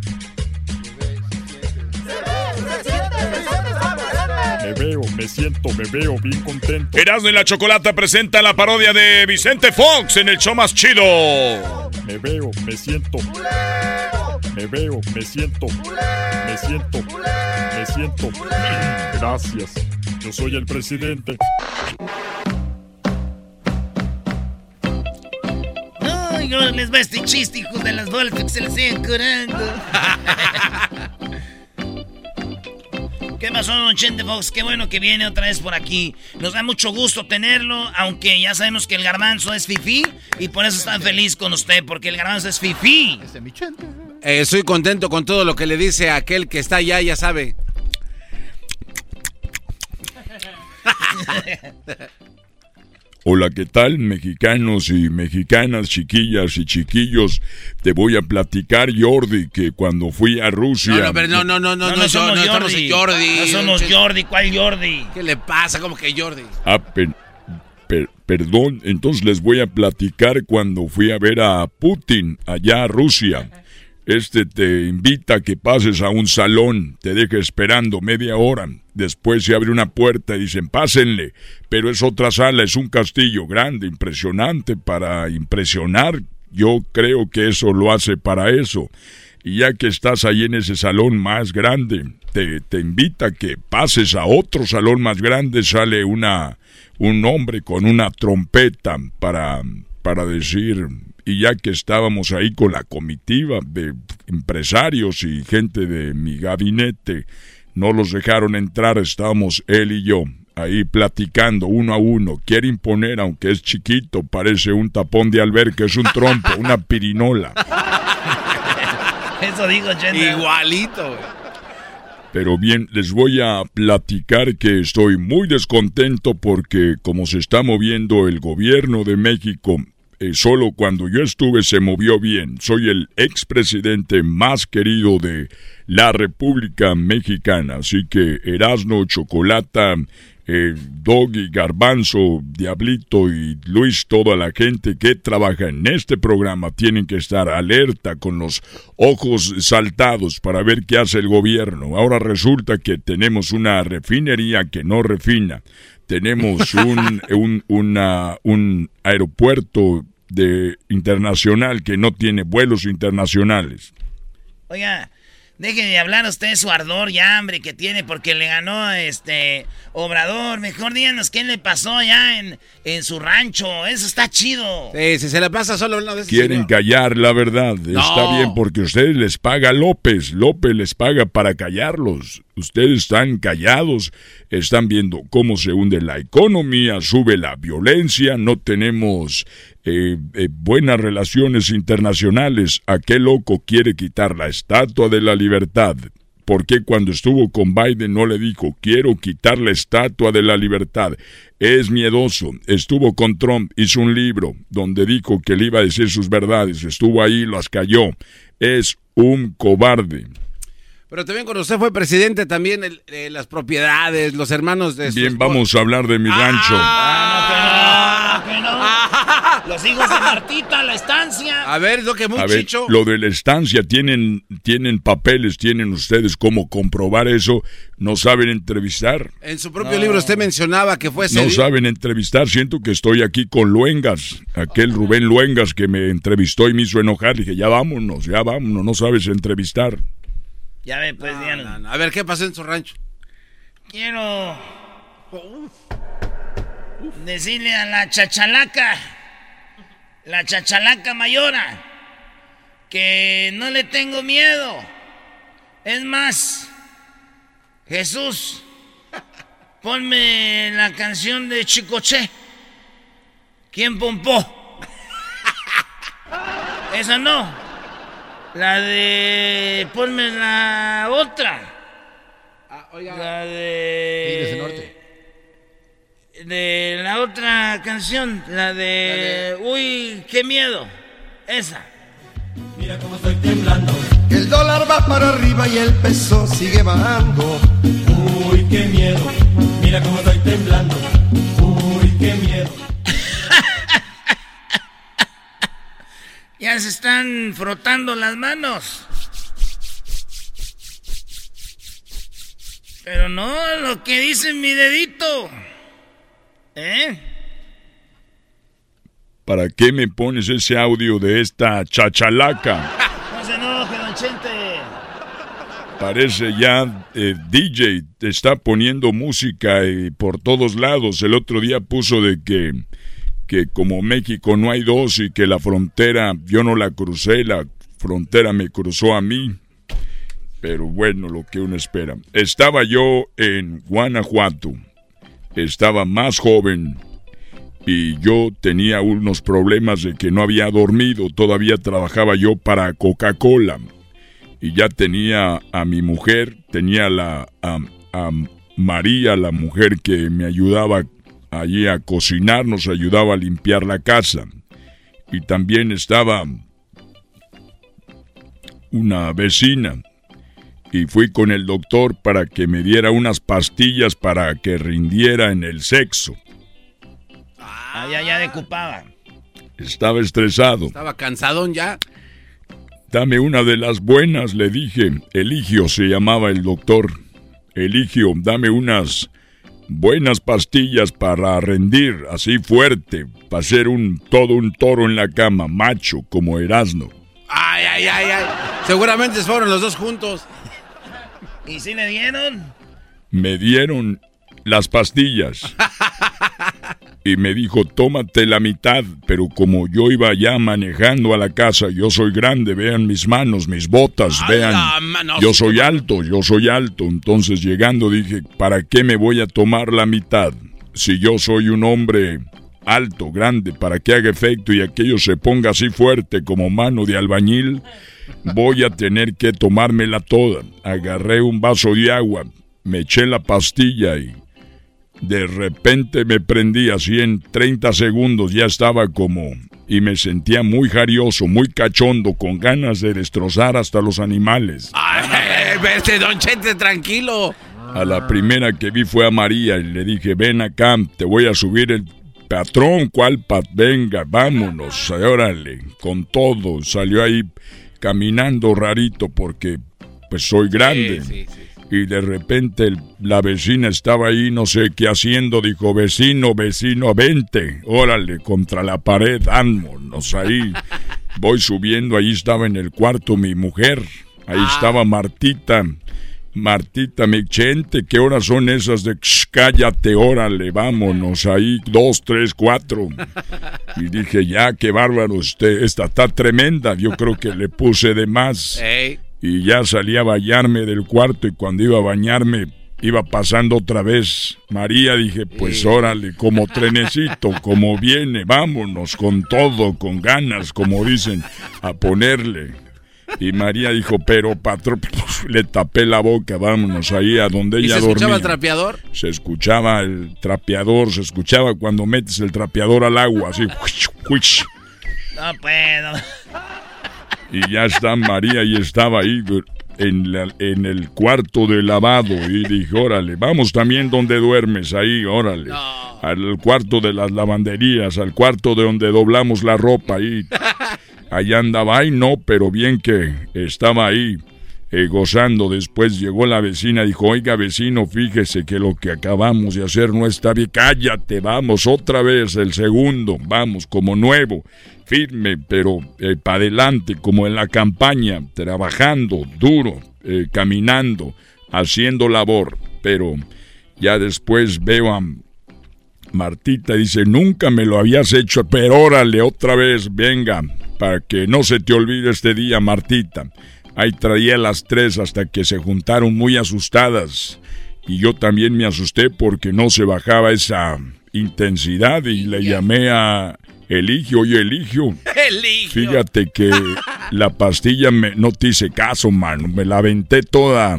Veo, me siento, me veo bien contento. Erasmo y la Chocolata presenta la parodia de Vicente Fox en el show más chido. Me veo, me siento. Me veo, me siento. Me siento. Me siento. Gracias. Yo soy el presidente. Ay, no les va este chiste, hijos de las bolas, que se les siguen curando. [laughs] ¿Qué pasó, don Chente Fox? Qué bueno que viene otra vez por aquí. Nos da mucho gusto tenerlo, aunque ya sabemos que el garbanzo es fifí y por eso está feliz con usted, porque el garbanzo es fifí. Eh, estoy contento con todo lo que le dice a aquel que está allá, ya sabe. [laughs] Hola, ¿qué tal, mexicanos y mexicanas, chiquillas y chiquillos? Te voy a platicar, Jordi, que cuando fui a Rusia... No, no, pero no, no, no, no, no, no, somos no Jordi. Jordi. No somos Jordi, ¿cuál Jordi? ¿Qué le pasa? ¿Cómo que Jordi? Ah, per- per- perdón, entonces les voy a platicar cuando fui a ver a Putin allá a Rusia. Este te invita a que pases a un salón, te deja esperando media hora. Después se abre una puerta y dicen, pásenle. Pero es otra sala, es un castillo grande, impresionante para impresionar. Yo creo que eso lo hace para eso. Y ya que estás ahí en ese salón más grande, te, te invita a que pases a otro salón más grande, sale una, un hombre con una trompeta para, para decir, y ya que estábamos ahí con la comitiva de empresarios y gente de mi gabinete, no los dejaron entrar, estábamos él y yo ahí platicando uno a uno. Quiere imponer, aunque es chiquito, parece un tapón de alberca, es un trompo, una pirinola. [laughs] Eso digo, Chente. Igualito, güey. Pero bien, les voy a platicar que estoy muy descontento porque como se está moviendo el gobierno de México, eh, solo cuando yo estuve se movió bien. Soy el expresidente más querido de la República Mexicana. Así que Erasno, Chocolata, eh, Doggy, Garbanzo, Diablito y Luis, toda la gente que trabaja en este programa tienen que estar alerta con los ojos saltados para ver qué hace el gobierno. Ahora resulta que tenemos una refinería que no refina. Tenemos un, un, una- un aeropuerto de internacional que no tiene vuelos internacionales. Oiga, deje de hablar usted de su ardor y hambre que tiene porque le ganó este Obrador. Mejor díganos qué le pasó allá en, en su rancho. Eso está chido. Sí, si se la pasa solo una vez. Quieren callar la verdad. Está bien porque ustedes les paga López. López les paga para callarlos. Ustedes están callados. Están viendo cómo se hunde la economía, sube la violencia, no tenemos eh, eh, buenas relaciones internacionales. Aquel loco quiere quitar la estatua de la libertad. ¿Por qué cuando estuvo con Biden no le dijo, quiero quitar la estatua de la libertad? Es miedoso. Estuvo con Trump, hizo un libro donde dijo que le iba a decir sus verdades. Estuvo ahí, las cayó. Es un cobarde. Pero también cuando usted fue presidente, también el- eh, las propiedades, los hermanos de Bien, vamos a hablar de mi rancho. Los hijos de Martita, la estancia. A ver, lo que A ver, muchacho. lo de la estancia, tienen, tienen papeles, tienen ustedes cómo comprobar eso. No saben entrevistar. En su propio libro usted mencionaba que fue No saben entrevistar. Siento que estoy aquí con Luengas, aquel Rubén Luengas que me entrevistó y me hizo enojar. Dije, ya vámonos, ya vámonos, no sabes entrevistar. Ya ve, pues, díganos. A ver, ¿qué pasó en su rancho? Quiero decirle a la chachalaca, la chachalaca mayora, que no le tengo miedo. Es más, Jesús, [laughs] ponme la canción de Chicoche. ¿Quién pompó? [laughs] Esa no. La de. Ponme la otra. La de. De la otra canción, la de. Uy, qué miedo. Esa. Mira cómo estoy temblando. El dólar va para arriba y el peso sigue bajando. Uy, qué miedo. Mira cómo estoy temblando. Uy, qué miedo. Ya se están frotando las manos. Pero no lo que dice mi dedito. ¿Eh? ¿Para qué me pones ese audio de esta chachalaca? [laughs] No se enoje, don Chente. Parece ya eh, DJ, te está poniendo música eh, por todos lados. El otro día puso de que, que como México no hay dos y que la frontera, yo no la crucé, la frontera me cruzó a mí. Pero bueno, lo que uno espera. Estaba yo en Guanajuato. Estaba más joven y yo tenía unos problemas de que no había dormido. Todavía trabajaba yo para Coca-Cola y ya tenía a mi mujer, tenía la a, a María, la mujer que me ayudaba allí a cocinar, nos ayudaba a limpiar la casa. Y también estaba una vecina. Y fui con el doctor para que me diera unas pastillas para que rindiera en el sexo. Ah, ya, ya decupaba. Estaba estresado. Estaba cansadón ya. Dame una de las buenas, le dije. Eligio se llamaba el doctor. Eligio, dame unas buenas pastillas para rendir así fuerte, para ser un todo un toro en la cama, macho como Erasno. Ay, ay, ay, ay. Seguramente fueron los dos juntos. ¿Y si le dieron? Me dieron las pastillas. [laughs] Y me dijo, tómate la mitad, pero como yo iba ya manejando a la casa, yo soy grande, vean mis manos, mis botas, vean, yo soy alto, yo soy alto. Entonces llegando dije, ¿para qué me voy a tomar la mitad? Si yo soy un hombre alto, grande, para que haga efecto y aquello se ponga así fuerte como mano de albañil, voy a tener que tomármela toda. Agarré un vaso de agua, me eché la pastilla y de repente me prendí así en 30 segundos, ya estaba como... Y me sentía muy jarioso, muy cachondo, con ganas de destrozar hasta los animales. Ay, vete, [laughs] don Chente, tranquilo. A la primera que vi fue a María y le dije, ven acá, te voy a subir el patrón, ¿cuál pat? Venga, vámonos, órale, con todo. Salió ahí caminando rarito porque pues soy grande. Y de repente el- la vecina estaba ahí, no sé qué haciendo, dijo, vecino, vecino, vente, órale, contra la pared, vámonos ahí. [laughs] Voy subiendo, ahí estaba en el cuarto mi mujer, ahí estaba Martita. Martita, mi gente, ¿qué horas son esas de "Shh, cállate, órale, vámonos ahí, dos, tres, cuatro? Y dije, ya, qué bárbaro, usted, esta está tremenda, yo creo que le puse de más. Y ya salí a bañarme del cuarto y cuando iba a bañarme iba pasando otra vez María, dije, pues órale, como trenecito, como viene, vámonos con todo, con ganas, como dicen, a ponerle. Y María dijo, pero patrón, [laughs] le tapé la boca, vámonos ahí a donde ¿Y ella se escuchaba el dormía. trapeador? Se escuchaba el trapeador, se escuchaba cuando metes el trapeador al agua, así. [laughs] No puedo. Y ya está María y estaba ahí en, la- en el cuarto de lavado. Y dije, órale, vamos también donde duermes, ahí, órale. Al cuarto de las lavanderías, al cuarto de donde doblamos la ropa, ahí. [laughs] Allá andaba, ay no, pero bien que estaba ahí. eh, gozando, después llegó la vecina, dijo, oiga vecino, fíjese que lo que acabamos de hacer no está bien, cállate, vamos otra vez, el segundo, vamos, como nuevo, firme, pero para adelante, como en la campaña, trabajando duro, eh, caminando, haciendo labor, pero ya después veo a Martita, dice, nunca me lo habías hecho, pero órale, otra vez, venga, para que no se te olvide este día, Martita. Ahí traía las tres hasta que se juntaron muy asustadas. Y yo también me asusté porque no se bajaba esa intensidad y le llamé a Eligio, oye Eligio, fíjate que [laughs] la pastilla me, no te hice caso, mano, me la aventé toda,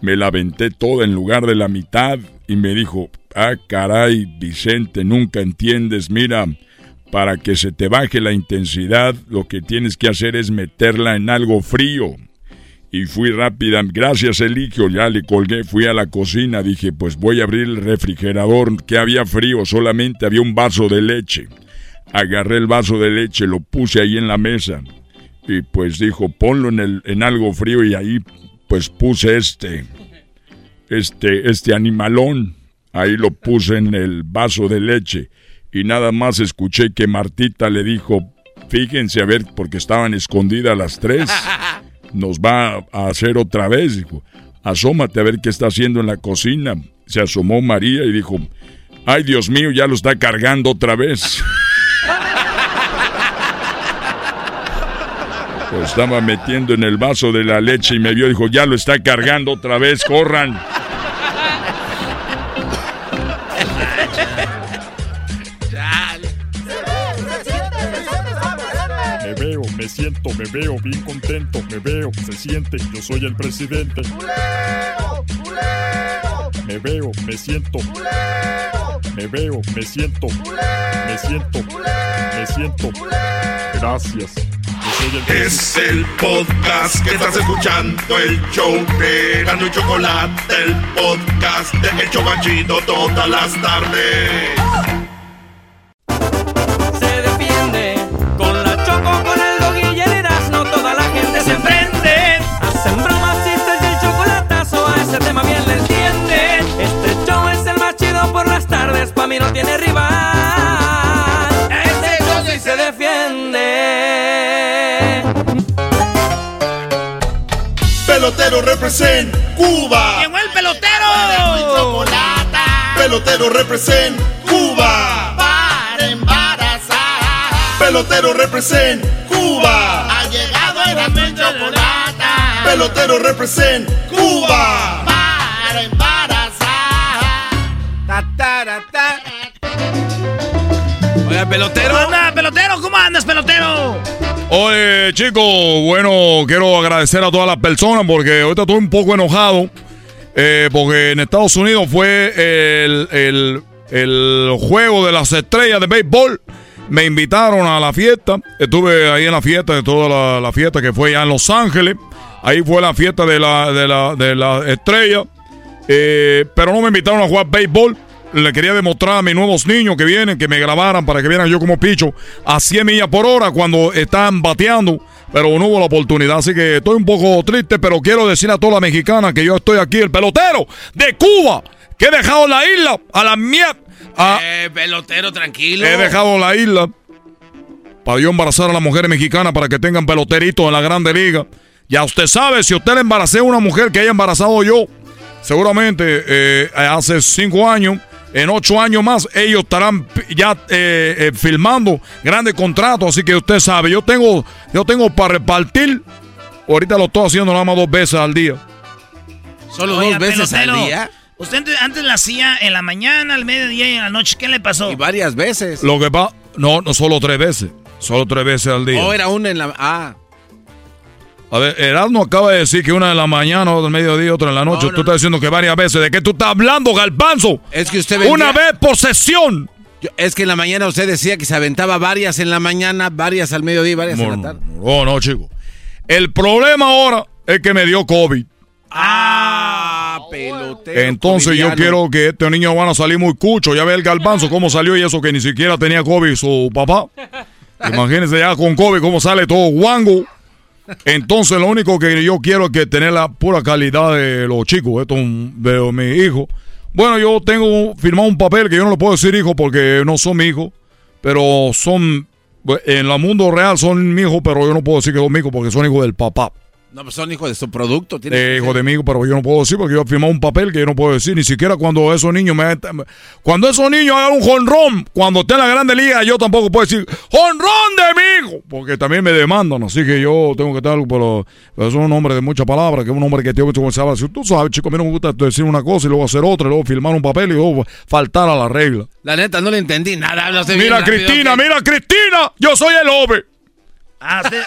me la aventé toda en lugar de la mitad y me dijo, ah caray, Vicente, nunca entiendes, mira, para que se te baje la intensidad, lo que tienes que hacer es meterla en algo frío. Y fui rápida, gracias Eligio, ya le colgué, fui a la cocina, dije, pues voy a abrir el refrigerador, que había frío, solamente había un vaso de leche. Agarré el vaso de leche, lo puse ahí en la mesa. Y pues dijo, ponlo en, el, en algo frío y ahí pues puse este, este, este animalón. Ahí lo puse en el vaso de leche. Y nada más escuché que Martita le dijo, fíjense a ver, porque estaban escondidas las tres. [laughs] Nos va a hacer otra vez, dijo. Asómate a ver qué está haciendo en la cocina. Se asomó María y dijo, ay Dios mío, ya lo está cargando otra vez. [laughs] Lo estaba metiendo en el vaso de la leche y me vio y dijo, ya lo está cargando otra vez, corran. Me veo, me siento, me veo bien contento, me veo, se siente, yo soy el presidente. Me veo, me siento. Me veo, me siento. Me siento. Me siento. Gracias. Es el podcast que estás escuchando, el show de Gano y Chocolate, el podcast de El Chobachito todas las tardes. Pelotero represent Cuba. ¡Llegó el pelotero! Pelotero represent Cuba. Para embarazar. Pelotero represent Cuba. Ha llegado el chocolate. Pelotero represent Cuba. Para embarazar. Oiga, pelotero. ¿Cómo anda, pelotero? ¿Cómo andas, pelotero? Oye, chicos, bueno, quiero agradecer a todas las personas porque ahorita estoy un poco enojado. eh, porque en Estados Unidos fue el, el- el juego de las estrellas de béisbol. Me invitaron a la fiesta. Estuve ahí en la fiesta, de toda la, la fiesta que fue allá en Los Ángeles. Ahí fue la fiesta de la, de la, de la estrella. Eh, pero no me invitaron a jugar béisbol. Le quería demostrar a mis nuevos niños que vienen, que me grabaran para que vieran yo como picho a 100 millas por hora cuando están bateando pero no hubo la oportunidad. Así que estoy un poco triste, pero quiero decir a toda la mexicana que yo estoy aquí, el pelotero de Cuba, que he dejado la isla a la mierda. Eh, pelotero, tranquilo. He dejado la isla para yo embarazar a las mujeres mexicanas para que tengan peloteritos en la Grande Liga. Ya usted sabe, si usted le embaracé a una mujer que haya embarazado yo, seguramente eh, hace cinco años, en ocho años más, ellos estarán ya eh, eh, filmando grandes contratos. Así que usted sabe, yo tengo, yo tengo para repartir. Ahorita lo estoy haciendo nada más dos veces al día. Solo Oiga, dos veces pelotero, al día. Usted antes- antes la hacía en la mañana, al mediodía y en la noche. ¿Qué le pasó? Y varias veces. Lo que pasa, no, no solo tres veces, solo tres veces al día. O era una en la. Ah. A ver, Erasmo acaba de decir que una de la mañana, otra del mediodía, otra en la noche. tú estás diciendo que varias veces. ¿De qué tú estás hablando, Galbanzo? Es que usted vendía- Una vez por sesión. Yo- es que en la mañana usted decía que se aventaba varias en la mañana, varias al mediodía y varias en la tarde. No, no, chico. El problema ahora es que me dio COVID. Ah, pelotero. Entonces yo quiero que este niño van a salir muy cucho. Ya ve el Galbanzo [laughs] cómo salió y eso que ni siquiera tenía COVID su papá. Imagínense ya con COVID cómo sale todo guango. Entonces lo único que yo quiero es que tener la pura calidad de los chicos, esto de mi hijo. Bueno, yo tengo firmado un papel que yo no le puedo decir hijo porque no son mi hijo, pero son, en el mundo real son mi hijo, pero yo no puedo decir que son mi hijo porque son hijos del papá. No, pues son hijos de su producto. Eh, que hijo de hijo, pero yo no puedo decir porque yo he firmado un papel que yo no puedo decir, ni siquiera cuando esos niños me cuando esos niños hagan un jonrón, cuando esté en la grande liga, yo tampoco puedo decir jonrón de mi hijo, porque también me demandan, así que yo tengo que estar, pero, pero es un hombre de muchas palabras, que es un hombre que tiene mucho. Si tú sabes, chico, a mí no me gusta decir una cosa y luego hacer otra, y luego firmar un papel y luego faltar a la regla. La neta, no le entendí nada. usted bien Mira, Cristina, mira, Cristina, yo soy el ove. Ah, usted,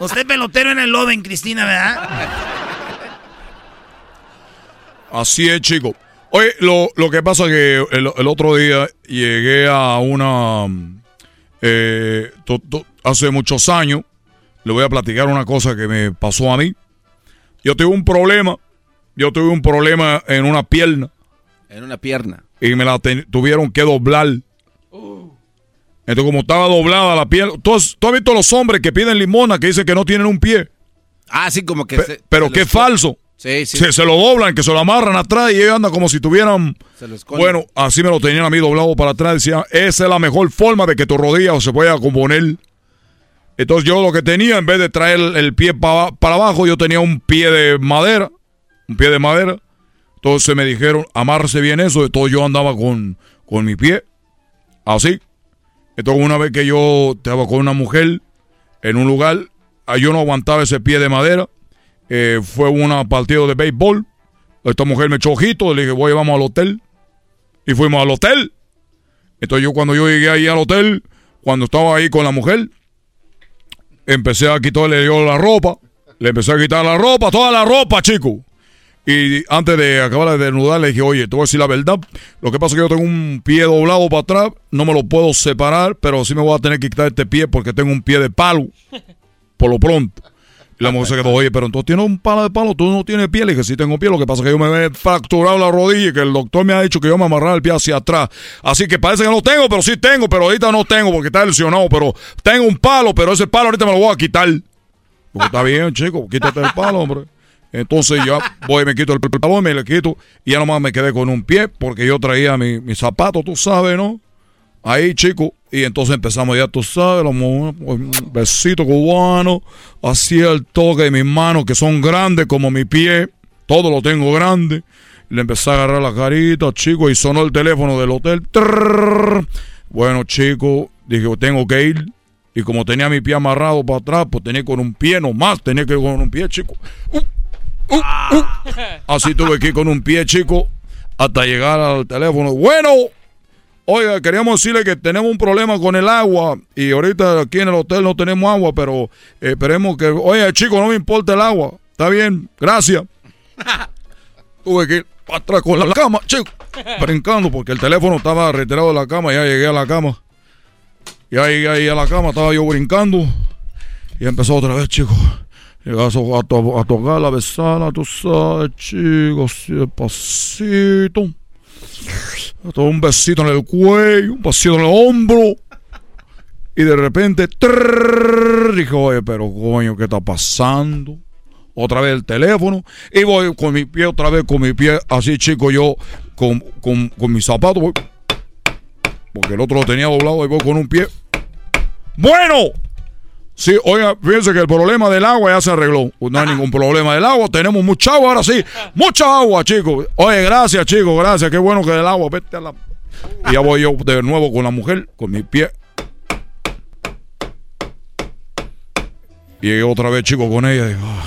usted pelotero en el Loven, Cristina, ¿verdad? Así es, chico. Oye, lo, lo que pasa es que el, el otro día llegué a una... eh, to- to- hace muchos años, le voy a platicar una cosa que me pasó a mí. Yo tuve un problema, yo tuve un problema en una pierna En una pierna. y me la ten- tuvieron que doblar. Entonces, como estaba doblada la pierna, ¿tú has, tú has visto los hombres que piden limona que dicen que no tienen un pie? Ah, sí, como que. Pe- se- pero se qué los- falso. Sí, sí. Se, se lo doblan, que se lo amarran atrás y ellos andan como si tuvieran... Se lo esconden. Bueno, así me lo tenían a mí doblado para atrás. Decían, esa es la mejor forma de que tu rodilla se pueda componer. Entonces yo lo que tenía, en vez de traer el pie pa- para abajo, yo tenía un pie de madera. Un pie de madera. Entonces me dijeron, amarse bien eso. Entonces yo andaba con, con mi pie. Así. Entonces una vez que yo estaba con una mujer en un lugar, ah, yo no aguantaba ese pie de madera. Eh, fue un partido de béisbol. Esta mujer me echó ojito, le dije, voy, vamos al hotel. Y fuimos al hotel. Entonces yo cuando yo llegué ahí al hotel, cuando estaba ahí con la mujer, empecé a quitarle yo la ropa. Le empecé a quitar la ropa, toda la ropa, chico. Y antes de acabar de desnudar, le dije, oye, te voy a decir la verdad. Lo que pasa es que yo tengo un pie doblado para atrás, no me lo puedo separar, pero sí me voy a tener que quitar este pie porque tengo un pie de palo. Por lo pronto. Y la mujer se quedó, oye, pero entonces tienes un palo de palo, tú no tienes pie. Le dije, sí tengo pie, lo que pasa es que yo me he fracturado la rodilla y que el doctor me ha dicho que yo me amarrar el pie hacia atrás. Así que parece que no tengo, pero sí tengo, pero ahorita no tengo porque está lesionado. Pero tengo un palo, pero ese palo ahorita me lo voy a quitar. Porque está bien, chico, quítate el palo, hombre. Entonces yo voy, me quito el pantalón, me le quito y ya nomás me quedé con un pie porque yo traía mi, mi zapato, tú sabes, ¿no? Ahí, chico. Y entonces empezamos ya, tú sabes, un besito cubano, hacía el toque de mis manos que son grandes como mi pie, todo lo tengo grande. Le empecé a agarrar la carita, chico, y sonó el teléfono del hotel. Bueno, chico, dije, tengo que ir. Y como tenía mi pie amarrado para atrás, pues tenía con un pie nomás, tenía que ir con un pie, chico. Uh, uh, uh. Así tuve que ir con un pie, chico, hasta llegar al teléfono. Bueno, oiga, queríamos decirle que tenemos un problema con el agua y ahorita aquí en el hotel no tenemos agua, pero eh, esperemos que... Oye, chico, no me importa el agua. Está bien, gracias. [laughs] Tuve que ir para atrás con la cama, chico, brincando porque el teléfono estaba retirado de la cama. Ya llegué a la cama. Ya llegué ahí a la cama, estaba yo brincando y empezó otra vez, chico. Llegas a, to- a tocar, a besarla, tú sabes, chicos, así despacito. Todo un besito en el cuello, un besito en el hombro. Y de repente, trrr, dije, oye, pero coño, ¿qué está pasando? Otra vez el teléfono. Y voy con mi pie, otra vez con mi pie, así chico, yo con, con, con mi zapato. Voy, porque el otro lo tenía doblado y voy con un pie. Bueno, Sí, oiga, fíjense que el problema del agua ya se arregló. No hay ningún problema del agua. Tenemos mucha agua ahora sí. Mucha agua, chicos. Oye, gracias, chicos, gracias. Qué bueno que el agua. Vete a la. Y ya voy yo de nuevo con la mujer, con mi pie. Y otra vez, chicos, con ella. Digo, ah,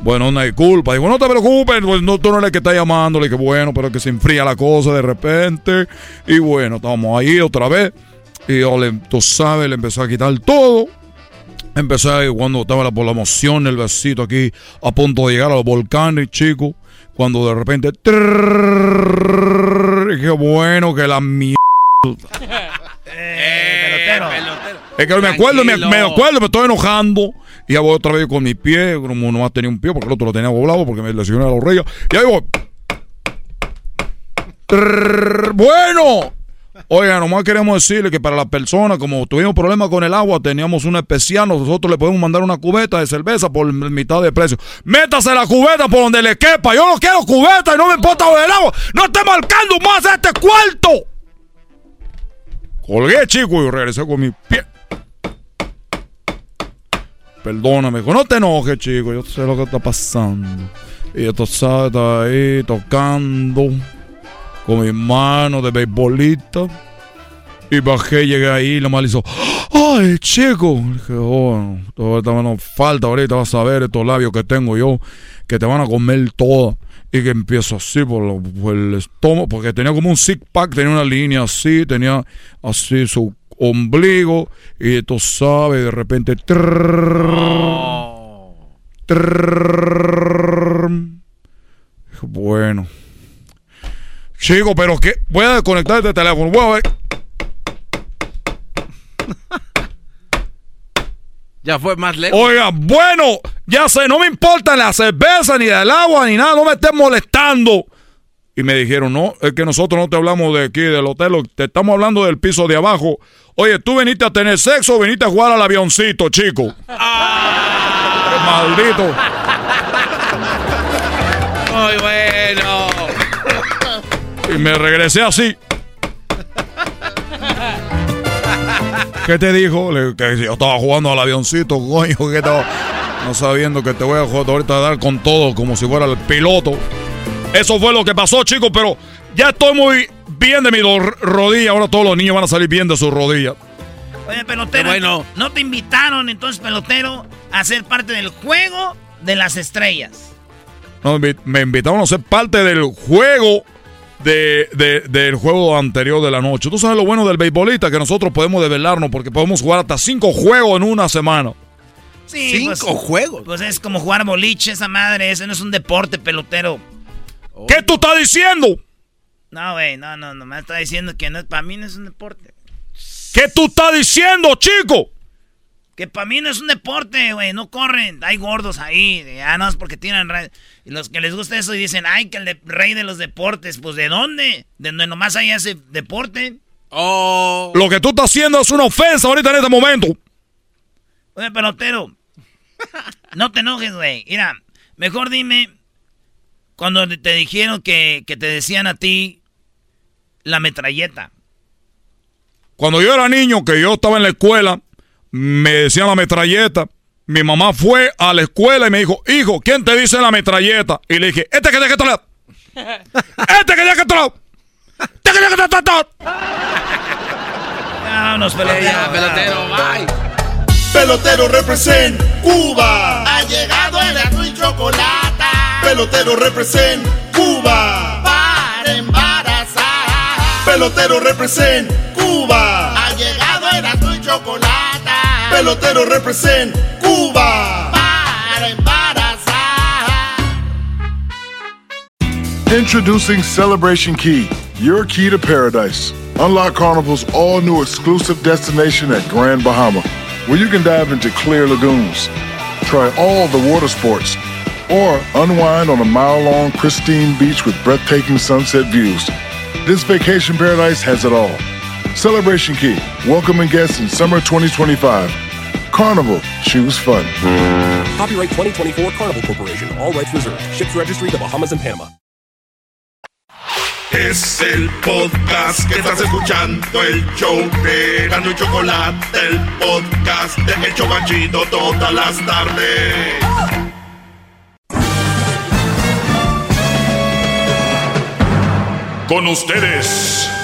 bueno, no hay culpa. Digo, no te preocupes, pues no, tú no eres el que está llamándole. Que bueno, pero que se enfría la cosa de repente. Y bueno, estamos ahí otra vez. Y yo le, tú sabes, le empezó a quitar todo. Empecé ahí cuando estaba por la emoción, el besito aquí a punto de llegar a los volcanes, chico. Cuando de repente. Trrr, qué bueno que la mierda. pelotero. Es que me acuerdo, me, me acuerdo, me estoy enojando. Y ya voy otra vez con mi pie, como nomás tenía un pie, porque el otro lo tenía doblado, porque me lesioné la rodilla. Y ahí voy. Trrr, bueno, Oiga, nomás queremos decirle que para las personas, como tuvimos problemas con el agua, teníamos una especial, nosotros le podemos mandar una cubeta de cerveza por mitad de precio. Métase la cubeta por donde le quepa. Yo no quiero cubeta y no me importa lo del agua. No esté marcando más este cuarto. Colgué, chico, y regresé con mi pie. Perdóname, no te enojes, chico. Yo sé lo que está pasando. Y esto está ahí tocando con mi mano de beisbolista. Y bajé, llegué ahí y la mal hizo, ¡ay, chico! dije, oh, todavía no falta ahorita, vas a ver estos labios que tengo yo, que te van a comer todo. Y que empiezo así por, el estómago, porque tenía como un six pack, tenía una línea así, tenía así su ombligo, y tú sabes, de repente. bueno. Chico, pero qué. Voy a desconectar este teléfono. Voy a ver. [laughs] Ya fue más lejos. Oiga, bueno, ya sé, no me importa la cerveza, ni del agua, ni nada, no me estés molestando. Y me dijeron, no, es que nosotros no te hablamos de aquí, del hotel, te estamos hablando del piso de abajo. Oye, ¿tú viniste a tener sexo o viniste a jugar al avioncito, chico? Ah. Maldito. Bueno. Y me regresé así. ¿Qué te dijo? Le, que yo estaba jugando al avioncito, coño, que estaba no sabiendo que te voy a jugar ahorita a dar con todo como si fuera el piloto. Eso fue lo que pasó, chicos, pero ya estoy muy bien de mi rodilla. Ahora todos los niños van a salir bien de sus rodillas. Oye, pelotero, bueno. ¿no te invitaron entonces, pelotero, a ser parte del juego de las estrellas? No, me invitaron a ser parte del juego de, del juego anterior de la noche. Tú sabes lo bueno del beisbolista, que nosotros podemos develarnos porque podemos jugar hasta cinco juegos en una semana. Sí, ¿Cinco pues, juegos? Pues es como jugar boliche, esa madre. Ese no es un deporte, pelotero. ¿Qué tú estás diciendo? No, güey, no, no, no. Me está diciendo que no, para mí no es un deporte. ¿Qué tú estás diciendo, chico? Que para mí no es un deporte, güey. No corren. Hay gordos ahí. Ah, no, es porque tienen... Y los que les gusta eso y dicen, ay, que el rey de los deportes. Pues, ¿de dónde? ¿De donde nomás hay ese deporte? Oh. Lo que tú estás haciendo es una ofensa ahorita en este momento. Oye, pelotero. no te enojes, güey. Mira, mejor dime... Cuando te dijeron que, que te decían a ti la metralleta. Cuando yo era niño, que yo estaba en la escuela me decían la metralleta. Mi mamá fue a la escuela y me dijo, hijo, ¿quién te dice la metralleta? Y le dije, este que tiene que estar. [laughs] Este que tiene que estar. Este que tiene que estar. Vámonos, pelotero. pelotero, bye. Pelotero represent Cuba. Ha llegado el azul y chocolate. Pelotero represent Cuba. Para embarazar. Pelotero represent Cuba. Ha llegado el azul y chocolate pelotero represent Cuba. Para embarazar. Introducing Celebration Key, your key to paradise. Unlock Carnival's all new exclusive destination at Grand Bahama, where you can dive into clear lagoons, try all the water sports, or unwind on a mile long, pristine beach with breathtaking sunset views. This vacation paradise has it all Celebration Key, welcoming guests in summer 2025. Carnival, choose fun. Copyright 2024 Carnival Corporation. All rights reserved. Ships registry the Bahamas and Panama. Es el podcast que estás escuchando, el show de Gano y Chocolate, el podcast de El Chobachito todas las tardes. Con ustedes.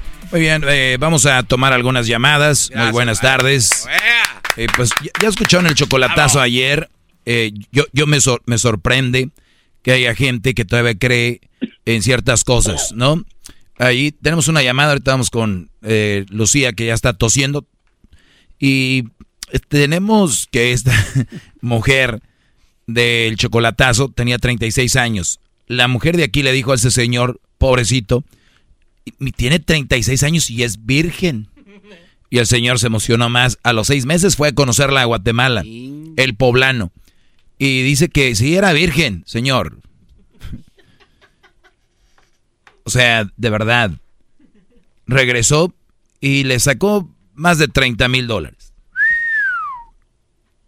Muy bien, eh, vamos a tomar algunas llamadas. Muy buenas tardes. Eh, pues ya, ya escucharon el chocolatazo ayer. Eh, yo yo me, sor- me sorprende que haya gente que todavía cree en ciertas cosas, ¿no? Ahí tenemos una llamada, ahorita vamos con eh, Lucía que ya está tosiendo. Y tenemos que esta [laughs] mujer del chocolatazo tenía 36 años. La mujer de aquí le dijo a ese señor, pobrecito, "Y- tiene 36 años y es virgen. Y el señor se emocionó más. A los seis meses fue a conocerla a Guatemala, el poblano. Y dice que sí era virgen, señor. O sea, de verdad. Regresó y le sacó más de 30 mil dólares.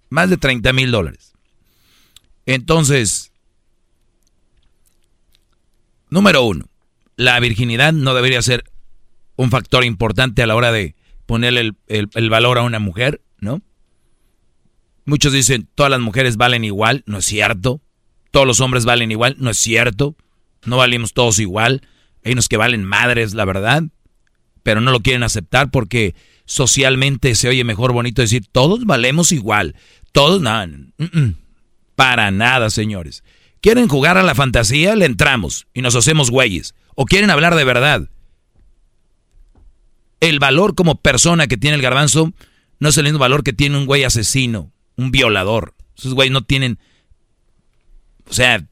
Más de 30 mil dólares. Entonces, número uno, la virginidad no debería ser un factor importante a la hora de ponerle el, el- valor a una mujer, ¿no? Muchos dicen, todas las mujeres valen igual, no es cierto. Todos los hombres valen igual, no es cierto. No valimos todos igual. Hay unos que valen madres, la verdad. Pero no lo quieren aceptar porque socialmente se oye mejor bonito decir, todos valemos igual. Todos, no, mm, mm. para nada, señores. ¿Quieren jugar a la fantasía? Le entramos y nos hacemos güeyes. ¿O quieren hablar de verdad? El valor como persona que tiene el garbanzo no es el mismo valor que tiene un güey asesino, un violador. Esos güeyes no tienen... O sea,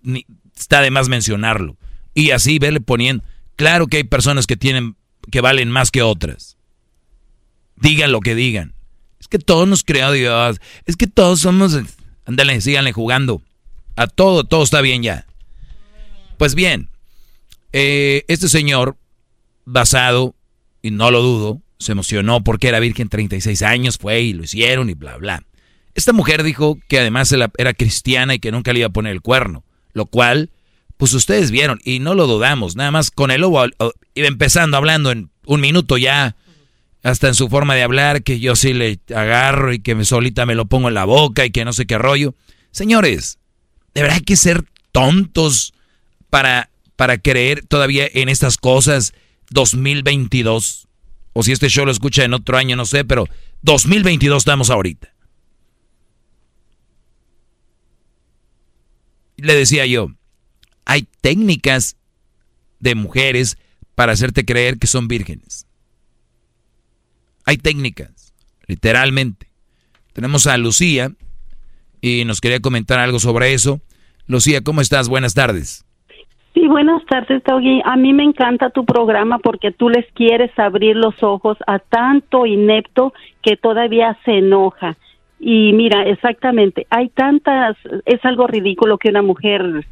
está de más mencionarlo. Y así verle poniendo... Claro que hay personas que tienen... que valen más que otras. Digan lo que digan. Es que todos nos creó Dios. Es que todos somos... Ándale, síganle jugando. A todo, todo está bien ya. Pues bien, eh, este señor, basado, y no lo dudo, se emocionó porque era virgen 36 años, fue y lo hicieron y bla, bla. Esta mujer dijo que además era cristiana y que nunca le iba a poner el cuerno, lo cual, pues ustedes vieron y no lo dudamos, nada más con el lobo iba empezando hablando en un minuto ya, hasta en su forma de hablar, que yo sí le agarro y que solita me lo pongo en la boca y que no sé qué rollo. Señores, de verdad hay que ser tontos para, para creer todavía en estas cosas 2022. O si este show lo escucha en otro año, no sé, pero 2022 estamos ahorita. Le decía yo, hay técnicas de mujeres para hacerte creer que son vírgenes. Hay técnicas, literalmente. Tenemos a Lucía y nos quería comentar algo sobre eso. Lucía, ¿cómo estás? Buenas tardes. Sí, buenas tardes, Doggy. A mí me encanta tu programa porque tú les quieres abrir los ojos a tanto inepto que todavía se enoja. Y mira, exactamente, hay tantas, es algo ridículo que una mujer,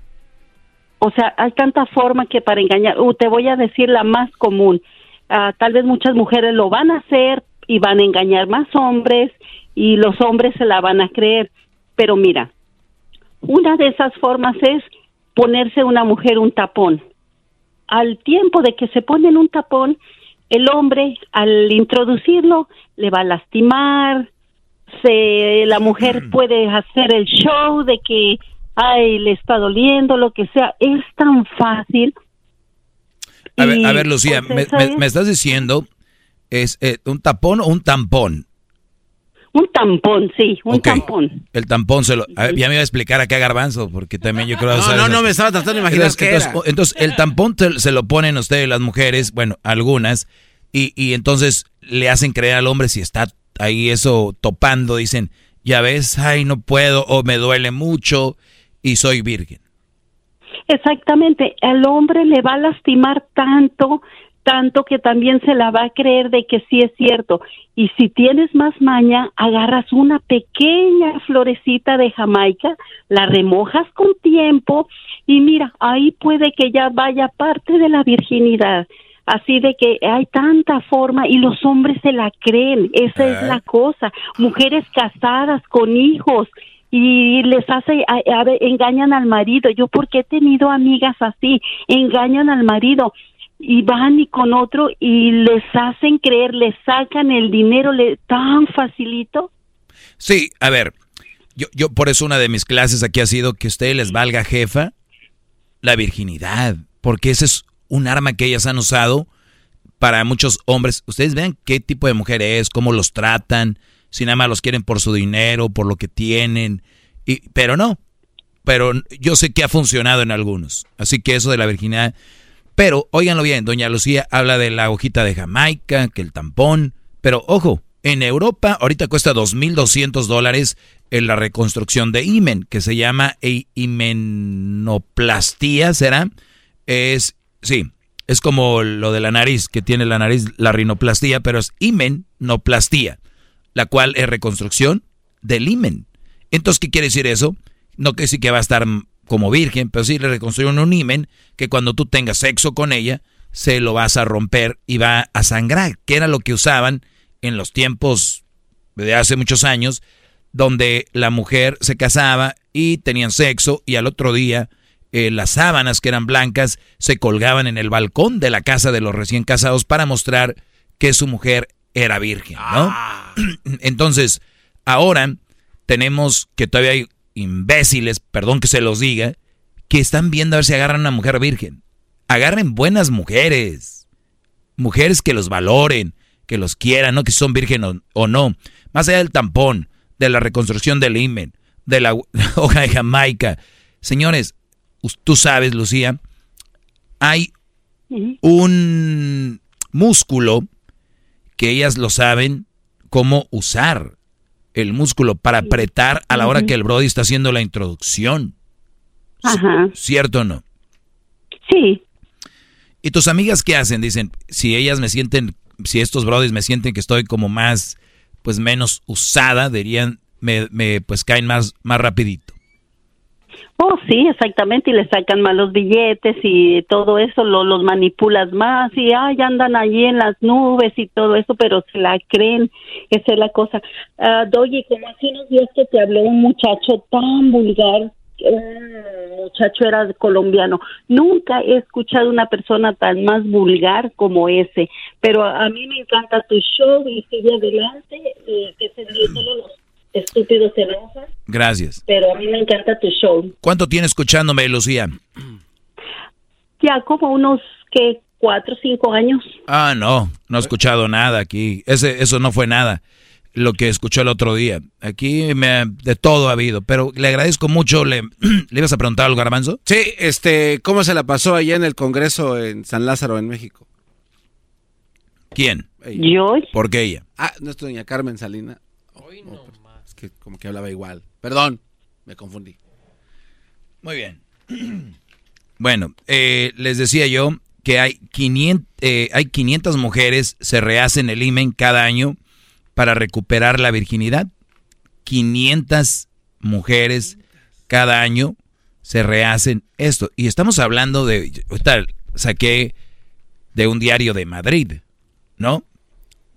o sea, hay tanta forma que para engañar, uh, te voy a decir la más común, Ah, tal vez muchas mujeres lo van a hacer y van a engañar más hombres y los hombres se la van a creer, pero mira, una de esas formas es ponerse una mujer un tapón. Al tiempo de que se ponen un tapón, el hombre al introducirlo le va a lastimar, se, la mujer puede hacer el show de que, ay, le está doliendo, lo que sea. Es tan fácil. A ver, a ver Lucía, pues, me estás diciendo, ¿es eh, un tapón o un tampón? Un tampón, sí, un tampón. El tampón se lo... a ver, ya me iba a explicar acá Garbanzo, porque también yo creo... No, no, no, me estaba tratando de imaginar entonces, qué entonces, era. entonces, el tampón te- se lo ponen ustedes las mujeres, bueno, algunas, y, y entonces le hacen creer al hombre si está ahí eso topando, dicen, ya ves, ay, no puedo, o me duele mucho y soy virgen. Exactamente, el hombre le va a lastimar tanto, tanto que también se la va a creer de que sí es cierto. Y si tienes más maña, agarras una pequeña florecita de Jamaica, la remojas con tiempo y mira, ahí puede que ya vaya parte de la virginidad. Así de que hay tanta forma y los hombres se la creen, esa es la cosa. Mujeres casadas con hijos y les hace, a, engañan al marido. Yo porque he tenido amigas así, engañan al marido y van y con otro y les hacen creer, les sacan el dinero tan facilito. Sí, a ver, yo, yo por eso una de mis clases aquí ha sido que a ustedes les valga jefa la virginidad, porque ese es un arma que ellas han usado para muchos hombres. Ustedes vean qué tipo de mujer es, cómo los tratan, si nada más los quieren por su dinero, por lo que tienen, y, pero no. Pero yo sé que ha funcionado en algunos. Así que eso de la virginidad. Pero, óiganlo bien, doña Lucía habla de la hojita de Jamaica, que el tampón. Pero ojo, en Europa ahorita cuesta 2.200 dólares en la reconstrucción de imen, que se llama himenoplastia, ¿será? Es, sí, es como lo de la nariz, que tiene la nariz, la rinoplastía, pero es himenoplastia, la cual es reconstrucción del imen. Entonces, ¿qué quiere decir eso? No que sí que va a estar como virgen, pero sí le reconstruyen un imen que cuando tú tengas sexo con ella, se lo vas a romper y va a sangrar, que era lo que usaban en los tiempos de hace muchos años, donde la mujer se casaba y tenían sexo y al otro día eh, las sábanas que eran blancas se colgaban en el balcón de la casa de los recién casados para mostrar que su mujer era virgen, ¿no? [clears throat] Entonces, ahora tenemos que todavía hay imbéciles, perdón que se los diga, que están viendo a ver si agarran una mujer virgen. Agarren buenas mujeres, mujeres que los valoren, que los quieran, no que son virgen o, no. Más allá del tampón, de la reconstrucción del imen, de la [laughs] hoja de Jamaica. Señores, tú sabes, Lucía, hay un músculo que ellas lo saben cómo usar el músculo para apretar a la hora que el Brody está haciendo la introducción. Ajá. ¿Cierto o no? Sí. ¿Y tus amigas qué hacen? Dicen, si ellas me sienten, si estos Brodis me sienten que estoy como más, pues menos usada, dirían, me, me pues caen más, más rapidito. Oh, sí, exactamente, y le sacan malos billetes y todo eso, lo, los manipulas más y ay, andan allí en las nubes y todo eso, pero se la creen, esa es la cosa. Uh, Doggy, como hace unos días que te habló un muchacho tan vulgar, un muchacho era colombiano, nunca he escuchado una persona tan más vulgar como ese, pero a mí me encanta tu show y sigue adelante y que se los estúpidos se enojan. Gracias. Pero a mí me encanta tu show. ¿Cuánto tiene escuchándome, Lucía? Ya como unos, que Cuatro o cinco años. Ah, no, no he escuchado nada aquí. Ese, eso no fue nada lo que escuchó el otro día. Aquí me, de todo ha habido, pero le agradezco mucho. ¿Le, [clears throat] ¿Le ibas a preguntar algo, Garbanzo? Sí, este, ¿cómo se la pasó allá en el Congreso en San Lázaro, en México? ¿Quién? ¿Yo? ¿Por qué ella? Ah, no es doña Carmen Salina. Hoy no como que hablaba igual. Perdón, me confundí. Muy bien. [clears throat] Bueno, eh, les decía yo que hay 500, eh, hay 500 mujeres se rehacen el imen cada año para recuperar la virginidad. 500 mujeres cada año se rehacen esto. Y estamos hablando de, ahorita saqué de un diario de Madrid, ¿no?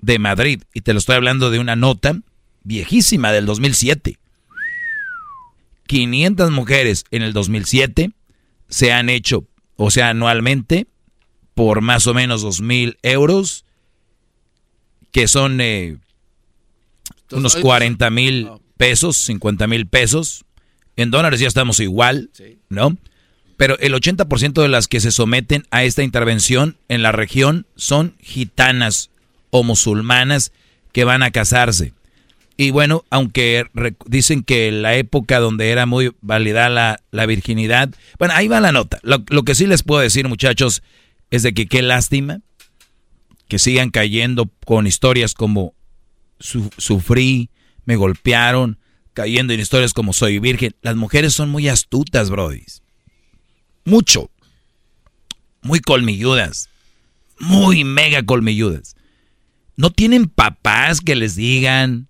De Madrid. Y te lo estoy hablando de una nota viejísima del 2007. 500 mujeres en el 2007 se han hecho, o sea, anualmente, por más o menos dos mil euros, que son eh, unos 40 mil pesos, 50 mil pesos. En dólares ya estamos igual, ¿no? Pero el 80% de las que se someten a esta intervención en la región son gitanas o musulmanas que van a casarse. Y bueno, aunque dicen que la época donde era muy válida la, la virginidad, bueno, ahí va la nota. Lo, lo, que sí les puedo decir, muchachos, es de que qué lástima que sigan cayendo con historias como sufrí, me golpearon, cayendo en historias como soy virgen. Las mujeres son muy astutas, Brody. Mucho. Muy colmilludas. Muy mega colmilludas. No tienen papás que les digan,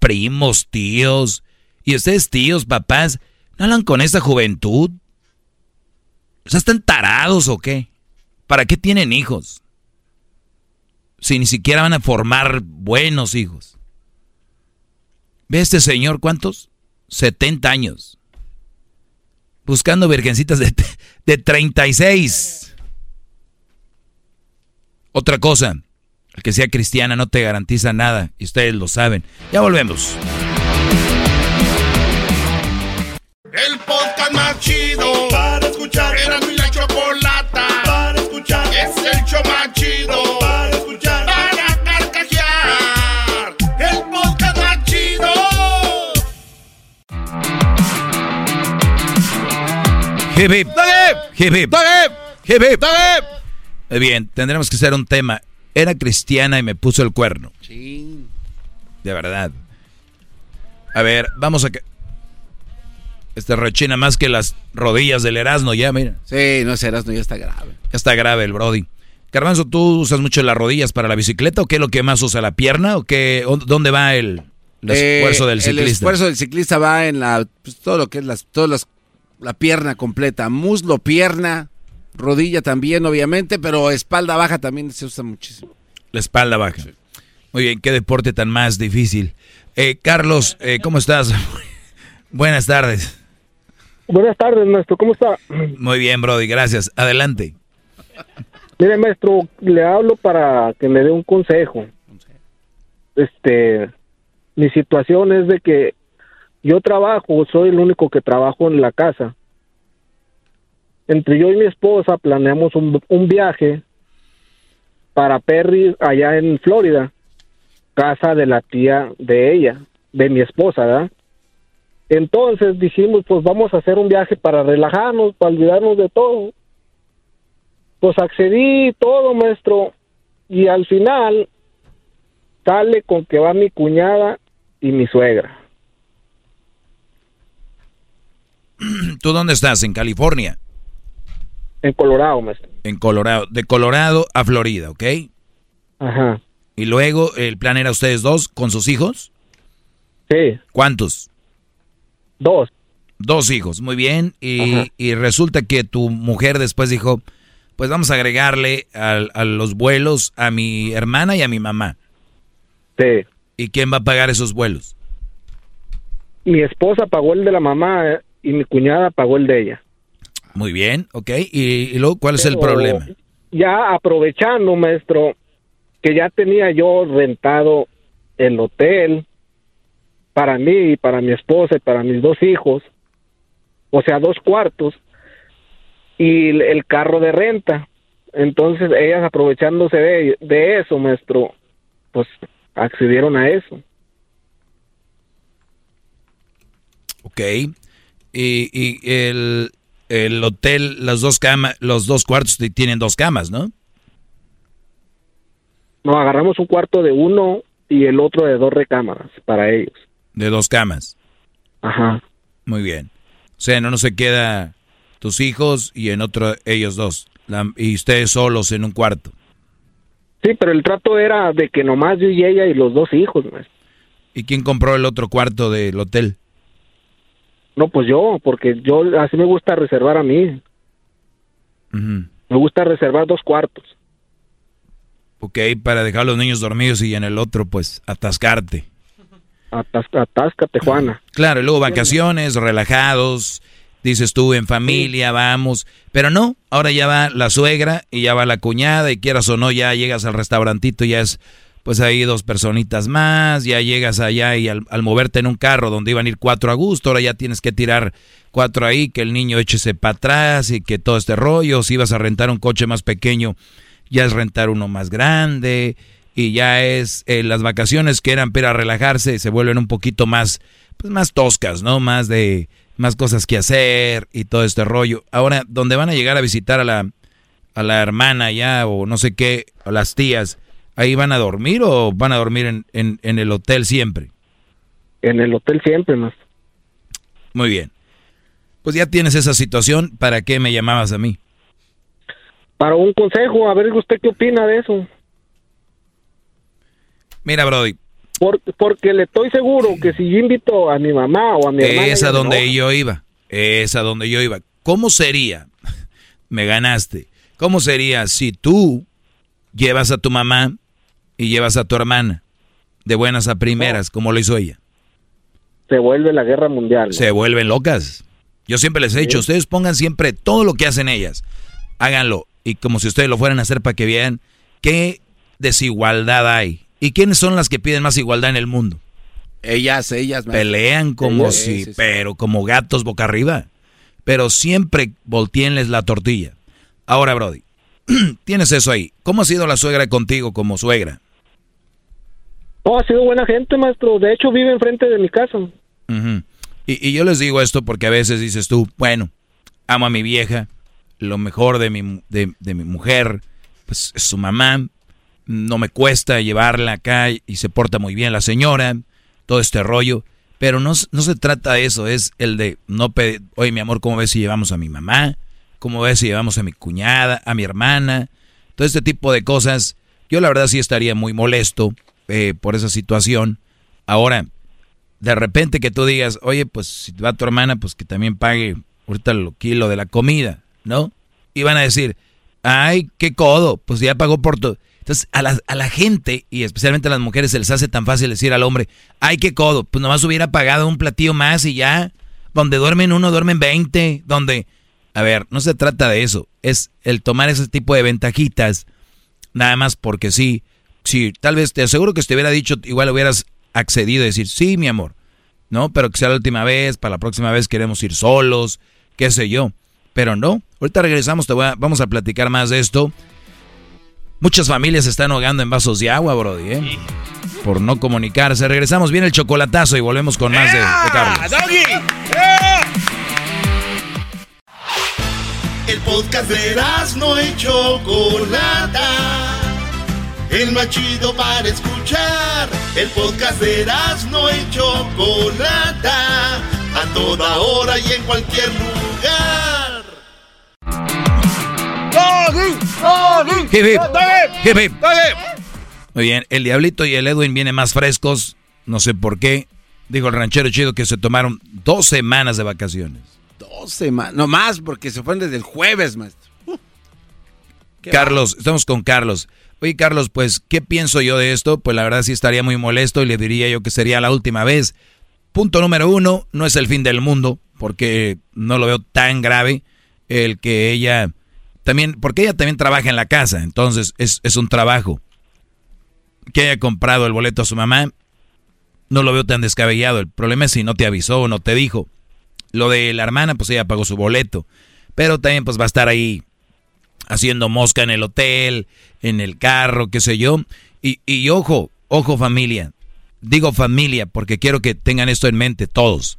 primos, tíos. Y ustedes, tíos, papás, ¿no hablan con esa juventud? O sea, ¿están tarados o qué? ¿Para qué tienen hijos? Si ni siquiera van a formar buenos hijos. ¿Ve este señor cuántos? 70 años. Buscando virgencitas de, de 36. Otra cosa, el que sea cristiana no te garantiza nada y ustedes lo saben. Ya volvemos. El podcast más chido para escuchar. Era mi la chocolata para escuchar. Es el show más chido para escuchar. Para carcajear. El podcast más chido. Hip hip. Hip hip. Hip hip. Eh, Bien, tendremos que hacer un tema. Era cristiana y me puso el cuerno. De verdad. A ver, vamos a que. Este rechina más que las rodillas del Erasmo, ya, mira. Sí, no es Erasmo, ya está grave. Ya está grave el Brody. Carmanzo, ¿tú usas mucho las rodillas para la bicicleta o qué es lo que más usa? ¿La pierna o qué? ¿O ¿Dónde va el, el Eh, esfuerzo del ciclista? El esfuerzo del ciclista va en la pues, todo lo que es las todas las la pierna completa, muslo, pierna, rodilla también obviamente, pero espalda baja también se usa muchísimo. La espalda baja. Muy bien, qué deporte tan más difícil. Eh, Carlos, eh, ¿cómo estás? [laughs] Buenas tardes. Buenas tardes, maestro. ¿Cómo está? Muy bien, Brody, gracias. Adelante. Mire, maestro, le hablo para que me dé un consejo. Este, mi situación es de que yo trabajo, soy el único que trabajo en la casa. Entre yo y mi esposa planeamos un, un viaje para Perry allá en Florida, casa de la tía de ella, de mi esposa, ¿verdad? Entonces dijimos, pues vamos a hacer un viaje para relajarnos, para olvidarnos de todo. Pues accedí todo, maestro, y al final sale con que va mi cuñada y mi suegra. [clears throat] ¿Tú dónde estás? ¿En California? En Colorado, maestro. En Colorado. De Colorado a Florida, ¿ok? Ajá. Y luego el plan era ustedes dos con sus hijos. Sí. ¿Cuántos? Dos. Dos hijos, muy bien. Y, y resulta que tu mujer después dijo, pues vamos a agregarle al- a, los vuelos a mi hermana y a mi mamá. Sí. ¿Y quién va a pagar esos vuelos? Mi esposa pagó el de la mamá eh, y mi cuñada pagó el de ella. Muy bien, ok. ¿Y, y luego cuál es el problema? Ya aprovechando, maestro, que ya tenía yo rentado el hotel para mí y para mi esposa y para mis dos hijos, o sea, dos cuartos, y el- el carro de renta. Entonces, ellas aprovechándose de, de eso, maestro, pues accedieron a eso. Ok. Y, y el, el hotel, las dos camas, los dos cuartos tienen dos camas, ¿no? Nos agarramos un cuarto de uno y el otro de dos recámaras para ellos. De dos camas. Ajá. Muy bien. O sea, no, no se queda tus hijos y en otro ellos dos. La- y ustedes solos en un cuarto. Sí, pero el trato era de que nomás yo y ella y los dos hijos. ¿Y quién compró el otro cuarto del hotel? No, pues yo, porque yo así me gusta reservar a mí. Me gusta reservar dos cuartos. Ok, para dejar a los niños dormidos y en el otro, pues, atascarte. Atas- atáscate, Juana. Claro, y luego vacaciones, relajados, dices tú, en familia, vamos. Pero no, ahora ya va la suegra y ya va la cuñada y quieras o no, ya llegas al restaurantito, ya es, pues ahí dos personitas más, ya llegas allá y al, moverte en un carro donde iban a ir cuatro a gusto, ahora ya tienes que tirar cuatro ahí, que el niño échese para atrás y que todo este rollo, si ibas a rentar un coche más pequeño, ya es rentar uno más grande y ya es eh, las vacaciones que eran para relajarse se vuelven un poquito más pues más toscas, ¿no? Más de más cosas que hacer y todo este rollo. Ahora, donde van a llegar a visitar a la a la hermana ya o no sé qué, a las tías, ¿Ahí van a dormir o van a dormir en, en, en el hotel siempre? En el hotel siempre, más. Muy bien. Pues ya tienes esa situación, ¿para qué me llamabas a mí? Para un consejo, a ver usted qué opina de eso. Mira, Brody. porque le estoy seguro que si yo invito a mi mamá o a mi hermana... Es a donde yo iba, es a donde yo iba. ¿Cómo sería? [laughs] me ganaste. ¿Cómo sería si tú llevas a tu mamá y llevas a tu hermana de buenas a primeras, como lo hizo ella? Se vuelve la guerra mundial. Se vuelven locas. Yo siempre les he dicho, ustedes pongan siempre todo lo que hacen ellas. Háganlo. Y como si ustedes lo fueran a hacer para que vean qué desigualdad hay. ¿Y quiénes son las que piden más igualdad en el mundo? Ellas, ellas. Pelean como si, pero como gatos boca arriba. Pero siempre volteenles la tortilla. Ahora, Brody, [clears throat] tienes eso ahí. ¿Cómo ha sido la suegra contigo como suegra? Oh, ha sido buena gente, maestro. De hecho, vive enfrente de mi casa. y, y, yo les digo esto porque a veces dices tú, bueno, amo a mi vieja, lo mejor de mi, de, de mi mujer, pues es su mamá, no me cuesta llevarla acá y se porta muy bien la señora, todo este rollo. Pero no, no se trata de eso, es el de no pedir, oye mi amor, ¿cómo ves si llevamos a mi mamá? ¿Cómo ves si llevamos a mi cuñada, a mi hermana? Todo este tipo de cosas. Yo la verdad sí estaría muy molesto eh, por esa situación. Ahora, de repente que tú digas, oye, pues si va tu hermana, pues que también pague ahorita el kilo de la comida, ¿no? Y van a decir, ay, qué codo, pues ya pagó por todo. Entonces, a la, a la gente, y especialmente a las mujeres, se les hace tan fácil decir al hombre, ay, qué codo, pues nomás hubiera pagado un platillo más y ya. Donde duermen uno, duermen veinte. Donde, a ver, no se trata de eso. Es el tomar ese tipo de ventajitas, nada más porque sí. Sí, tal vez te aseguro que si te hubiera dicho, igual hubieras accedido a decir, sí, mi amor, ¿no? Pero que sea la última vez, para la próxima vez queremos ir solos, qué sé yo. Pero no, ahorita regresamos, te voy a, vamos a platicar más de esto. Muchas familias se están ahogando en vasos de agua, Brody, ¿eh? Por no comunicarse. Regresamos bien el chocolatazo y volvemos con más de, de Carlos. Podcast de no y Chocolata. El más chido para escuchar. El podcast de no y Chocolata. A toda hora y en cualquier lugar. Muy bien, el Diablito y el Edwin vienen más frescos, no sé por qué. Dijo el ranchero chido que se tomaron dos semanas de vacaciones. Dos semanas, no más, porque se fueron desde el jueves, maestro. Carlos, estamos con Carlos. Oye, Carlos, pues, ¿qué pienso yo de esto? Pues la verdad sí estaría muy molesto y le diría yo que sería la última vez. Punto número uno, no es el fin del mundo, porque no lo veo tan grave el que ella también, porque ella también trabaja en la casa, entonces es, es un trabajo. Que haya comprado el boleto a su mamá, no lo veo tan descabellado. El problema es si no te avisó o no te dijo. Lo de la hermana, pues ella pagó su boleto. Pero también pues va a estar ahí haciendo mosca en el hotel, en el carro, qué sé yo. Y, y ojo, ojo familia. Digo familia porque quiero que tengan esto en mente todos.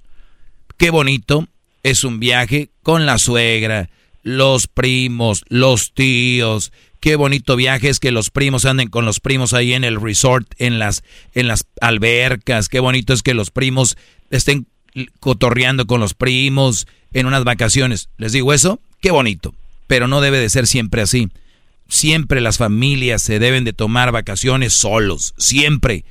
Qué bonito es un viaje con la suegra, los primos, los tíos. Qué bonito viaje es que los primos anden con los primos ahí en el resort, en las, en las albercas. Qué bonito es que los primos estén cotorreando con los primos en unas vacaciones. ¿Les digo eso? Qué bonito. Pero no debe de ser siempre así. Siempre las familias se deben de tomar vacaciones solos. Siempre.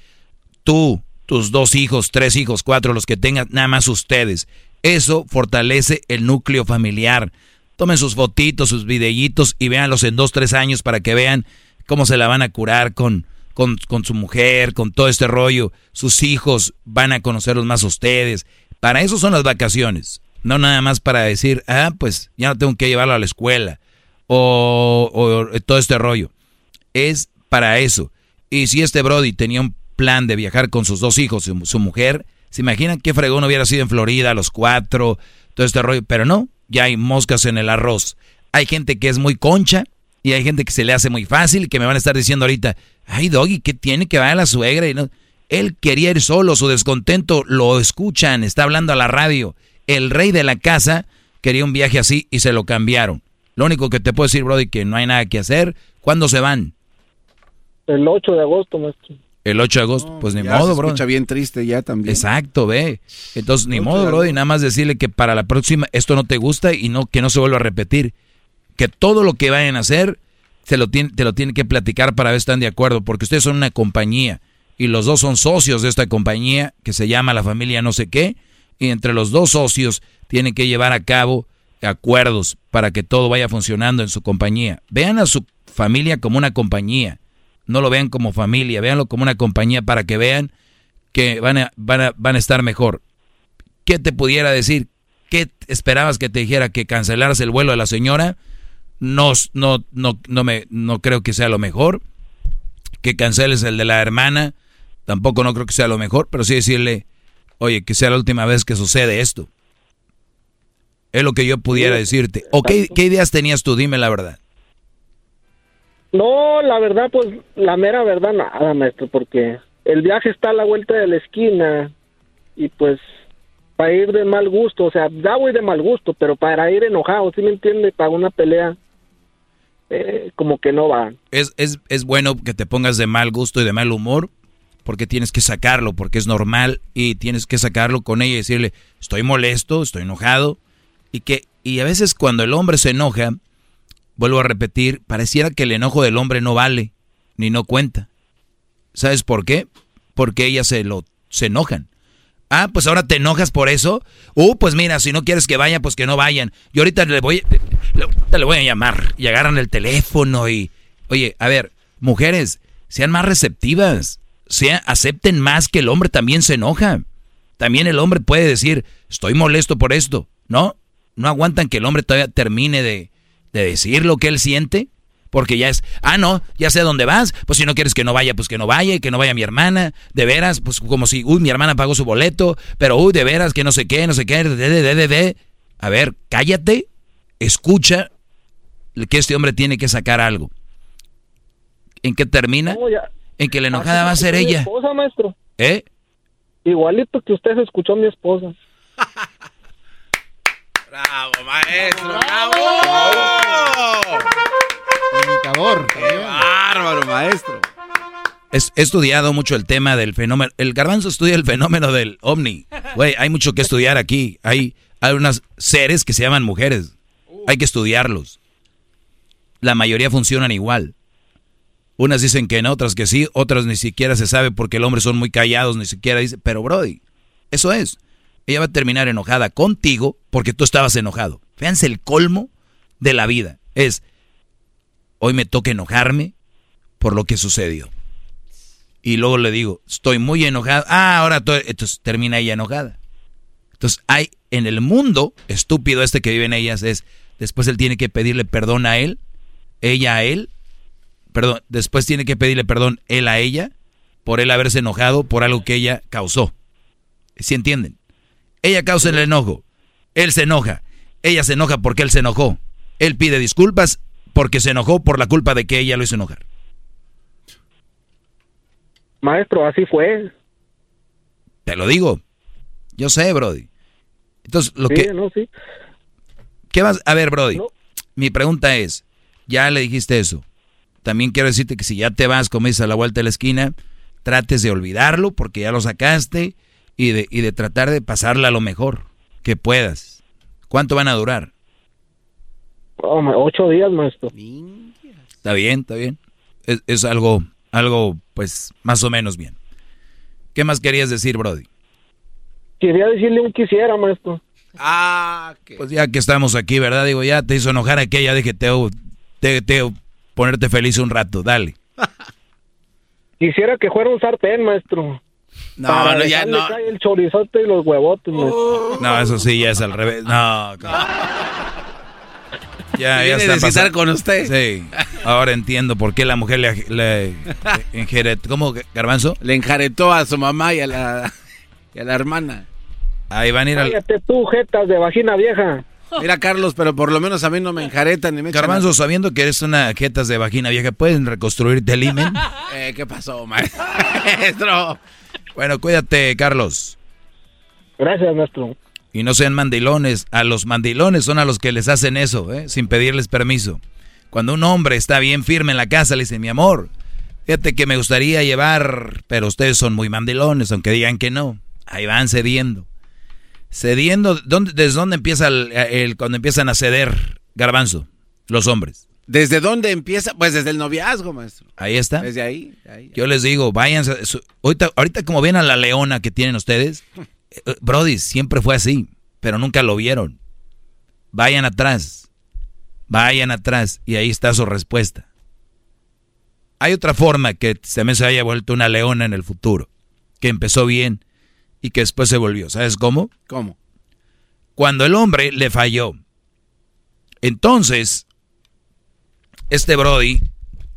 Tú, tus dos hijos, tres hijos, cuatro, los que tengan, nada más ustedes. Eso fortalece el núcleo familiar. Tomen sus fotitos, sus videitos y véanlos en dos, tres años para que vean cómo se la van a curar con, con, con su mujer, con todo este rollo. Sus hijos van a conocerlos más ustedes. Para eso son las vacaciones. No nada más para decir, ah, pues ya no tengo que llevarlo a la escuela. O, o todo este rollo. Es para eso. Y si este Brody tenía un plan de viajar con sus dos hijos y su mujer, ¿se imaginan qué fregón hubiera sido en Florida a los cuatro? Todo este rollo. Pero no, ya hay moscas en el arroz. Hay gente que es muy concha y hay gente que se le hace muy fácil que me van a estar diciendo ahorita, ay Doggy, ¿qué tiene que vaya la suegra? Y no, él quería ir solo, su descontento lo escuchan, está hablando a la radio. El rey de la casa quería un viaje así y se lo cambiaron. Lo único que te puedo decir, Brody, que no hay nada que hacer. ¿Cuándo se van? El 8 de agosto, maestro. El 8 de agosto, pues ni Ya modo, se bro. escucha bien triste ya también. Exacto, ve. Entonces, ni 8 modo, bro, y nada más decirle que para la próxima esto no te gusta y no que no se vuelva a repetir. Que todo lo que vayan a hacer se lo tiene, te lo tienen que platicar para ver si están de acuerdo, porque ustedes son una compañía y los dos son socios de esta compañía que se llama la familia no sé qué, y entre los dos socios tienen que llevar a cabo acuerdos para que todo vaya funcionando en su compañía. Vean a su familia como una compañía, no lo vean como familia, véanlo como una compañía para que vean que van a, van a, van a estar mejor. ¿Qué te pudiera decir? ¿Qué esperabas que te dijera? ¿Que cancelaras el vuelo de la señora? No, no, no, no, me, no creo que sea lo mejor. Que canceles el de la hermana, tampoco no creo que sea lo mejor, pero sí decirle, oye, que sea la última vez que sucede esto. Es lo que yo pudiera decirte. ¿O qué, qué ideas tenías tú? Dime la verdad. No, la verdad, pues, la mera verdad, nada, maestro, porque el viaje está a la vuelta de la esquina y pues para ir de mal gusto, o sea, ya voy de mal gusto, pero para ir enojado, ¿sí me entiende? Para una pelea, eh, como que no va. Es, es, es bueno que te pongas de mal gusto y de mal humor porque tienes que sacarlo, porque es normal y tienes que sacarlo con ella y decirle, estoy molesto, estoy enojado. Y, que, y a veces cuando el hombre se enoja, vuelvo a repetir, pareciera que el enojo del hombre no vale, ni no cuenta. ¿Sabes por qué? Porque ellas se, lo, se enojan. Ah, pues ahora te enojas por eso. Uh, pues mira, si no quieres que vayan, pues que no vayan. Yo ahorita le voy, le, le voy a llamar. Y agarran el teléfono y... Oye, a ver, mujeres, sean más receptivas. Sean, acepten más que el hombre también se enoja. También el hombre puede decir, estoy molesto por esto. ¿No? No aguantan que el hombre todavía termine de, de decir lo que él siente. Porque ya es, ah, no, ya sé a dónde vas. Pues si no quieres que no vaya, pues que no vaya que no vaya mi hermana. De veras, pues como si, uy, mi hermana pagó su boleto, pero uy, de veras, que no sé qué, no sé qué, de, de, de, de, de. A ver, cállate, escucha que este hombre tiene que sacar algo. ¿En qué termina? No, ya- En que la enojada Así va a ser escuchó mi ella. esposa, maestro. ¿Eh? Igualito que usted se escuchó a mi esposa. [laughs] ¡Bravo, maestro! ¡Bravo! Imitador. ¡Qué bárbaro, maestro! Es- he estudiado mucho el tema del fenómeno. El garbanzo estudia el fenómeno del ovni. Güey, hay mucho que estudiar aquí. Hay, hay unos seres que se llaman mujeres. Hay que estudiarlos. La mayoría funcionan igual. Unas dicen que no, otras que sí, otras ni siquiera se sabe porque el hombre son muy callados, ni siquiera dice, pero Brody, eso es. Ella va a terminar enojada contigo porque tú estabas enojado. Fíjense el colmo de la vida. Es, hoy me toca enojarme por lo que sucedió. Y luego le digo, estoy muy enojado. Ah, ahora todo, entonces termina ella enojada. Entonces hay en el mundo estúpido este que viven ellas es, después él tiene que pedirle perdón a él, ella a él, perdón, después tiene que pedirle perdón él a ella por él haberse enojado por algo que ella causó. ¿Sí entienden? Ella causa el enojo, él se enoja, ella se enoja porque él se enojó, él pide disculpas porque se enojó por la culpa de que ella lo hizo enojar. Maestro, así fue. Te lo digo. Yo sé, Brody. Entonces, lo Sí, que... no, sí. ¿Qué vas a ver, Brody? Mi pregunta es, ya le dijiste eso. También quiero decirte que si ya te vas, como dices, a la vuelta de la esquina, trates de olvidarlo porque ya lo sacaste y de, y de tratar de pasarla a lo mejor que puedas. ¿Cuánto van a durar? Oh, ocho días, maestro. Está bien, está bien. Es, es algo, algo, pues, más o menos bien. ¿Qué más querías decir, Brody? Quería decirle un quisiera, maestro. Ah, Pues ya que estamos aquí, ¿verdad? Digo, ya te hizo enojar aquella, dije, te, Teo, ponerte feliz un rato, dale. Quisiera que fuera un sartén, maestro. No, Para no, ya no. el chorizote y los huevotes, maestro. No, eso sí, ya es al revés. No. Ya, ya está pasando. con usted. Sí. Ahora entiendo por qué la mujer le, le, le ingere- ¿Cómo, Garbanzo? Le enjaretó a su mamá y a la, y a la hermana. Ahí van a ir al... Cállate tú, jetas de vagina vieja. Mira, Carlos, pero por lo menos a mí no me enjaretan ni me echan Garbanzo, sabiendo que eres una jetas de vagina vieja, ¿pueden reconstruirte el imen? [laughs] Eh, ¿Qué pasó, maestro? Bueno, cuídate, Carlos. Gracias, maestro. Y no sean mandilones. A los mandilones son a los que les hacen eso, ¿eh? sin pedirles permiso. Cuando un hombre está bien firme en la casa, le dice, mi amor, Fíjate que me gustaría llevar, pero ustedes son muy mandilones, aunque digan que no. Ahí van cediendo. Cediendo, ¿dónde, ¿desde dónde empieza el, cuando empiezan a ceder, garbanzo, los hombres? ¿Desde dónde empieza? Pues desde el noviazgo, maestro. Ahí está. Desde ahí. Yo les digo, váyanse. Ahorita, ahorita como ven a la leona que tienen ustedes, [laughs] eh, Brody, siempre fue así, pero nunca lo vieron. Vayan atrás. Vayan atrás. Y ahí está su respuesta. Hay otra forma que también se haya vuelto una leona en el futuro. Que empezó bien y que después se volvió. ¿Sabes cómo? ¿Cómo? Cuando el hombre le falló. Entonces, este Brody,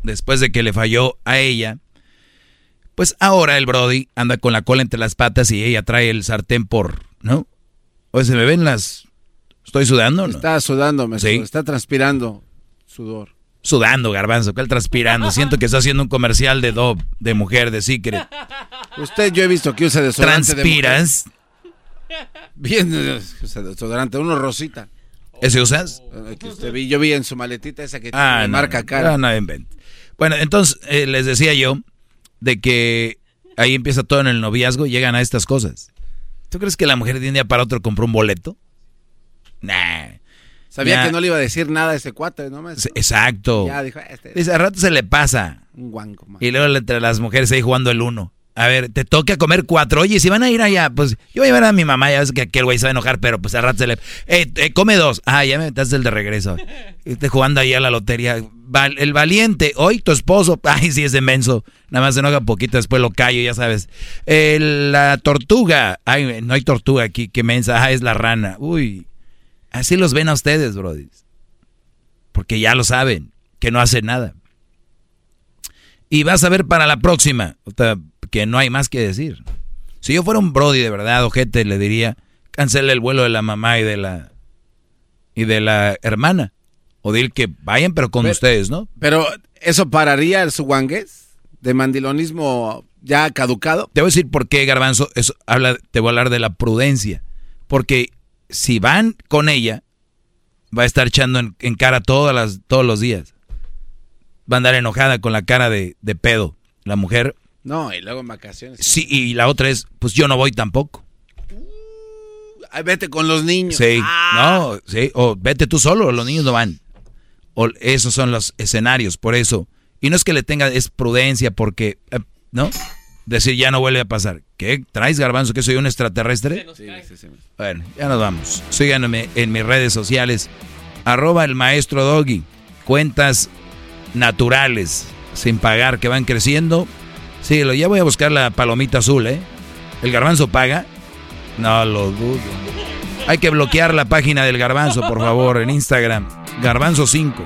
después de que le falló a ella, pues ahora el Brody anda con la cola entre las patas y ella trae el sartén por, ¿no? O se me ven las... ¿Estoy sudando no? Está sudando, me está transpirando sudor sudando, garbanzo, él transpirando. Siento que está haciendo un comercial de Dove, de mujer, de Secret. Usted, yo he visto que usa desodorante ¿Transpiras? Bien, usa desodorante, uno rosita. ¿Ese usas? Eh, que usted vi, yo vi en su maletita esa que ah, marca cara. No, no, Bueno, entonces eh, les decía yo de que ahí empieza todo en el noviazgo y llegan a estas cosas. ¿Tú crees que la mujer de un día para otro compró un boleto? Nah. Sabía que no le iba a decir nada a ese cuate, ¿no? Exacto. Ya dijo, este... Dice, a rato se le pasa. Un guanco, man. Y luego entre las mujeres ahí jugando el uno. A ver, te toca comer cuatro. Oye, si van a ir allá, pues yo voy a llevar a mi mamá. Ya ves que aquel güey se va a enojar, pero pues al rato se le. Eh, eh come dos. Ah, ya me metes el de regreso. [laughs] Te jugando ahí a la lotería. el valiente, hoy tu esposo. [laughs] Ay, sí, es inmenso. Nada más se enoja poquito, después lo callo, ya sabes. la tortuga. Ay, no hay tortuga aquí, qué mensa. Ah, es la rana. Uy. Así los ven a ustedes, Brody. Porque ya lo saben, que no hacen nada. Y vas a ver para la próxima, que no hay más que decir. Si yo fuera un Brody de verdad, ojete, le diría, cancele el vuelo de la mamá y de la y de la hermana. O decir que vayan, pero con ustedes, ¿no? Pero, ¿eso pararía su guangues de mandilonismo ya caducado? Te voy a decir por qué, Garbanzo, eso habla, te voy a hablar de la prudencia. Porque si van con ella, va a estar echando en, cara todas las, todos los días. Va a andar enojada con la cara de, pedo. La mujer. No, y luego en vacaciones. Sí, y la otra es, pues yo no voy tampoco. Uh, vete con los niños. Sí, ah. no, sí, o vete tú solo, los niños no van. O esos son los escenarios, por eso. Y no es que le tenga, es prudencia, porque, eh, ¿no? Decir ya no vuelve a pasar. ¿Qué? ¿Traes garbanzo que soy un extraterrestre? Sí, sí, sí. Bueno, ya nos vamos. Síganme en mis redes sociales. Arroba el maestro Doggy. Cuentas naturales, sin pagar, que van creciendo. Síguelo, ya voy a buscar la palomita azul, ¿eh? ¿El garbanzo paga? No lo dudo. Hay que bloquear la página del garbanzo, por favor, en Instagram. Garbanzo 5.